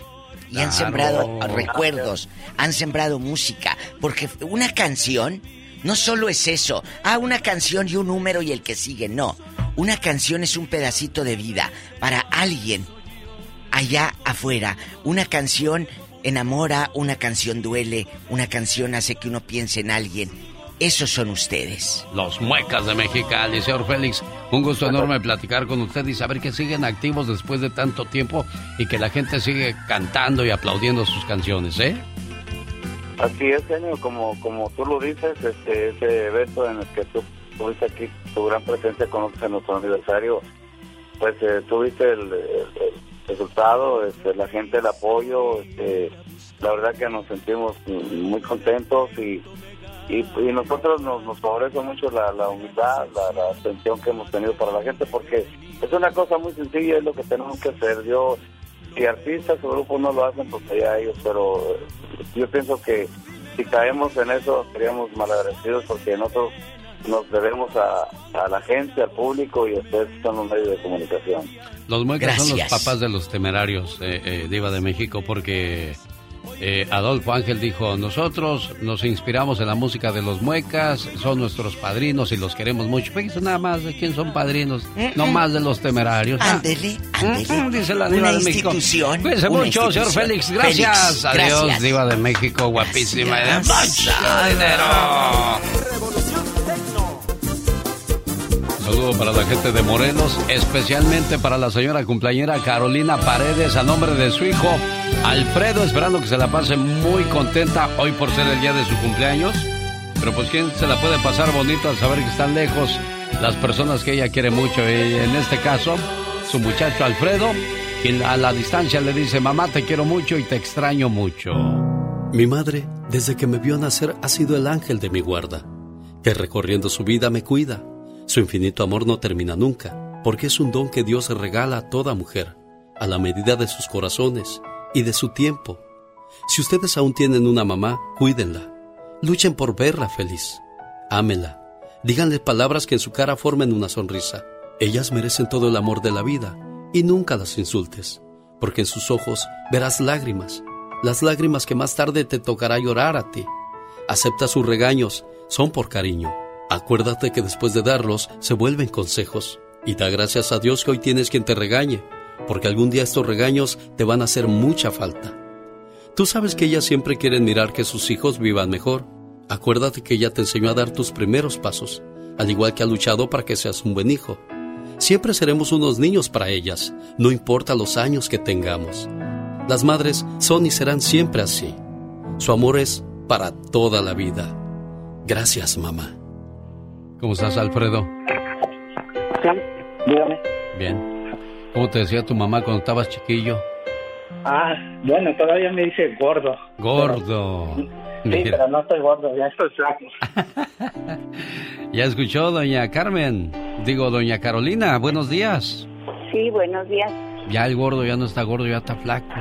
Y han sembrado recuerdos han sembrado música porque una canción no solo es eso ah una canción y un número y el que sigue no. Una canción es un pedacito de vida para alguien allá afuera. Una canción enamora, una canción duele, una canción hace que uno piense en alguien esos son ustedes. Los muecas de Mexicali, señor Félix. Un gusto enorme platicar con usted y saber que siguen activos después de tanto tiempo y que la gente sigue cantando y aplaudiendo sus canciones, ¿eh? Así es, genio, como, como tú lo dices, este, ese evento en el que tú tuviste aquí tu gran presencia con nosotros en nuestro aniversario, pues eh, tuviste el, resultado, este, la gente, el apoyo, este, la verdad que nos sentimos muy contentos y y, y nosotros nos, nos favorece mucho la, la humildad, la, atención que hemos tenido para la gente, porque es una cosa muy sencilla, es lo que tenemos que hacer. Yo, si artistas o grupos no lo hacen, pues allá ellos, pero yo pienso que si caemos en eso seríamos malagradecidos porque nosotros nos debemos a, a, la gente, al público y a ustedes son los medios de comunicación. Los muecas son los papás de los temerarios, eh, eh, Diva de México, porque eh, Adolfo Ángel dijo, nosotros nos inspiramos en la música de los muecas, son nuestros padrinos y los queremos mucho. Fíjense nada más de quién son padrinos, no más de los temerarios. Ándele, ándele. Dice la Diva de México. Cuídense mucho, señor Félix. Gracias. Adiós, Diva de México, guapísima. de dinero. Saludo para la gente de Morelos, especialmente para la señora cumpleañera Carolina Paredes, a nombre de su hijo Alfredo, esperando que se la pase muy contenta hoy por ser el día de su cumpleaños. Pero pues quién se la puede pasar bonito al saber que están lejos las personas que ella quiere mucho. Y en este caso, su muchacho Alfredo, quien a la distancia le dice, mamá, te quiero mucho y te extraño mucho. Mi madre, desde que me vio nacer, ha sido el ángel de mi guarda, que recorriendo su vida me cuida. Su infinito amor no termina nunca, porque es un don que Dios regala a toda mujer, a la medida de sus corazones y de su tiempo. Si ustedes aún tienen una mamá, cuídenla. Luchen por verla feliz. Ámenla. Díganle palabras que en su cara formen una sonrisa. Ellas merecen todo el amor de la vida y nunca las insultes, porque en sus ojos verás lágrimas, las lágrimas que más tarde te tocará llorar a ti. Acepta sus regaños, son por cariño. Acuérdate que después de darlos se vuelven consejos. Y da gracias a Dios que hoy tienes quien te regañe, porque algún día estos regaños te van a hacer mucha falta. Tú sabes que ellas siempre quieren mirar que sus hijos vivan mejor. Acuérdate que ella te enseñó a dar tus primeros pasos, al igual que ha luchado para que seas un buen hijo. Siempre seremos unos niños para ellas, no importa los años que tengamos. Las madres son y serán siempre así. Su amor es para toda la vida. Gracias, mamá. ¿Cómo estás, Alfredo? Dígame. Bien. ¿Cómo te decía tu mamá cuando estabas chiquillo? Ah, bueno, todavía me dice gordo. Gordo. Sí, pero no estoy gordo, ya estoy flaco. (laughs) ya escuchó, doña Carmen. Digo, doña Carolina, buenos días. Sí, buenos días. Ya el gordo ya no está gordo, ya está flaco.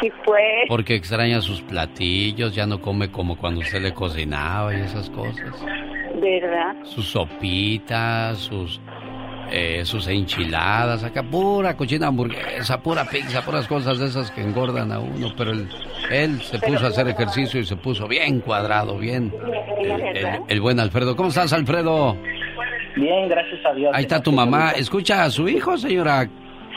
Sí fue. Porque extraña sus platillos, ya no come como cuando usted le cocinaba y esas cosas. ¿Verdad? Sus sopitas, sus eh, sus enchiladas, acá pura cochina hamburguesa, pura pizza, puras cosas de esas que engordan a uno, pero él, él se puso a hacer ejercicio y se puso bien cuadrado, bien. El, buen Alfredo. ¿Cómo estás, Alfredo? Bien, gracias a Dios. Ahí está tu mamá. ¿Escucha a su hijo, señora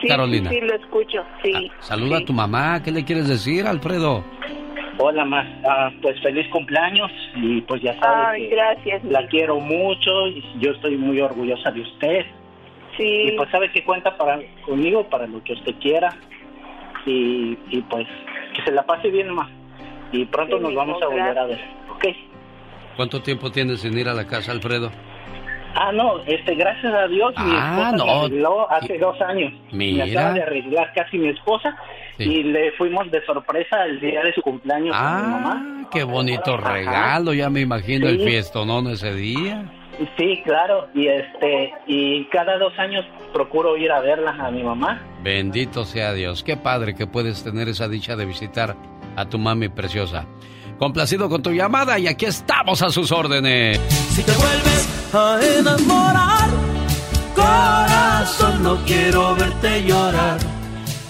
Carolina? Sí, lo escucho, sí. Ah, saluda a tu mamá. ¿Qué le quieres decir, Alfredo? Hola, ma. Ah, pues feliz cumpleaños y pues ya sabes Ay, gracias. La quiero mucho y yo estoy muy orgullosa de usted. Sí. Y pues sabe que cuenta para conmigo para lo que usted quiera. Y, y pues que se la pase bien, ma. Y pronto nos vamos a volver a ver, ¿ok? ¿Cuánto tiempo tienes sin ir a la casa, Alfredo? Ah, no, este, gracias a Dios, mi Ah, esposa no. me arregló hace dos años. Mira. Me acaba de arreglar casi mi esposa Sí. y le fuimos de sorpresa el día de su cumpleaños a mi mamá. Ah, qué bonito regalo, ya me imagino el Sí. fiestonón ese día. Sí, claro, y este, y cada dos años procuro ir a verla a mi mamá. Bendito sea Dios, qué padre que puedes tener esa dicha de visitar a tu mami preciosa. Complacido con tu llamada y aquí estamos a sus órdenes. Si te vuelves a enamorar, corazón, no quiero verte llorar.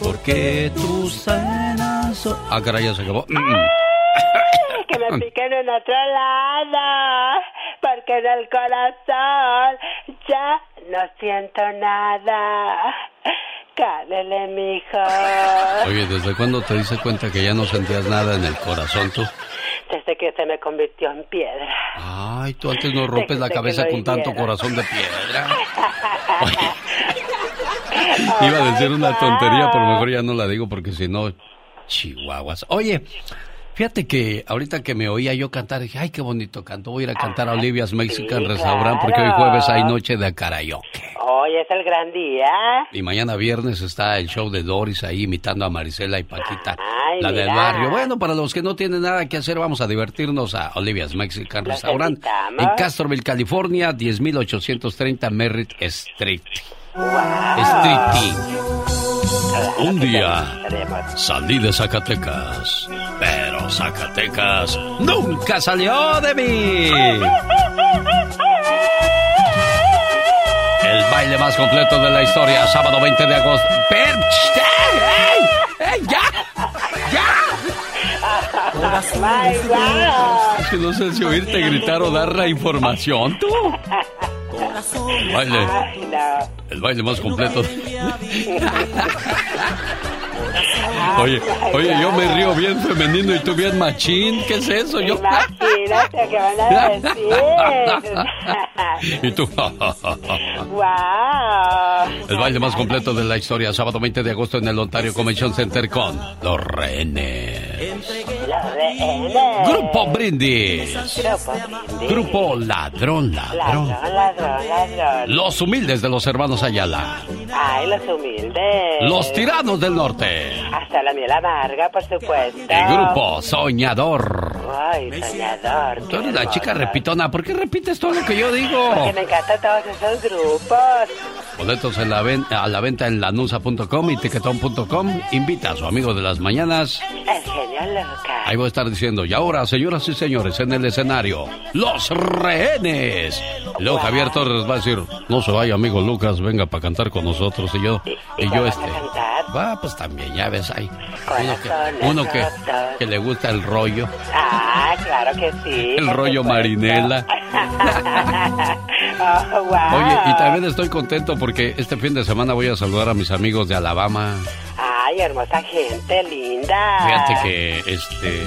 Porque tus penas son... Ah, caray, ya se acabó. Que me piquen en otro lado, porque en el corazón ya no siento nada. Cálele, mijo. Oye, ¿desde cuándo te diste cuenta que ya no sentías nada en el corazón tú? Desde que se me convirtió en piedra. Ay, tú antes no rompes la Desde cabeza con tanto corazón de piedra. (laughs) Iba a decir una tontería, pero mejor ya no la digo porque si no, chihuahuas. Oye, fíjate que ahorita que me oía yo cantar, dije, ay, qué bonito canto. Voy a ir a cantar a Olivia's Mexican Restaurant porque hoy jueves hay noche de karaoke. Hoy es el gran día. Y mañana viernes está el show de Doris ahí imitando a Marisela y Paquita, Ay, la del barrio. Bueno, para los que no tienen nada que hacer, vamos a divertirnos a Olivia's Mexican Los Restaurant en Castroville, California, 10830 Merritt Street. Street. Un día salí de Zacatecas, pero Zacatecas nunca salió de mí. El baile más completo de la historia, sábado 20 de agosto. ¡Per- ¡Ey! ¡Ey, ya! Guau. Es que no sé si oírte gritar o dar la información, tú. El baile, Ay, no. el baile más completo. (laughs) Oye, oye, yo me río bien femenino y tú bien machín. ¿Qué es eso? Yo. Imagínate que van a decir. Y tú. wow. (laughs) El baile más completo de la historia, sábado 20 de agosto en el Ontario Convention Center con Los Rehenes. Grupo Brindis. Grupo Ladrón Ladrón. Los humildes de los hermanos Ayala. Ay, los humildes. Los tiranos del norte. Hasta la miel amarga, por supuesto. El grupo Soñador. Ay, soñador. Tú eres la chica repitona. ¿Por qué repites todo lo que yo digo? Porque me encantan todos esos grupos. Boletos en la a la venta en lanusa.com y tiquetón.com. Invita a su amigo de las mañanas. El loca. Ahí voy a estar diciendo, y ahora, señoras y señores, en el escenario, los rehenes. Y luego Javier Torres va a decir, no se vaya, amigo Lucas, venga para cantar con nosotros. Y yo, y yo este, Va, pues también, ya ves ahí. Uno que, que, le gusta el rollo. Ah, claro que sí. El rollo marinela. (laughs) Oh, Oye, y también estoy contento porque este fin de semana voy a saludar a mis amigos de Alabama. Ay, hermosa gente, linda. Fíjate que este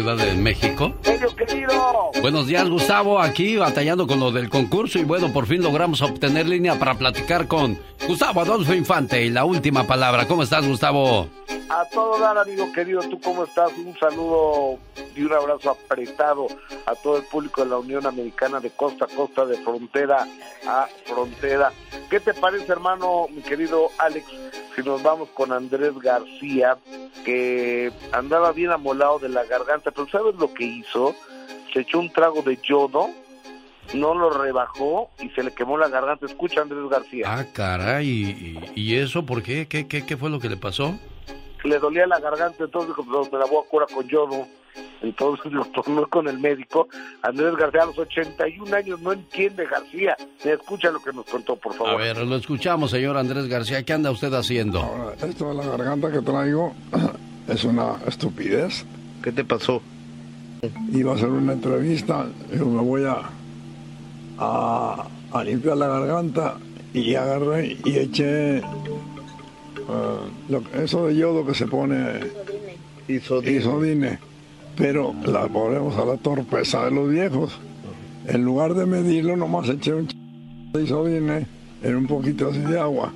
Ciudad de México. querido! Buenos días, Gustavo, aquí batallando con lo del concurso y bueno, por fin logramos obtener línea para platicar con Gustavo Adolfo Infante y la última palabra. ¿Cómo estás, Gustavo? A todo dar, amigo querido, ¿tú cómo estás? Un saludo y un abrazo apretado a todo el público de la Unión Americana de costa a costa, de frontera a frontera. ¿Qué te parece, hermano, mi querido Alex, si nos vamos con Andrés García, que andaba bien amolado de la garganta, pero ¿sabes lo que hizo? Se echó un trago de yodo, no lo rebajó y se le quemó la garganta. Escucha, Andrés García. Ah, caray, ¿y, eso por qué? ¿Qué, qué? ¿Qué fue lo que le pasó? le dolía la garganta, entonces me la voy a curar con yodo. Entonces lo tomó con el médico. Andrés García a los 81 años no entiende García. Me escucha lo que nos contó, por favor. A ver, lo escuchamos, señor Andrés García. ¿Qué anda usted haciendo? esto de la garganta que traigo (clears throat) es una estupidez. ¿Qué te pasó? Iba a hacer una entrevista, y me voy a, a, limpiar la garganta y agarré y eché uh, eso de yodo que se pone isodine. isodine pero la ponemos a la torpeza de los viejos. En lugar de medirlo, nomás eché un ch... de isodine en un poquito así de agua.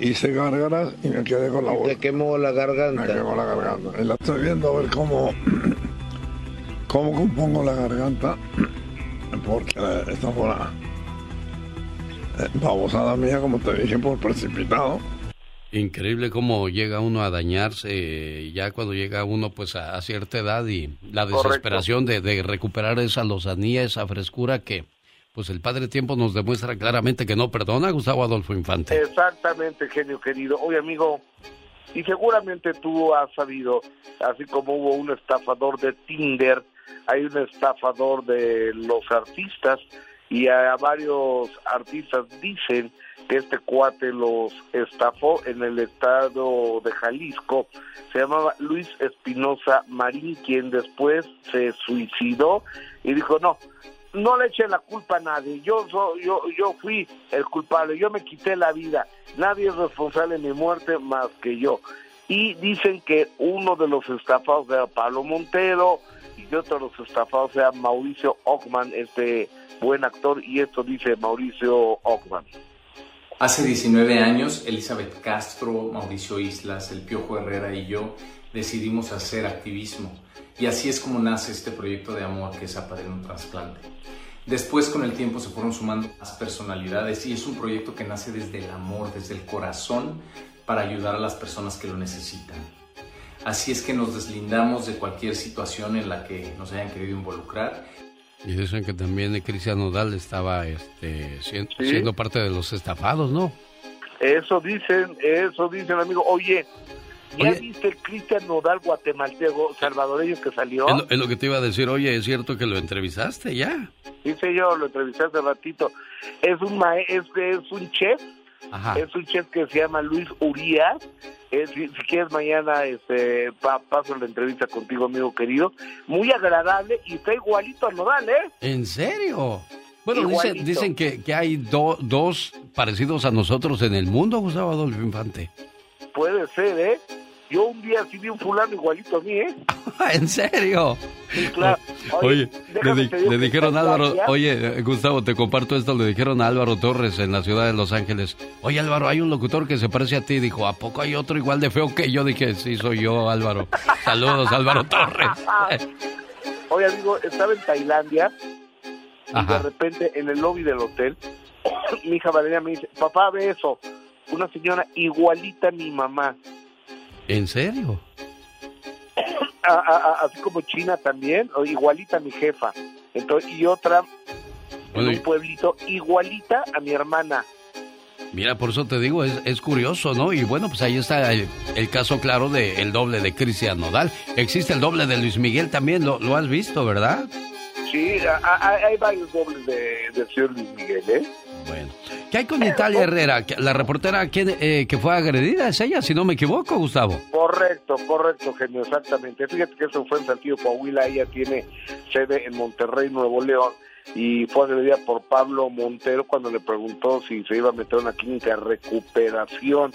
Hice gárgaras y me quedé con la boca. ¿Te quemó la garganta? Me quemó la garganta. Y la estoy viendo a ver cómo, (clears throat) cómo compongo la garganta, (clears throat) porque esta fue una eh, babosada mía, como te dije, por precipitado. Increíble cómo llega uno a dañarse ya cuando llega uno pues a, cierta edad y la desesperación de, de, recuperar esa lozanía, esa frescura que pues el Padre Tiempo nos demuestra claramente que no perdona, Gustavo Adolfo Infante. Exactamente, genio querido. Oye amigo, y seguramente tú has sabido, así como hubo un estafador de Tinder, hay un estafador de los artistas y a varios artistas dicen que este cuate los estafó en el estado de Jalisco. Se llamaba Luis Espinosa Marín, quien después se suicidó y dijo, no, no le eché la culpa a nadie, yo, yo, yo fui el culpable, yo me quité la vida, nadie es responsable de mi muerte más que yo. Y dicen que uno de los estafados era Pablo Montero y otro de los estafados era Mauricio Ockman, este buen actor, y esto dice Mauricio Ockman. Hace 19 años, Elizabeth Castro, Mauricio Islas, El Piojo Herrera y yo decidimos hacer activismo. Y así es como nace este proyecto de amor que es Apadrino Trasplante. Después con el tiempo se fueron sumando más personalidades y es un proyecto que nace desde el amor, desde el corazón, para ayudar a las personas que lo necesitan. Así es que nos deslindamos de cualquier situación en la que nos hayan querido involucrar y dicen que también Cristian Nodal estaba este, siendo, parte de los estafados, ¿no? Eso dicen, eso dicen, amigo. Oye, ¿ya viste Cristian Nodal guatemalteco salvadoreño que salió? Es lo, que te iba a decir, oye, ¿es cierto que lo entrevistaste ya? Sí, yo lo entrevisté hace ratito. Es un, es, es un chef es un chef que se llama Luis Urias. Si, quieres mañana este paso la entrevista contigo, amigo querido. Muy agradable y está igualito a Nodal, ¿eh? ¿En serio? Bueno, dicen, dicen que, que hay dos parecidos a nosotros en el mundo, Gustavo Adolfo Infante. Puede ser, ¿eh? Yo un día sí vi un fulano igualito a mí, ¿eh? (laughs) ¿En serio? Sí, claro. Oye, le, di- le dijeron a Álvaro, oye, Gustavo, te comparto esto, le dijeron a Álvaro Torres en la ciudad de Los Ángeles, oye Álvaro, hay un locutor que se parece a ti, dijo, ¿a poco hay otro igual de feo que yo? Dije, sí, soy yo, Álvaro. Saludos, Álvaro Torres. (laughs) Oye, amigo, estaba en Tailandia y de repente en el lobby del hotel, (coughs) mi hija Valeria me dice, papá, ve eso. Una señora igualita a mi mamá. ¿En serio? A- a- a- así como China también, o igualita a mi jefa. Entonces, y otra en un pueblito igualita a mi hermana. Mira, por eso te digo, es, es curioso, ¿no? Y bueno, pues ahí está el, el caso claro del el doble de Cristian Nodal. Existe el doble de Luis Miguel también, lo, lo has visto, ¿verdad? Sí, a- a- hay varios dobles de, del señor Luis Miguel, ¿eh? Bueno. ¿Qué hay con Italia Herrera? La reportera que, eh, que fue agredida es ella, si no me equivoco, Gustavo. Correcto, correcto, genio, exactamente. Fíjate que eso fue en Saltillo, Coahuila, ella tiene sede en Monterrey, Nuevo León, y fue agredida por Pablo Montero cuando le preguntó si se iba a meter en una clínica de recuperación.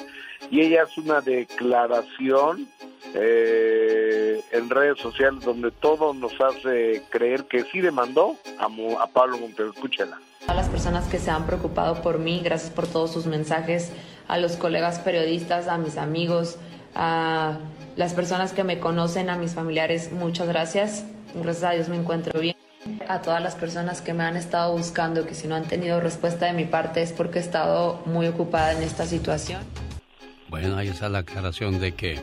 Y ella hace una declaración eh, en redes sociales donde todo nos hace creer que sí demandó a, a Pablo Montero. Escúchela. A las personas que se han preocupado por mí, gracias por todos sus mensajes, a los colegas periodistas, a mis amigos, a las personas que me conocen, a mis familiares, muchas gracias. Gracias a Dios me encuentro bien. A todas las personas que me han estado buscando, que si no han tenido respuesta de mi parte es porque he estado muy ocupada en esta situación. Bueno, ahí está la aclaración de que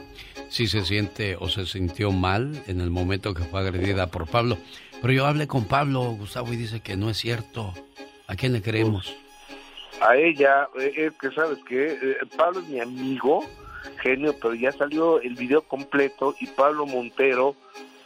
sí se siente o se sintió mal en el momento que fue agredida por Pablo. Pero yo hablé con Pablo, Gustavo, y dice que no es cierto. ¿A quién le creemos? a ella, eh, es que sabes que Pablo es mi amigo, genio, pero ya salió el video completo y Pablo Montero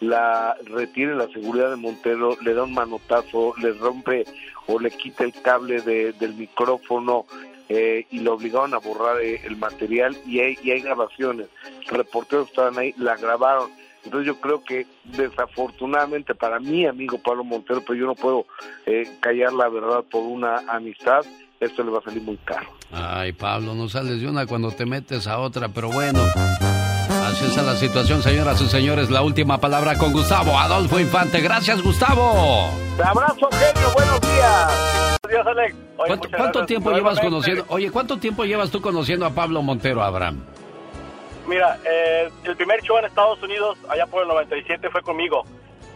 la retiene la seguridad de Montero, le da un manotazo, le rompe o le quita el cable de- del micrófono eh, y lo obligaron a borrar eh, el material y hay, y hay grabaciones. Reporteros estaban ahí, la grabaron. Entonces yo creo que desafortunadamente para mi amigo Pablo Montero, pero yo no puedo eh, callar la verdad por una amistad, esto le va a salir muy caro. Ay, Pablo, no sales de una cuando te metes a otra, pero bueno. Así está la situación, señoras y señores. La última palabra con Gustavo Adolfo Infante. Gracias, Gustavo. Te abrazo, genio, buenos días. Días, Alex. Oye, ¿Cuánto, gracias. tiempo llevas Nuevamente, conociendo? Oye, ¿cuánto tiempo llevas tú conociendo a Pablo Montero, Abraham? Mira, eh, el primer show en Estados Unidos, allá por el 97, fue conmigo.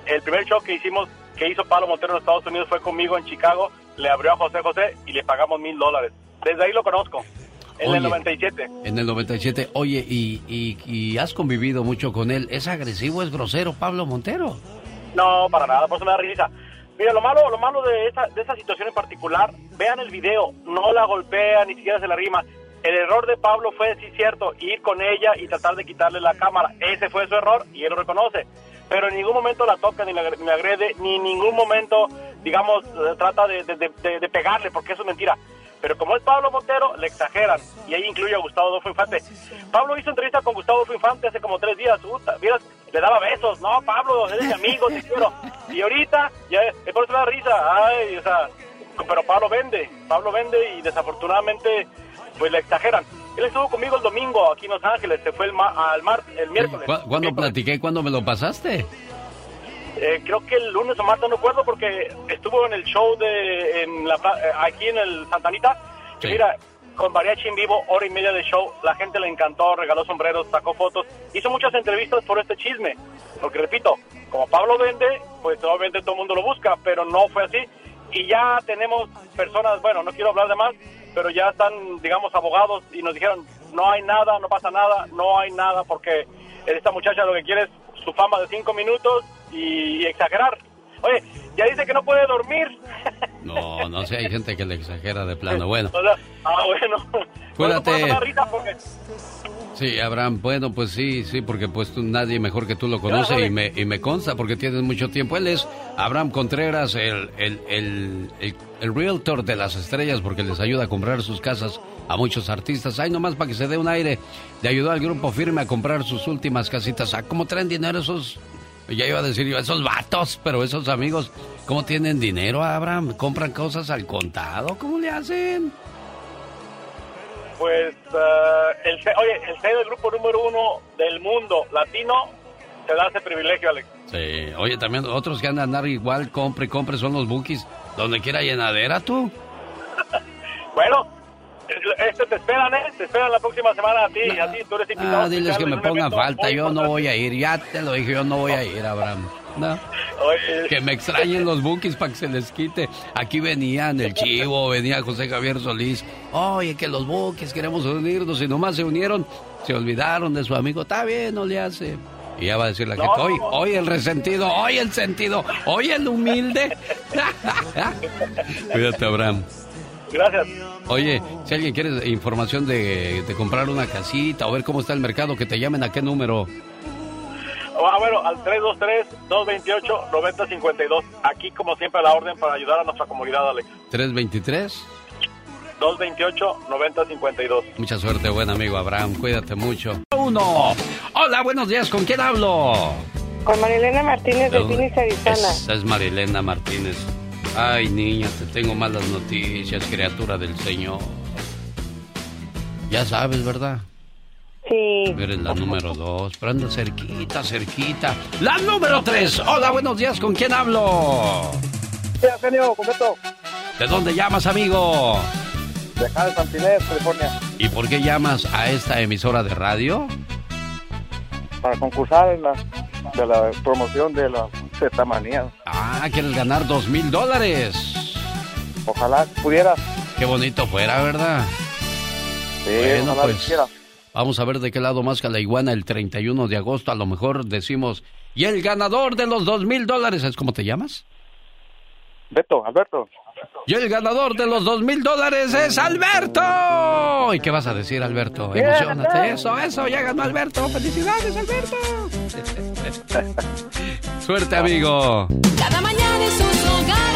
El primer show que hicimos, que hizo Pablo Montero en Estados Unidos fue conmigo en Chicago. Le abrió a José José y le pagamos mil dólares. Desde ahí lo conozco. En Oye. el 97. En el 97. Oye, y, y, y has convivido mucho con él. ¿Es agresivo, es grosero, Pablo Montero? No, para nada, por eso me da risa. Mira, lo malo, lo malo de esa, de esa situación en particular, vean el video, no la golpea, ni siquiera se la rima. El error de Pablo fue, sí cierto, ir con ella y tratar de quitarle la cámara. Ese fue su error y él lo reconoce. Pero en ningún momento la toca, ni la ni agrede, ni en ningún momento, digamos, trata de, de- de- de pegarle, porque eso es mentira. Pero como es Pablo Montero, le exageran. Y ahí incluye a Gustavo Adolfo Infante. Pablo hizo entrevista con Gustavo Adolfo Infante hace como tres días. Vieras, le daba besos. No, Pablo, eres mi amigo, te quiero. Y ahorita, ya, es por eso da risa. Ay, o sea, pero Pablo vende. Pablo vende y desafortunadamente, pues le exageran. Él estuvo conmigo el domingo aquí en Los Ángeles. Se fue el, ma- al mar, el miércoles. ¿Cu- ¿Cuándo platiqué? ¿Cuándo me lo pasaste? Eh, creo que el lunes o martes, no recuerdo, porque estuvo en el show de en la, eh, aquí en el Santanita. Y mira, con mariachi en vivo, hora y media de show, la gente le encantó, regaló sombreros, sacó fotos, hizo muchas entrevistas por este chisme. Porque repito, como Pablo vende, pues obviamente todo el mundo lo busca, pero no fue así. Y ya tenemos personas, bueno, no quiero hablar de más, pero ya están, digamos, abogados y nos dijeron, no hay nada, no pasa nada, no hay nada, porque esta muchacha lo que quiere es su fama de cinco minutos y, exagerar. Oye, ya dice que no puede dormir. (laughs) No, no sé, hay gente que le exagera de plano. (laughs) Bueno, O sea, ah, bueno. Cuídate. Risa porque sí, Abraham, bueno, pues sí, sí, porque pues tú, nadie mejor que tú lo conoce y me, y me consta porque tienes mucho tiempo. Él es Abraham Contreras, el, el, el, el, realtor de las estrellas porque les ayuda a comprar sus casas a muchos artistas. Ahí nomás para que se dé un aire, le ayudó al grupo firme a comprar sus últimas casitas. Ah, ¿cómo traen dinero esos? Ya iba a decir yo, esos vatos, pero esos amigos, ¿cómo tienen dinero, Abraham? ¿Compran cosas al contado? ¿Cómo le hacen? Pues, eh, el, oye, el ser el grupo número uno del mundo latino te da ese privilegio, Alex. Sí. Oye, también otros que andan a andar igual, compre compre, son los bookies. Donde quiera llenadera, tú. (laughs) Bueno, este te esperan, ¿eh? Te esperan la próxima semana a ti, a ti, tú eres invitado. Ah, diles que me pongan falta, yo no voy a ir. Ya te lo dije, yo no voy a ir, Abraham. No. Oye, Que me extrañen los bookies para que se les quite. Aquí venían el Chivo, venía José Javier Solís. Oye, que los bookies queremos unirnos y nomás se unieron, se olvidaron de su amigo. Está bien, no le hace. Y ya va a decir la No, gente, hoy, hoy el resentido, hoy el sentido, hoy el humilde. (laughs) Cuídate, Abraham. Gracias. Oye, si alguien quiere información de, de comprar una casita o ver cómo está el mercado, que te llamen a qué número. Ah, bueno, al 323-228-9052. Aquí, como siempre, a la orden para ayudar a nuestra comunidad, Alex. 323. 228-9052. Mucha suerte, buen amigo Abraham. Cuídate mucho. Uno. Hola, buenos días. ¿Con quién hablo? Con Marilena Martínez de Phoenix, Arizona. Esa es Marilena Martínez. Ay, niña, te tengo malas noticias, criatura del Señor. Ya sabes, ¿verdad? Sí. Eres la número dos, pero anda cerquita, cerquita. La número tres. Hola, buenos días. ¿Con quién hablo? Sí, Arsenio, completo. ¿De dónde llamas, amigo? De acá de Santinés, California. ¿Y por qué llamas a esta emisora de radio? Para concursar en la, de la promoción de la Z-Manía. Ah, quieres ganar dos mil dólares. Ojalá pudiera. Qué bonito fuera, ¿verdad? Sí, bueno, ojalá pues quisiera. Vamos a ver de qué lado más que la iguana el 31 de agosto. A lo mejor decimos, y el ganador de los dos mil dólares, ¿es cómo te llamas? Beto, Alberto. Y el ganador de los dos mil dólares es Alberto. ¿Y qué vas a decir, Alberto? Emocionate. Eso, eso, ya ganó Alberto. ¡Felicidades, Alberto! (laughs) Suerte, amigo. Cada mañana en sus hogares,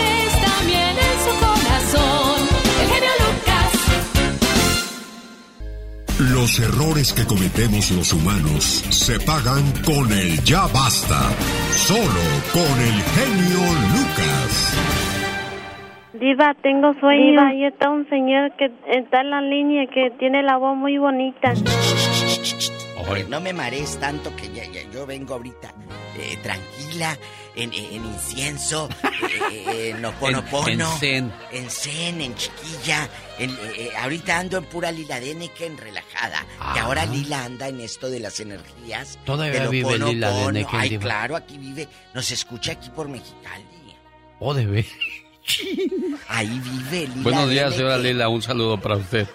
Los errores que cometemos los humanos se pagan con el ya basta. Solo con el genio Lucas. Diva, tengo sueño. Ahí está un señor que está en la línea que tiene la voz muy bonita. Hombre, no me marees tanto que ya, ya- yo vengo ahorita eh, tranquila, en, en- en incienso, (laughs) eh, en oponopono, En- en zen. en chiquilla. en- eh, eh, ahorita ando en pura Lila Deneken relajada. Que Ah. ahora Lila anda en esto de las energías. Todavía del vive Lila. Deneken, Ay, claro, aquí vive. Nos escucha aquí por Mexicali. Oh, de ver. (laughs) Ahí vive Lila Buenos días, Deneken. señora Lila. Un saludo para usted.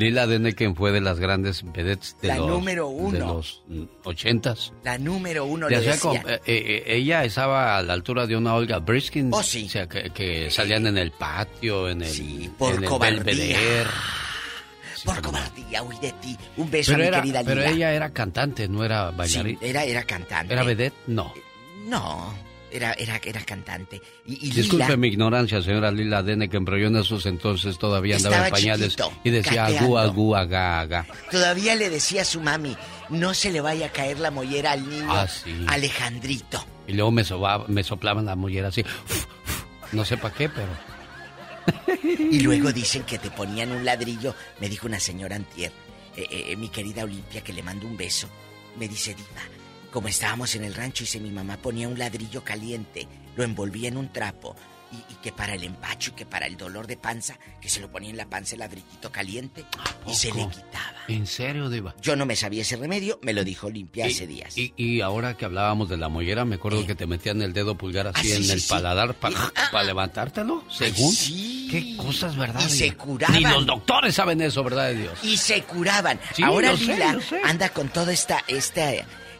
Lila Deneken fue de las grandes vedettes de La los, número uno. de los ochentas. La número uno Le le decía. eh, eh, ella estaba a la altura de una Olga Briskin. Oh, sí. O sea, que, que salían en el patio, en el, por en el. Belvedere. Por cobardía, huí de ti. Un beso Pero, a mi era, querida pero Lila. ella era cantante, no era bailarina. Sí, era, era cantante. ¿Era vedette? No. No, era, era, era cantante. Y, y Disculpe Lila, mi ignorancia, señora Lila Deneken, pero yo en esos entonces todavía andaba en pañales chiquito, y decía agú, agú, agá, agá. todavía le decía a su mami, no se le vaya a caer la mollera al niño Ah, sí. Alejandrito. Y luego me, sobaba- me soplaban la mollera así. No sé para qué, pero... Y luego dicen que te ponían un ladrillo, me dijo una señora antier, eh, eh, mi querida Olimpia, que le mando un beso. Me dice, Diva, como estábamos en el rancho, dice mi mamá ponía un ladrillo caliente, lo envolvía en un trapo, y, y que para el empacho y que para el dolor de panza, que se lo ponía en la panza el ladrillito caliente, y se le quitaba. ¿En serio, Diva? Yo no me sabía ese remedio, me lo dijo Olimpia Y- hace días. Y, y ahora que hablábamos de la mollera, me acuerdo que te metían el dedo pulgar así Ah, sí, en sí, el sí. paladar para levantártelo, según. Qué cosas, ¿verdad? Y se curaban. Ni los doctores saben eso, ¿verdad de Dios? y se curaban. Ahora sé, Lila sé. anda con toda esta, esta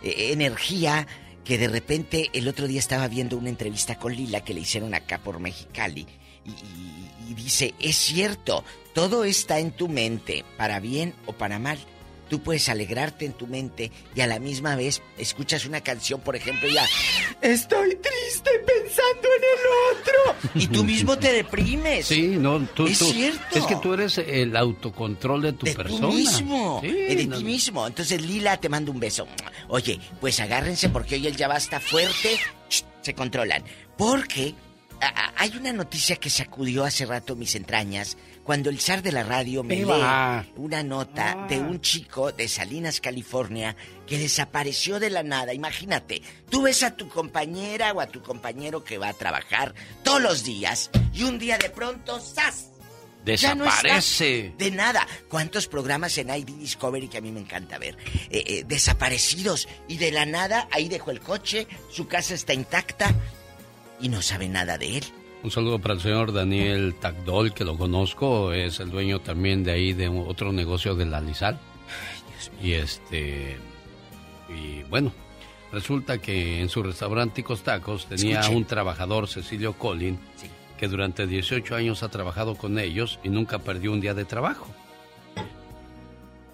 eh, energía que de repente el otro día estaba viendo una entrevista con Lila que le hicieron acá por Mexicali y, dice, es cierto, todo está en tu mente, para bien o para mal. Tú puedes alegrarte en tu mente y a la misma vez escuchas una canción, por ejemplo, y ya, estoy triste pensando en el otro. Y tú mismo te deprimes. Sí, no, tú, Es tú- cierto. Es que tú eres el autocontrol de tu de persona. Tú mismo, Sí, eh, de no- ti mismo. Entonces, Lila, te mando un beso. Oye, pues agárrense porque hoy el ya basta fuerte. Se controlan. Porque hay una noticia que sacudió hace rato mis entrañas cuando el zar de la radio me Viva. lee una nota de un chico de Salinas, California, que desapareció de la nada. Imagínate, tú ves a tu compañera o a tu compañero que va a trabajar todos los días y un día de pronto ¡zas! Ya no está. Desaparece. de nada. ¿Cuántos programas en ID Discovery que a mí me encanta ver? Eh, eh, desaparecidos y de la nada ahí dejó el coche, su casa está intacta y no sabe nada de él. Un saludo para el señor Daniel Tagdol, que lo conozco, es el dueño también de ahí de otro negocio de la Lizal. Y este. Y bueno, resulta que en su restaurante Ticos Tacos tenía Escuche. un trabajador, Cecilio Collin, que durante 18 años ha trabajado con ellos y nunca perdió un día de trabajo.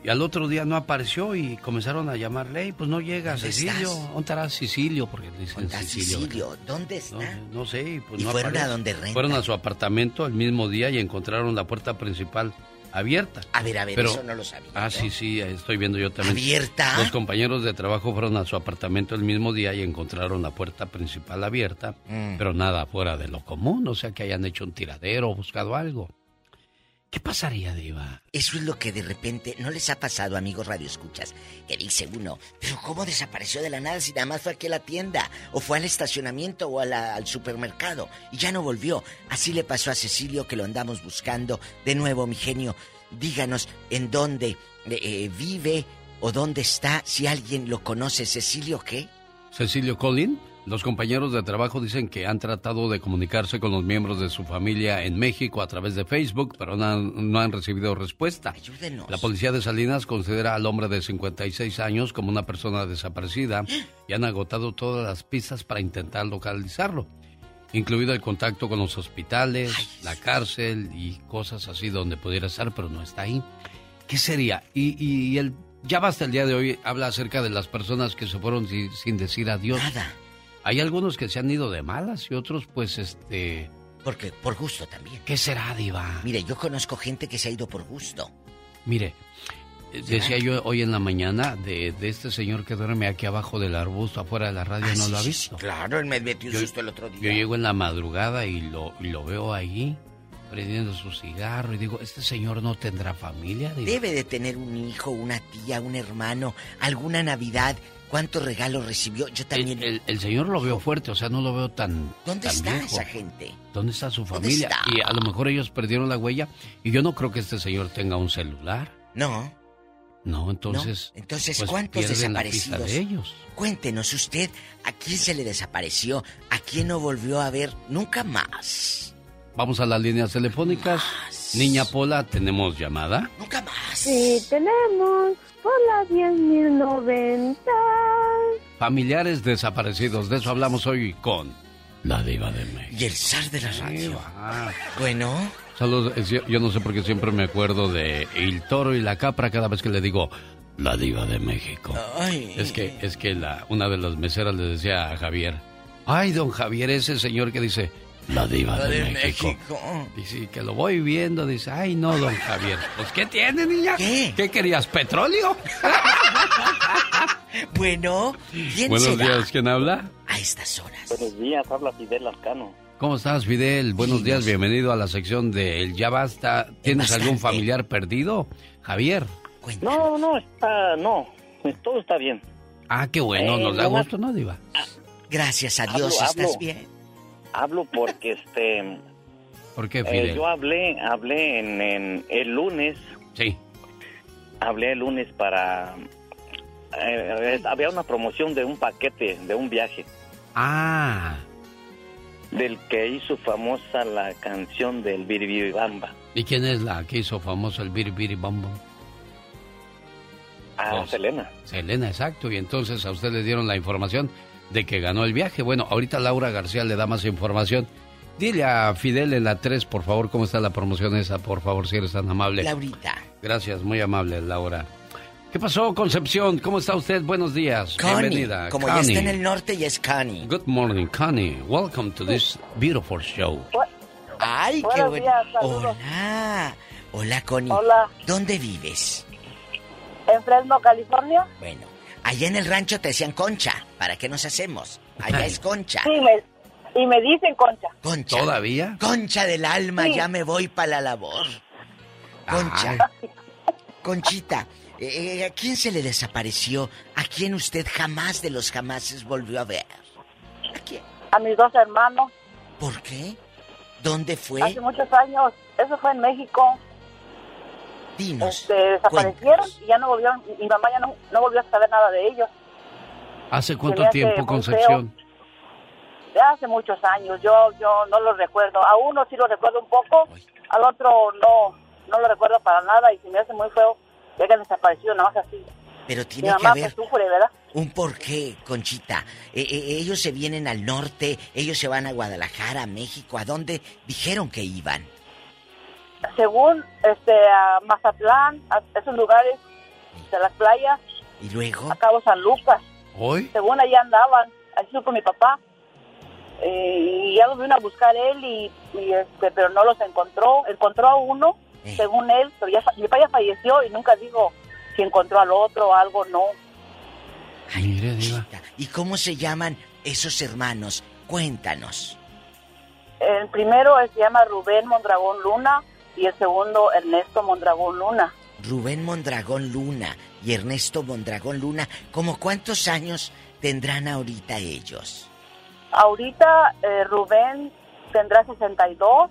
Y al otro día no apareció y comenzaron a llamarle, "Ey, pues no llega ¿Dónde Cecilio. estás? ¿Dónde estará Sicilio? Porque le dicen ¿Dónde. Sicilio? ¿Dónde está? No, no sé, y pues ¿Y no fueron a aparece. donde renta? Fueron a su apartamento el mismo día y encontraron la puerta principal abierta. A ver, a ver, Pero- eso no lo sabía. Ah, sí, sí, estoy viendo yo también. ¿Abierta? Los compañeros de trabajo fueron a su apartamento el mismo día y encontraron la puerta principal abierta, Mm. pero nada fuera de lo común, o sea que hayan hecho un tiradero o buscado algo. ¿Qué pasaría, Diva? Eso es lo que de repente no les ha pasado, amigos Radio Escuchas, que dice uno, pero ¿cómo desapareció de la nada si nada más fue aquí a la tienda, o fue al estacionamiento o a la- al supermercado y ya no volvió? Así le pasó a Cecilio que lo andamos buscando. De nuevo, mi genio, díganos en dónde eh, eh, vive o dónde está, si alguien lo conoce. ¿Cecilio qué? Cecilio Collin, los compañeros de trabajo dicen que han tratado de comunicarse con los miembros de su familia en México a través de Facebook, pero no han, no han recibido respuesta. Ayúdenos. La policía de Salinas considera al hombre de 56 años como una persona desaparecida y han agotado todas las pistas para intentar localizarlo, incluido el contacto con los hospitales, la cárcel y cosas así donde pudiera estar, pero no está ahí. ¿Qué sería? Y, y el ya basta el día de hoy habla acerca de las personas que se fueron si- sin decir adiós. Nada. Hay algunos que se han ido de malas y otros pues este... Porque por gusto también. ¿Qué será, Diva? Mire, yo conozco gente que se ha ido por gusto. Mire, eh, decía yo hoy en la mañana de, de este señor que duerme aquí abajo del arbusto afuera de la radio, Ah, no sí, lo ha visto. sí, claro, él me metió un Yo- susto el otro día. Yo llego en la madrugada y lo, y lo veo ahí prendiendo su cigarro y digo, este señor no tendrá familia. Diva?" Debe de tener un hijo, una tía, un hermano, alguna Navidad. ¿Cuántos regalos recibió? Yo también. El, el señor lo veo fuerte, o sea, no lo veo tan. ¿Dónde tan está viejo. esa gente? ¿Dónde está su ¿Dónde familia? está? Y a lo mejor ellos perdieron la huella. Y yo no creo que este señor tenga un celular. No. No, entonces. No. Entonces, pues, ¿cuántos pierden la pista desaparecidos? de ellos. Cuéntenos usted, ¿a quién se le desapareció? ¿A quién no volvió a ver nunca más? Vamos a las líneas telefónicas. Niña Pola, ¿tenemos llamada? Nunca más. Sí, tenemos por la 10.090. Familiares desaparecidos. De eso hablamos hoy con la Diva de México. Y el zar de la radio. Ah. Bueno. Saludos. Yo no sé por qué siempre me acuerdo de El Toro y la Capra cada vez que le digo la Diva de México. Ay. Es que, es que la, una de las meseras le decía a Javier, ay, don Javier, ese señor que dice, la diva La de, de México. México. Y sí, que lo voy viendo, dice, ay, no, don Javier. Pues, ¿qué tiene, niña? ¿Qué? querías, petróleo? (laughs) Bueno, ¿quién Buenos será? días, ¿quién habla? A estas horas. Buenos días, habla Fidel Lascano. ¿Cómo estás, Fidel? Buenos días, bienvenido a la sección de El Ya Basta. ¿Tienes algún familiar perdido? Javier. No, no, está, no, todo está bien. Ah, qué bueno, Eh, nos da gusto, ¿no, Diva? Gracias a Hablo, Dios, ¿estás hablo. bien? Hablo porque, este, ¿Por qué, eh, Fidel? yo hablé, hablé en, en el lunes. Sí. Hablé el lunes para, eh, había una promoción de un paquete, de un viaje, Ah, del que hizo famosa la canción del Biribiribamba. ¿y quién es la que hizo famoso el Biri Biri Bom Bom? Ah. Selena. Selena, exacto. Y entonces a usted le dieron la información de que ganó el viaje. Bueno, ahorita Laura García le da más información. Dile a Fidel en la 3, por favor, cómo está la promoción esa, por favor, si eres tan amable. Laurita. Gracias, muy amable, Laura. ¿Qué pasó, Concepción? ¿Cómo está usted? Buenos días. Connie. Bienvenida. Como ya Connie. está en el norte, ya es Connie. Good morning, Connie. Welcome to this beautiful show. Ay, qué Buenos bueno. días, saludos. Hola. Hola, Connie. Hola. ¿Dónde vives? En Fresno, California. Bueno, allá en el rancho te decían concha. ¿Para qué nos hacemos? Allá es concha. Sí, me, Y me dicen Concha. Concha. ¿Todavía? Concha del alma, Sí. ya me voy para la labor. Concha. Conchita, eh, ¿a quién se le desapareció? ¿A quién usted jamás de los jamases volvió a ver? A mis dos hermanos. ¿Por qué? ¿Dónde fue? Hace muchos años. Eso fue en México. Este, desaparecieron y ya no volvieron. Mi mamá ya no, no volvió a saber nada de ellos. ¿Hace cuánto hace tiempo, muy Concepción? Ya hace muchos años. Yo yo no lo recuerdo. A uno sí lo recuerdo un poco. Al otro no no lo recuerdo para nada. Y se me hace muy feo que hayan desaparecido nada más así. Pero Mi tiene que haber pues sufre, ¿verdad? un porqué, Conchita. Eh, eh, ellos se vienen al norte, ellos se van a Guadalajara, a México. ¿A dónde dijeron que iban? Según este a Mazatlán, a esos lugares de las playas, ¿Y luego? a Cabo San Lucas. ¿Hoy? Según allá andaban, así supo mi papá. Eh, y ya los vino a buscar él, y, y, este, pero no los encontró. Encontró a uno, según él, pero ya, mi papá ya falleció y nunca dijo si encontró al otro o algo, no. Mire, Diva. ¿Y cómo se llaman esos hermanos? Cuéntanos. El primero eh, se llama Rubén Mondragón Luna y el segundo Ernesto Mondragón Luna. Rubén Mondragón Luna y Ernesto Mondragón Luna, ¿cómo cuántos años tendrán ahorita ellos? Ahorita eh, Rubén tendrá 62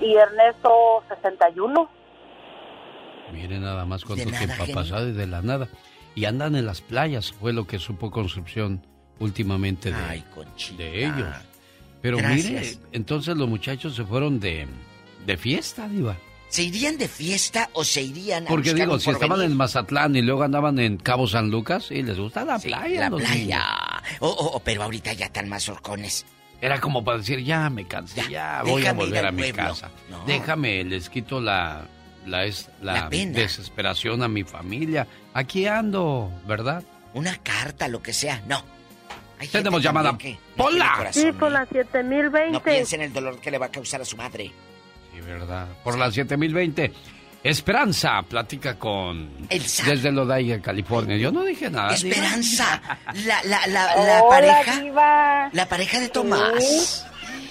y Ernesto 61. Mire nada más cuánto nada, tiempo ha pasado y de la nada. Y andan en las playas, fue lo que supo Concepción últimamente de, de ellos. Pero mire, entonces los muchachos se fueron de, de fiesta, Diva. ¿Se irían de fiesta o se irían a Porque digo, un si estaban en Mazatlán y luego andaban en Cabo San Lucas, y les gusta la Sí, playa. la los playa. niños. Oh, oh, oh, pero ahorita ya están más horcones. Era como para decir, ya me cansé, ya, voy a volver a mi pueblo. casa. No. Déjame, les quito la, la, es- la La pena. desesperación a mi familia. Aquí ando, ¿verdad? Una carta, lo que sea, no. Hay Tenemos llamada. que no corazón, Sí, por la 7020. No piense en el dolor que le va a causar a su madre. ¿Verdad? Por la 7020. Esperanza, platica con... Elsa. Desde Lodaya, California. Yo no dije nada. Esperanza, la, la, la, la Hola, pareja. diva. La pareja de Tomás.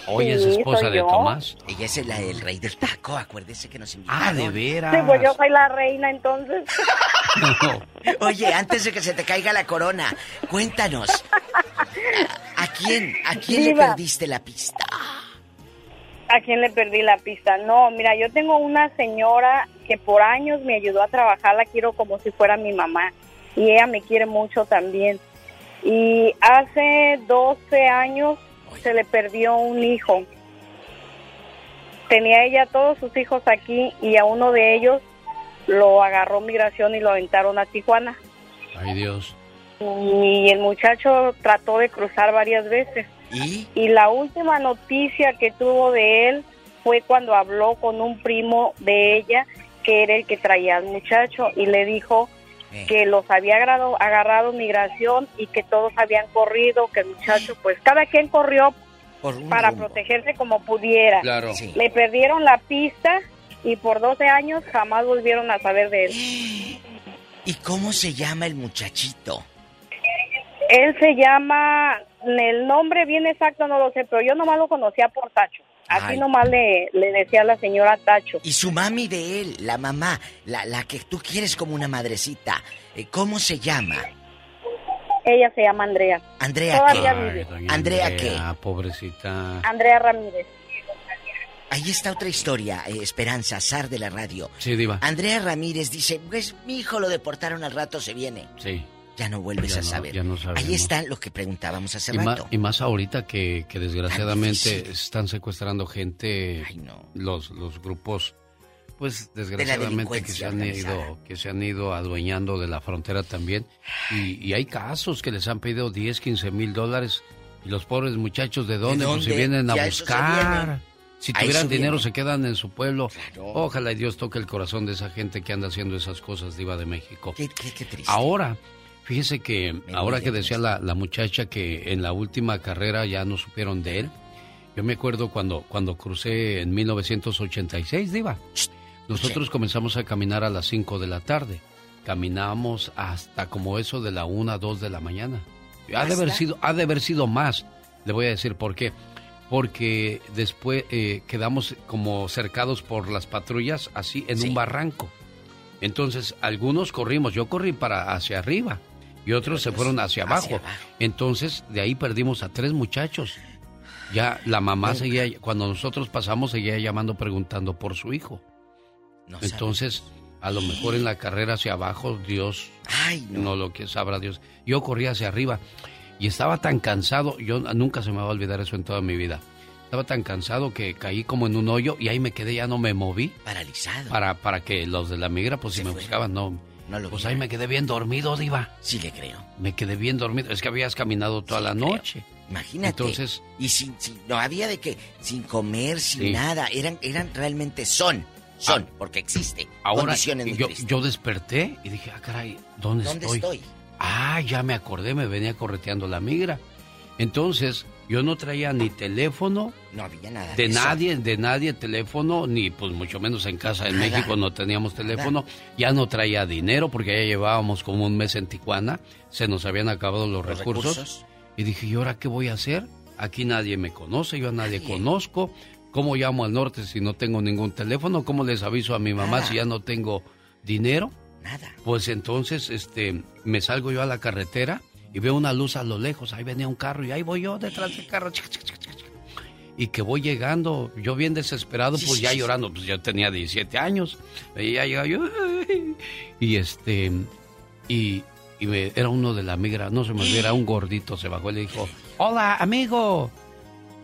Hoy es Sí, esposa de yo. Tomás. Ella es el, el rey del taco, acuérdese que nos invitaron. Ah, de veras. Sí, pues yo soy la reina entonces. (laughs) Oye, antes de que se te caiga la corona, cuéntanos. ¿A, a quién, a quién le perdiste la pista? ¿A quién le perdí la pista? No, mira, yo tengo una señora que por años me ayudó a trabajar, la quiero como si fuera mi mamá. Y ella me quiere mucho también. Y hace 12 años se le perdió un hijo. Tenía ella todos sus hijos aquí y a uno de ellos lo agarró migración y lo aventaron a Tijuana. Ay, Dios. Y el muchacho trató de cruzar varias veces. ¿Y? Y la última noticia que tuvo de él fue cuando habló con un primo de ella, que era el que traía al muchacho, y le dijo que los había agarrado, agarrado migración y que todos habían corrido, que el muchacho, (gasps) pues cada quien corrió para protegerse como pudiera. Claro. Sí. Le perdieron la pista y por 12 años jamás volvieron a saber de él. (gasps) ¿Y cómo se llama el muchachito? Él se llama, el nombre bien exacto no lo sé, pero yo nomás lo conocía por Tacho. Así Ay. nomás le, le decía a la señora Tacho. Y su mami de él, la mamá, la, la que tú quieres como una madrecita, eh, ¿cómo se llama? Ella se llama Andrea. Andrea Todavía qué? vive. doña Andrea qué? Ah, pobrecita. Andrea Ramírez. Ahí está otra historia, eh, Esperanza, zar de la radio. Sí, Diva. Andrea Ramírez dice, pues mi hijo lo deportaron al rato, se viene. Sí. Ya no vuelves Ya a no- saber. no. Ahí está lo que preguntábamos hace Y, rato. y más ahorita que, que desgraciadamente están secuestrando gente, los, los grupos, pues desgraciadamente que se han ido, que se han ido adueñando de la frontera también. Y, y hay casos que les han pedido 10, 15 mil dólares y los pobres muchachos de dónde, pues se dónde? vienen a Ya eso se buscar. Si A tuvieran dinero se quedan en su pueblo. Ojalá y Dios toque el corazón de esa gente que anda haciendo esas cosas, Diva de México. Qué, qué- qué triste. Ahora, fíjese que ahora que de decía la, la muchacha que en la última carrera ya no supieron de él, yo me acuerdo cuando, cuando crucé en 1986, Diva. Nosotros comenzamos a caminar a las 5 de la tarde. Caminamos hasta como eso de la 1, 2 de la mañana. Ha de, haber sido, ha de haber sido más. Le voy a decir por qué. Porque después eh, quedamos como cercados por las patrullas, así en un barranco. Entonces, algunos corrimos, yo corrí para hacia arriba y otros se fueron hacia abajo. Entonces, de ahí perdimos a tres muchachos. Ya la mamá seguía, cuando nosotros pasamos, seguía llamando preguntando por su hijo. Entonces, a lo mejor en la carrera hacia abajo, Dios, no. lo que sabrá Dios. Yo corrí hacia arriba y estaba tan cansado, yo nunca se me va a olvidar eso en toda mi vida. Estaba tan cansado que caí como en un hoyo y ahí me quedé, ya no me moví. Paralizado. Para, para que los de la migra, pues si me buscaban, no. Pues ahí me quedé bien dormido, Diva. Sí, le creo. Me quedé bien dormido. Es que habías caminado toda la noche. Imagínate. Entonces. Y sin, no había de que, sin comer, sin nada. Eran, eran realmente son. Son, porque existe. Ahora, condiciones yo, yo desperté y dije, ah, caray, ¿dónde, ¿Dónde estoy? estoy? Ah, ya me acordé, me venía correteando la migra. Entonces, yo no traía ni teléfono. No había nada. De, nadie, de nadie teléfono, ni pues mucho menos en casa en México no teníamos teléfono. Ya no traía dinero porque ya llevábamos como un mes en Tijuana. Se nos habían acabado los, recursos. Y dije, ¿y ahora qué voy a hacer? Aquí nadie me conoce, yo a nadie, conozco. ¿Cómo llamo al norte si no tengo ningún teléfono? ¿Cómo les aviso a mi mamá si ya no tengo dinero? Nada. Pues entonces, este, me salgo yo a la carretera y veo una luz a lo lejos. Ahí venía un carro y ahí voy yo detrás del carro. Y que voy llegando, yo bien desesperado, pues ya llorando, pues yo tenía 17 años. Y ya llega yo. Y este, y, me, era uno de la migra, no se me olvidó, era un gordito, se bajó y le dijo, hola, amigo.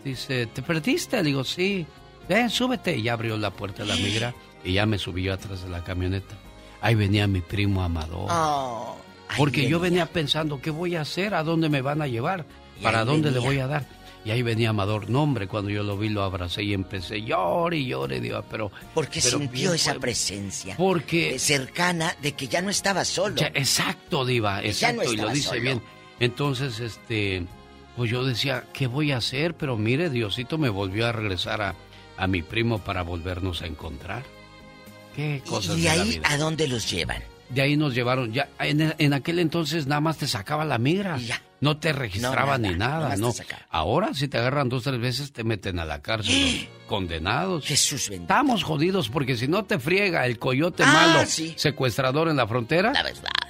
Dice, ¿te perdiste? Le digo, sí. Ven, súbete. Y ya abrió la puerta de la migra y ya me subió atrás de la camioneta. Ahí venía mi primo Amador. Oh, Porque yo venía pensando, ¿qué voy a hacer? ¿A dónde me van a llevar? ¿Para dónde le voy a dar? Y ahí venía Amador. No, hombre, cuando yo lo vi, lo abracé y empecé, llore y llore, digo, pero... Porque pero sintió esa presencia. Porque... cercana de que ya no estaba solo. exacto, Diva, exacto, y lo dice bien. Entonces, este... Pues yo decía, ¿qué voy a hacer? Pero mire, Diosito me volvió a regresar a, a mi primo para volvernos a encontrar. Qué cosas ¿Y de ahí a dónde los llevan? De ahí nos llevaron. Ya en, en aquel entonces nada más te sacaba la migra. No te registraba ni nada, ¿no? Ahora si te agarran dos tres veces te meten a la cárcel, los (gasps) condenados. Jesús bendito. Estamos jodidos porque si no te friega el coyote Ah, malo, sí. secuestrador en la frontera,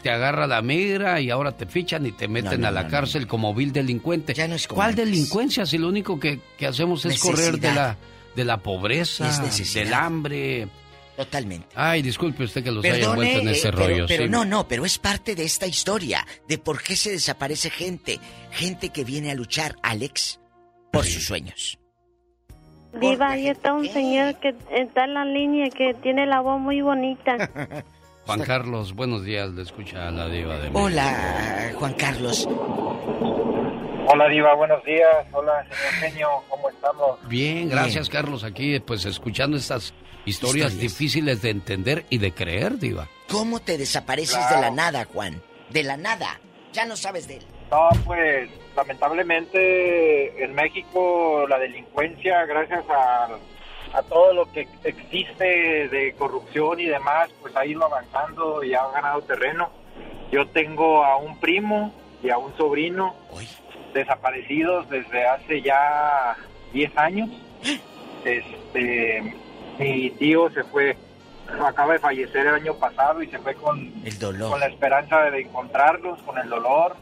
te agarra la migra y ahora te fichan y te meten no, a la no, cárcel como vil delincuente. Ya no es ¿Cuál delincuencia si lo único que, que hacemos es correr de la de la pobreza, del hambre? Totalmente. Ay, disculpe usted que los haya envuelto en ese eh, pero, rollo. pero sí. no, no, pero es parte de esta historia, de por qué se desaparece gente, gente que viene a luchar, Alex, por sus sueños. Diva, ahí está un señor que está en la línea que tiene la voz muy bonita. (laughs) Juan Carlos, buenos días, le escucha a la diva de México. Hola, Juan Carlos. Hola Diva, buenos días. Hola señor genio, ¿cómo estamos? Bien, gracias Carlos, aquí pues escuchando estas historias, difíciles de entender y de creer, diva. ¿Cómo te desapareces Claro. de la nada, Juan? De la nada. Ya no sabes de él. No, pues lamentablemente en México la delincuencia, gracias a, a todo lo que existe de corrupción y demás, pues ha ido avanzando y ha ganado terreno. Yo tengo a un primo y a un sobrino desaparecidos desde hace ya 10 años. Este, mi tío se fue, acaba de fallecer el año pasado y se fue con, El dolor. con la esperanza de encontrarlos, con el dolor.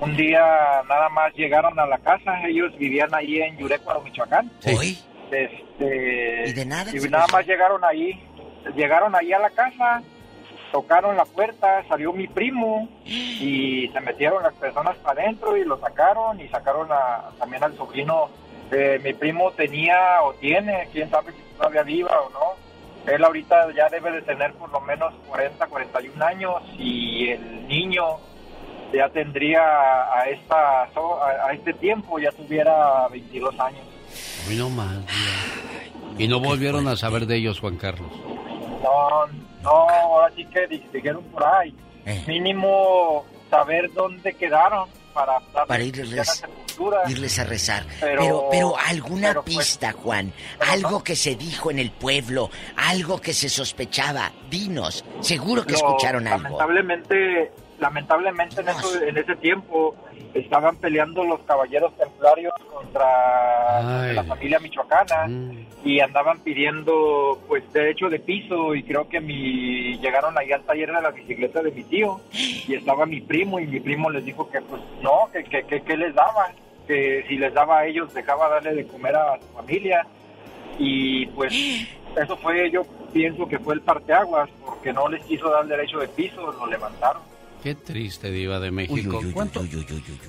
Un día nada más llegaron a la casa, ellos vivían ahí en Yurecuaro, Michoacán. Hoy. Este, ¿Y de nada? y nada más llegaron ahí, llegaron ahí a la casa, tocaron la puerta, salió mi primo y se metieron las personas para adentro y lo sacaron y sacaron a- también al sobrino. de mi primo tenía o tiene, quién sabe si todavía viva o no. Él ahorita ya debe de tener por lo menos 40, 41 años y el niño ya tendría a esta a, a este tiempo ya tuviera 22 años. Hoy no más. Y no volvieron a saber de ellos, Juan Carlos. No, no, ahora sí que di- dijeron por ahí. Eh. Mínimo saber dónde quedaron para, Para irles, irles a rezar. Pero- Pero, pero, alguna pero, pues, pista, Juan. Algo que se dijo en el pueblo, algo que se sospechaba. Dinos, seguro que escucharon algo. Lamentablemente, lamentablemente en, eso, en ese tiempo estaban peleando los caballeros templarios contra la familia michoacana Mm. y andaban pidiendo pues derecho de piso y creo que mi llegaron ahí al taller de la bicicleta de mi tío y estaba mi primo y mi primo les dijo que pues no, que, que, que, que les daban, que si les daba a ellos dejaba darle de comer a su familia y pues (gasps) eso fue yo pienso que fue el parteaguas porque no les quiso dar derecho de piso, lo levantaron. Qué triste, Diva de México. ¿Cuánto?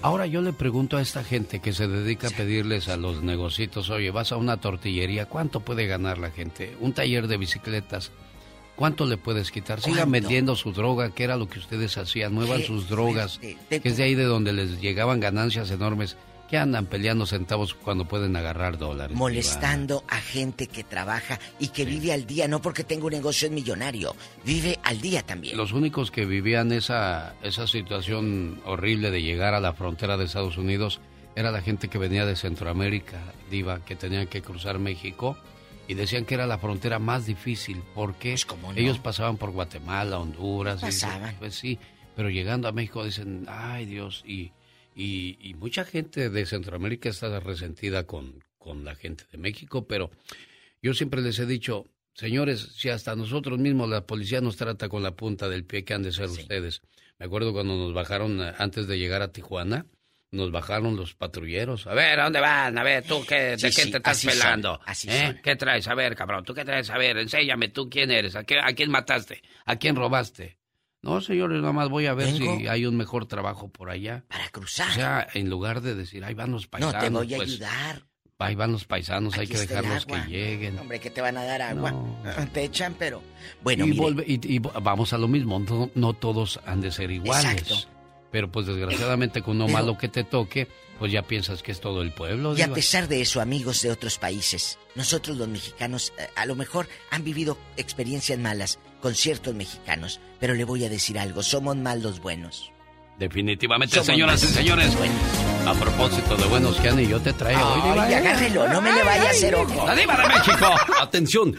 Ahora yo le pregunto a esta gente que se dedica a pedirles a los negocitos, oye, vas a una tortillería, ¿cuánto puede ganar la gente? Un taller de bicicletas, ¿cuánto le puedes quitar? Sigan vendiendo su droga, que era lo que ustedes hacían, muevan sus drogas, que es de ahí de donde les llegaban ganancias enormes. ¿Qué andan peleando centavos cuando pueden agarrar dólares? Molestando a gente que trabaja y que vive al día, no porque tenga un negocio es millonario, vive al día también. Los únicos que vivían esa, esa situación horrible de llegar a la frontera de Estados Unidos era la gente que venía de Centroamérica, Diva, que tenían que cruzar México y decían que era la frontera más difícil porque no? ellos pasaban por Guatemala, Honduras. y Pasaban. pues sí, pero llegando a México dicen, ay Dios, y, y, y mucha gente de Centroamérica está resentida con, con la gente de México, pero yo siempre les he dicho, señores, si hasta nosotros mismos la policía nos trata con la punta del pie, que han de ser ustedes? Me acuerdo cuando nos bajaron eh, antes de llegar a Tijuana, nos bajaron los patrulleros. A ver, ¿a dónde van? A ver, tú, qué, ¿de qué sí, te estás son, pelando? así ¿Eh? son. ¿Qué traes? A ver, cabrón, ¿tú qué traes? A ver, enséñame, ¿tú quién eres? ¿A, qué, a quién mataste? ¿A quién robaste? No, señores, nada más voy a ver Vengo si hay un mejor trabajo por allá. Para cruzar. O sea, en lugar de decir, ahí van los no paisanos. te voy a pues, ayudar. Ahí van los paisanos, hay que dejarlos que lleguen. Hombre, que te van a dar agua. Ah, Te echan, pero bueno, y, mire, volve- y- y vamos a lo mismo, no, no todos han de ser iguales. Exacto. Pero pues desgraciadamente con uno Pero- malo que te toque, pues ya piensas que es todo el pueblo. Y a pesar de eso, amigos de otros países, nosotros los mexicanos eh, a lo mejor han vivido experiencias malas con ciertos mexicanos, pero le voy a decir algo, somos más los buenos. Definitivamente, Somos señoras y señores. A propósito de buenos que y yo te traigo hoy, Ay, ¿eh? agárrelo, no me le vaya a hacer ojo. La diva de México. Atención,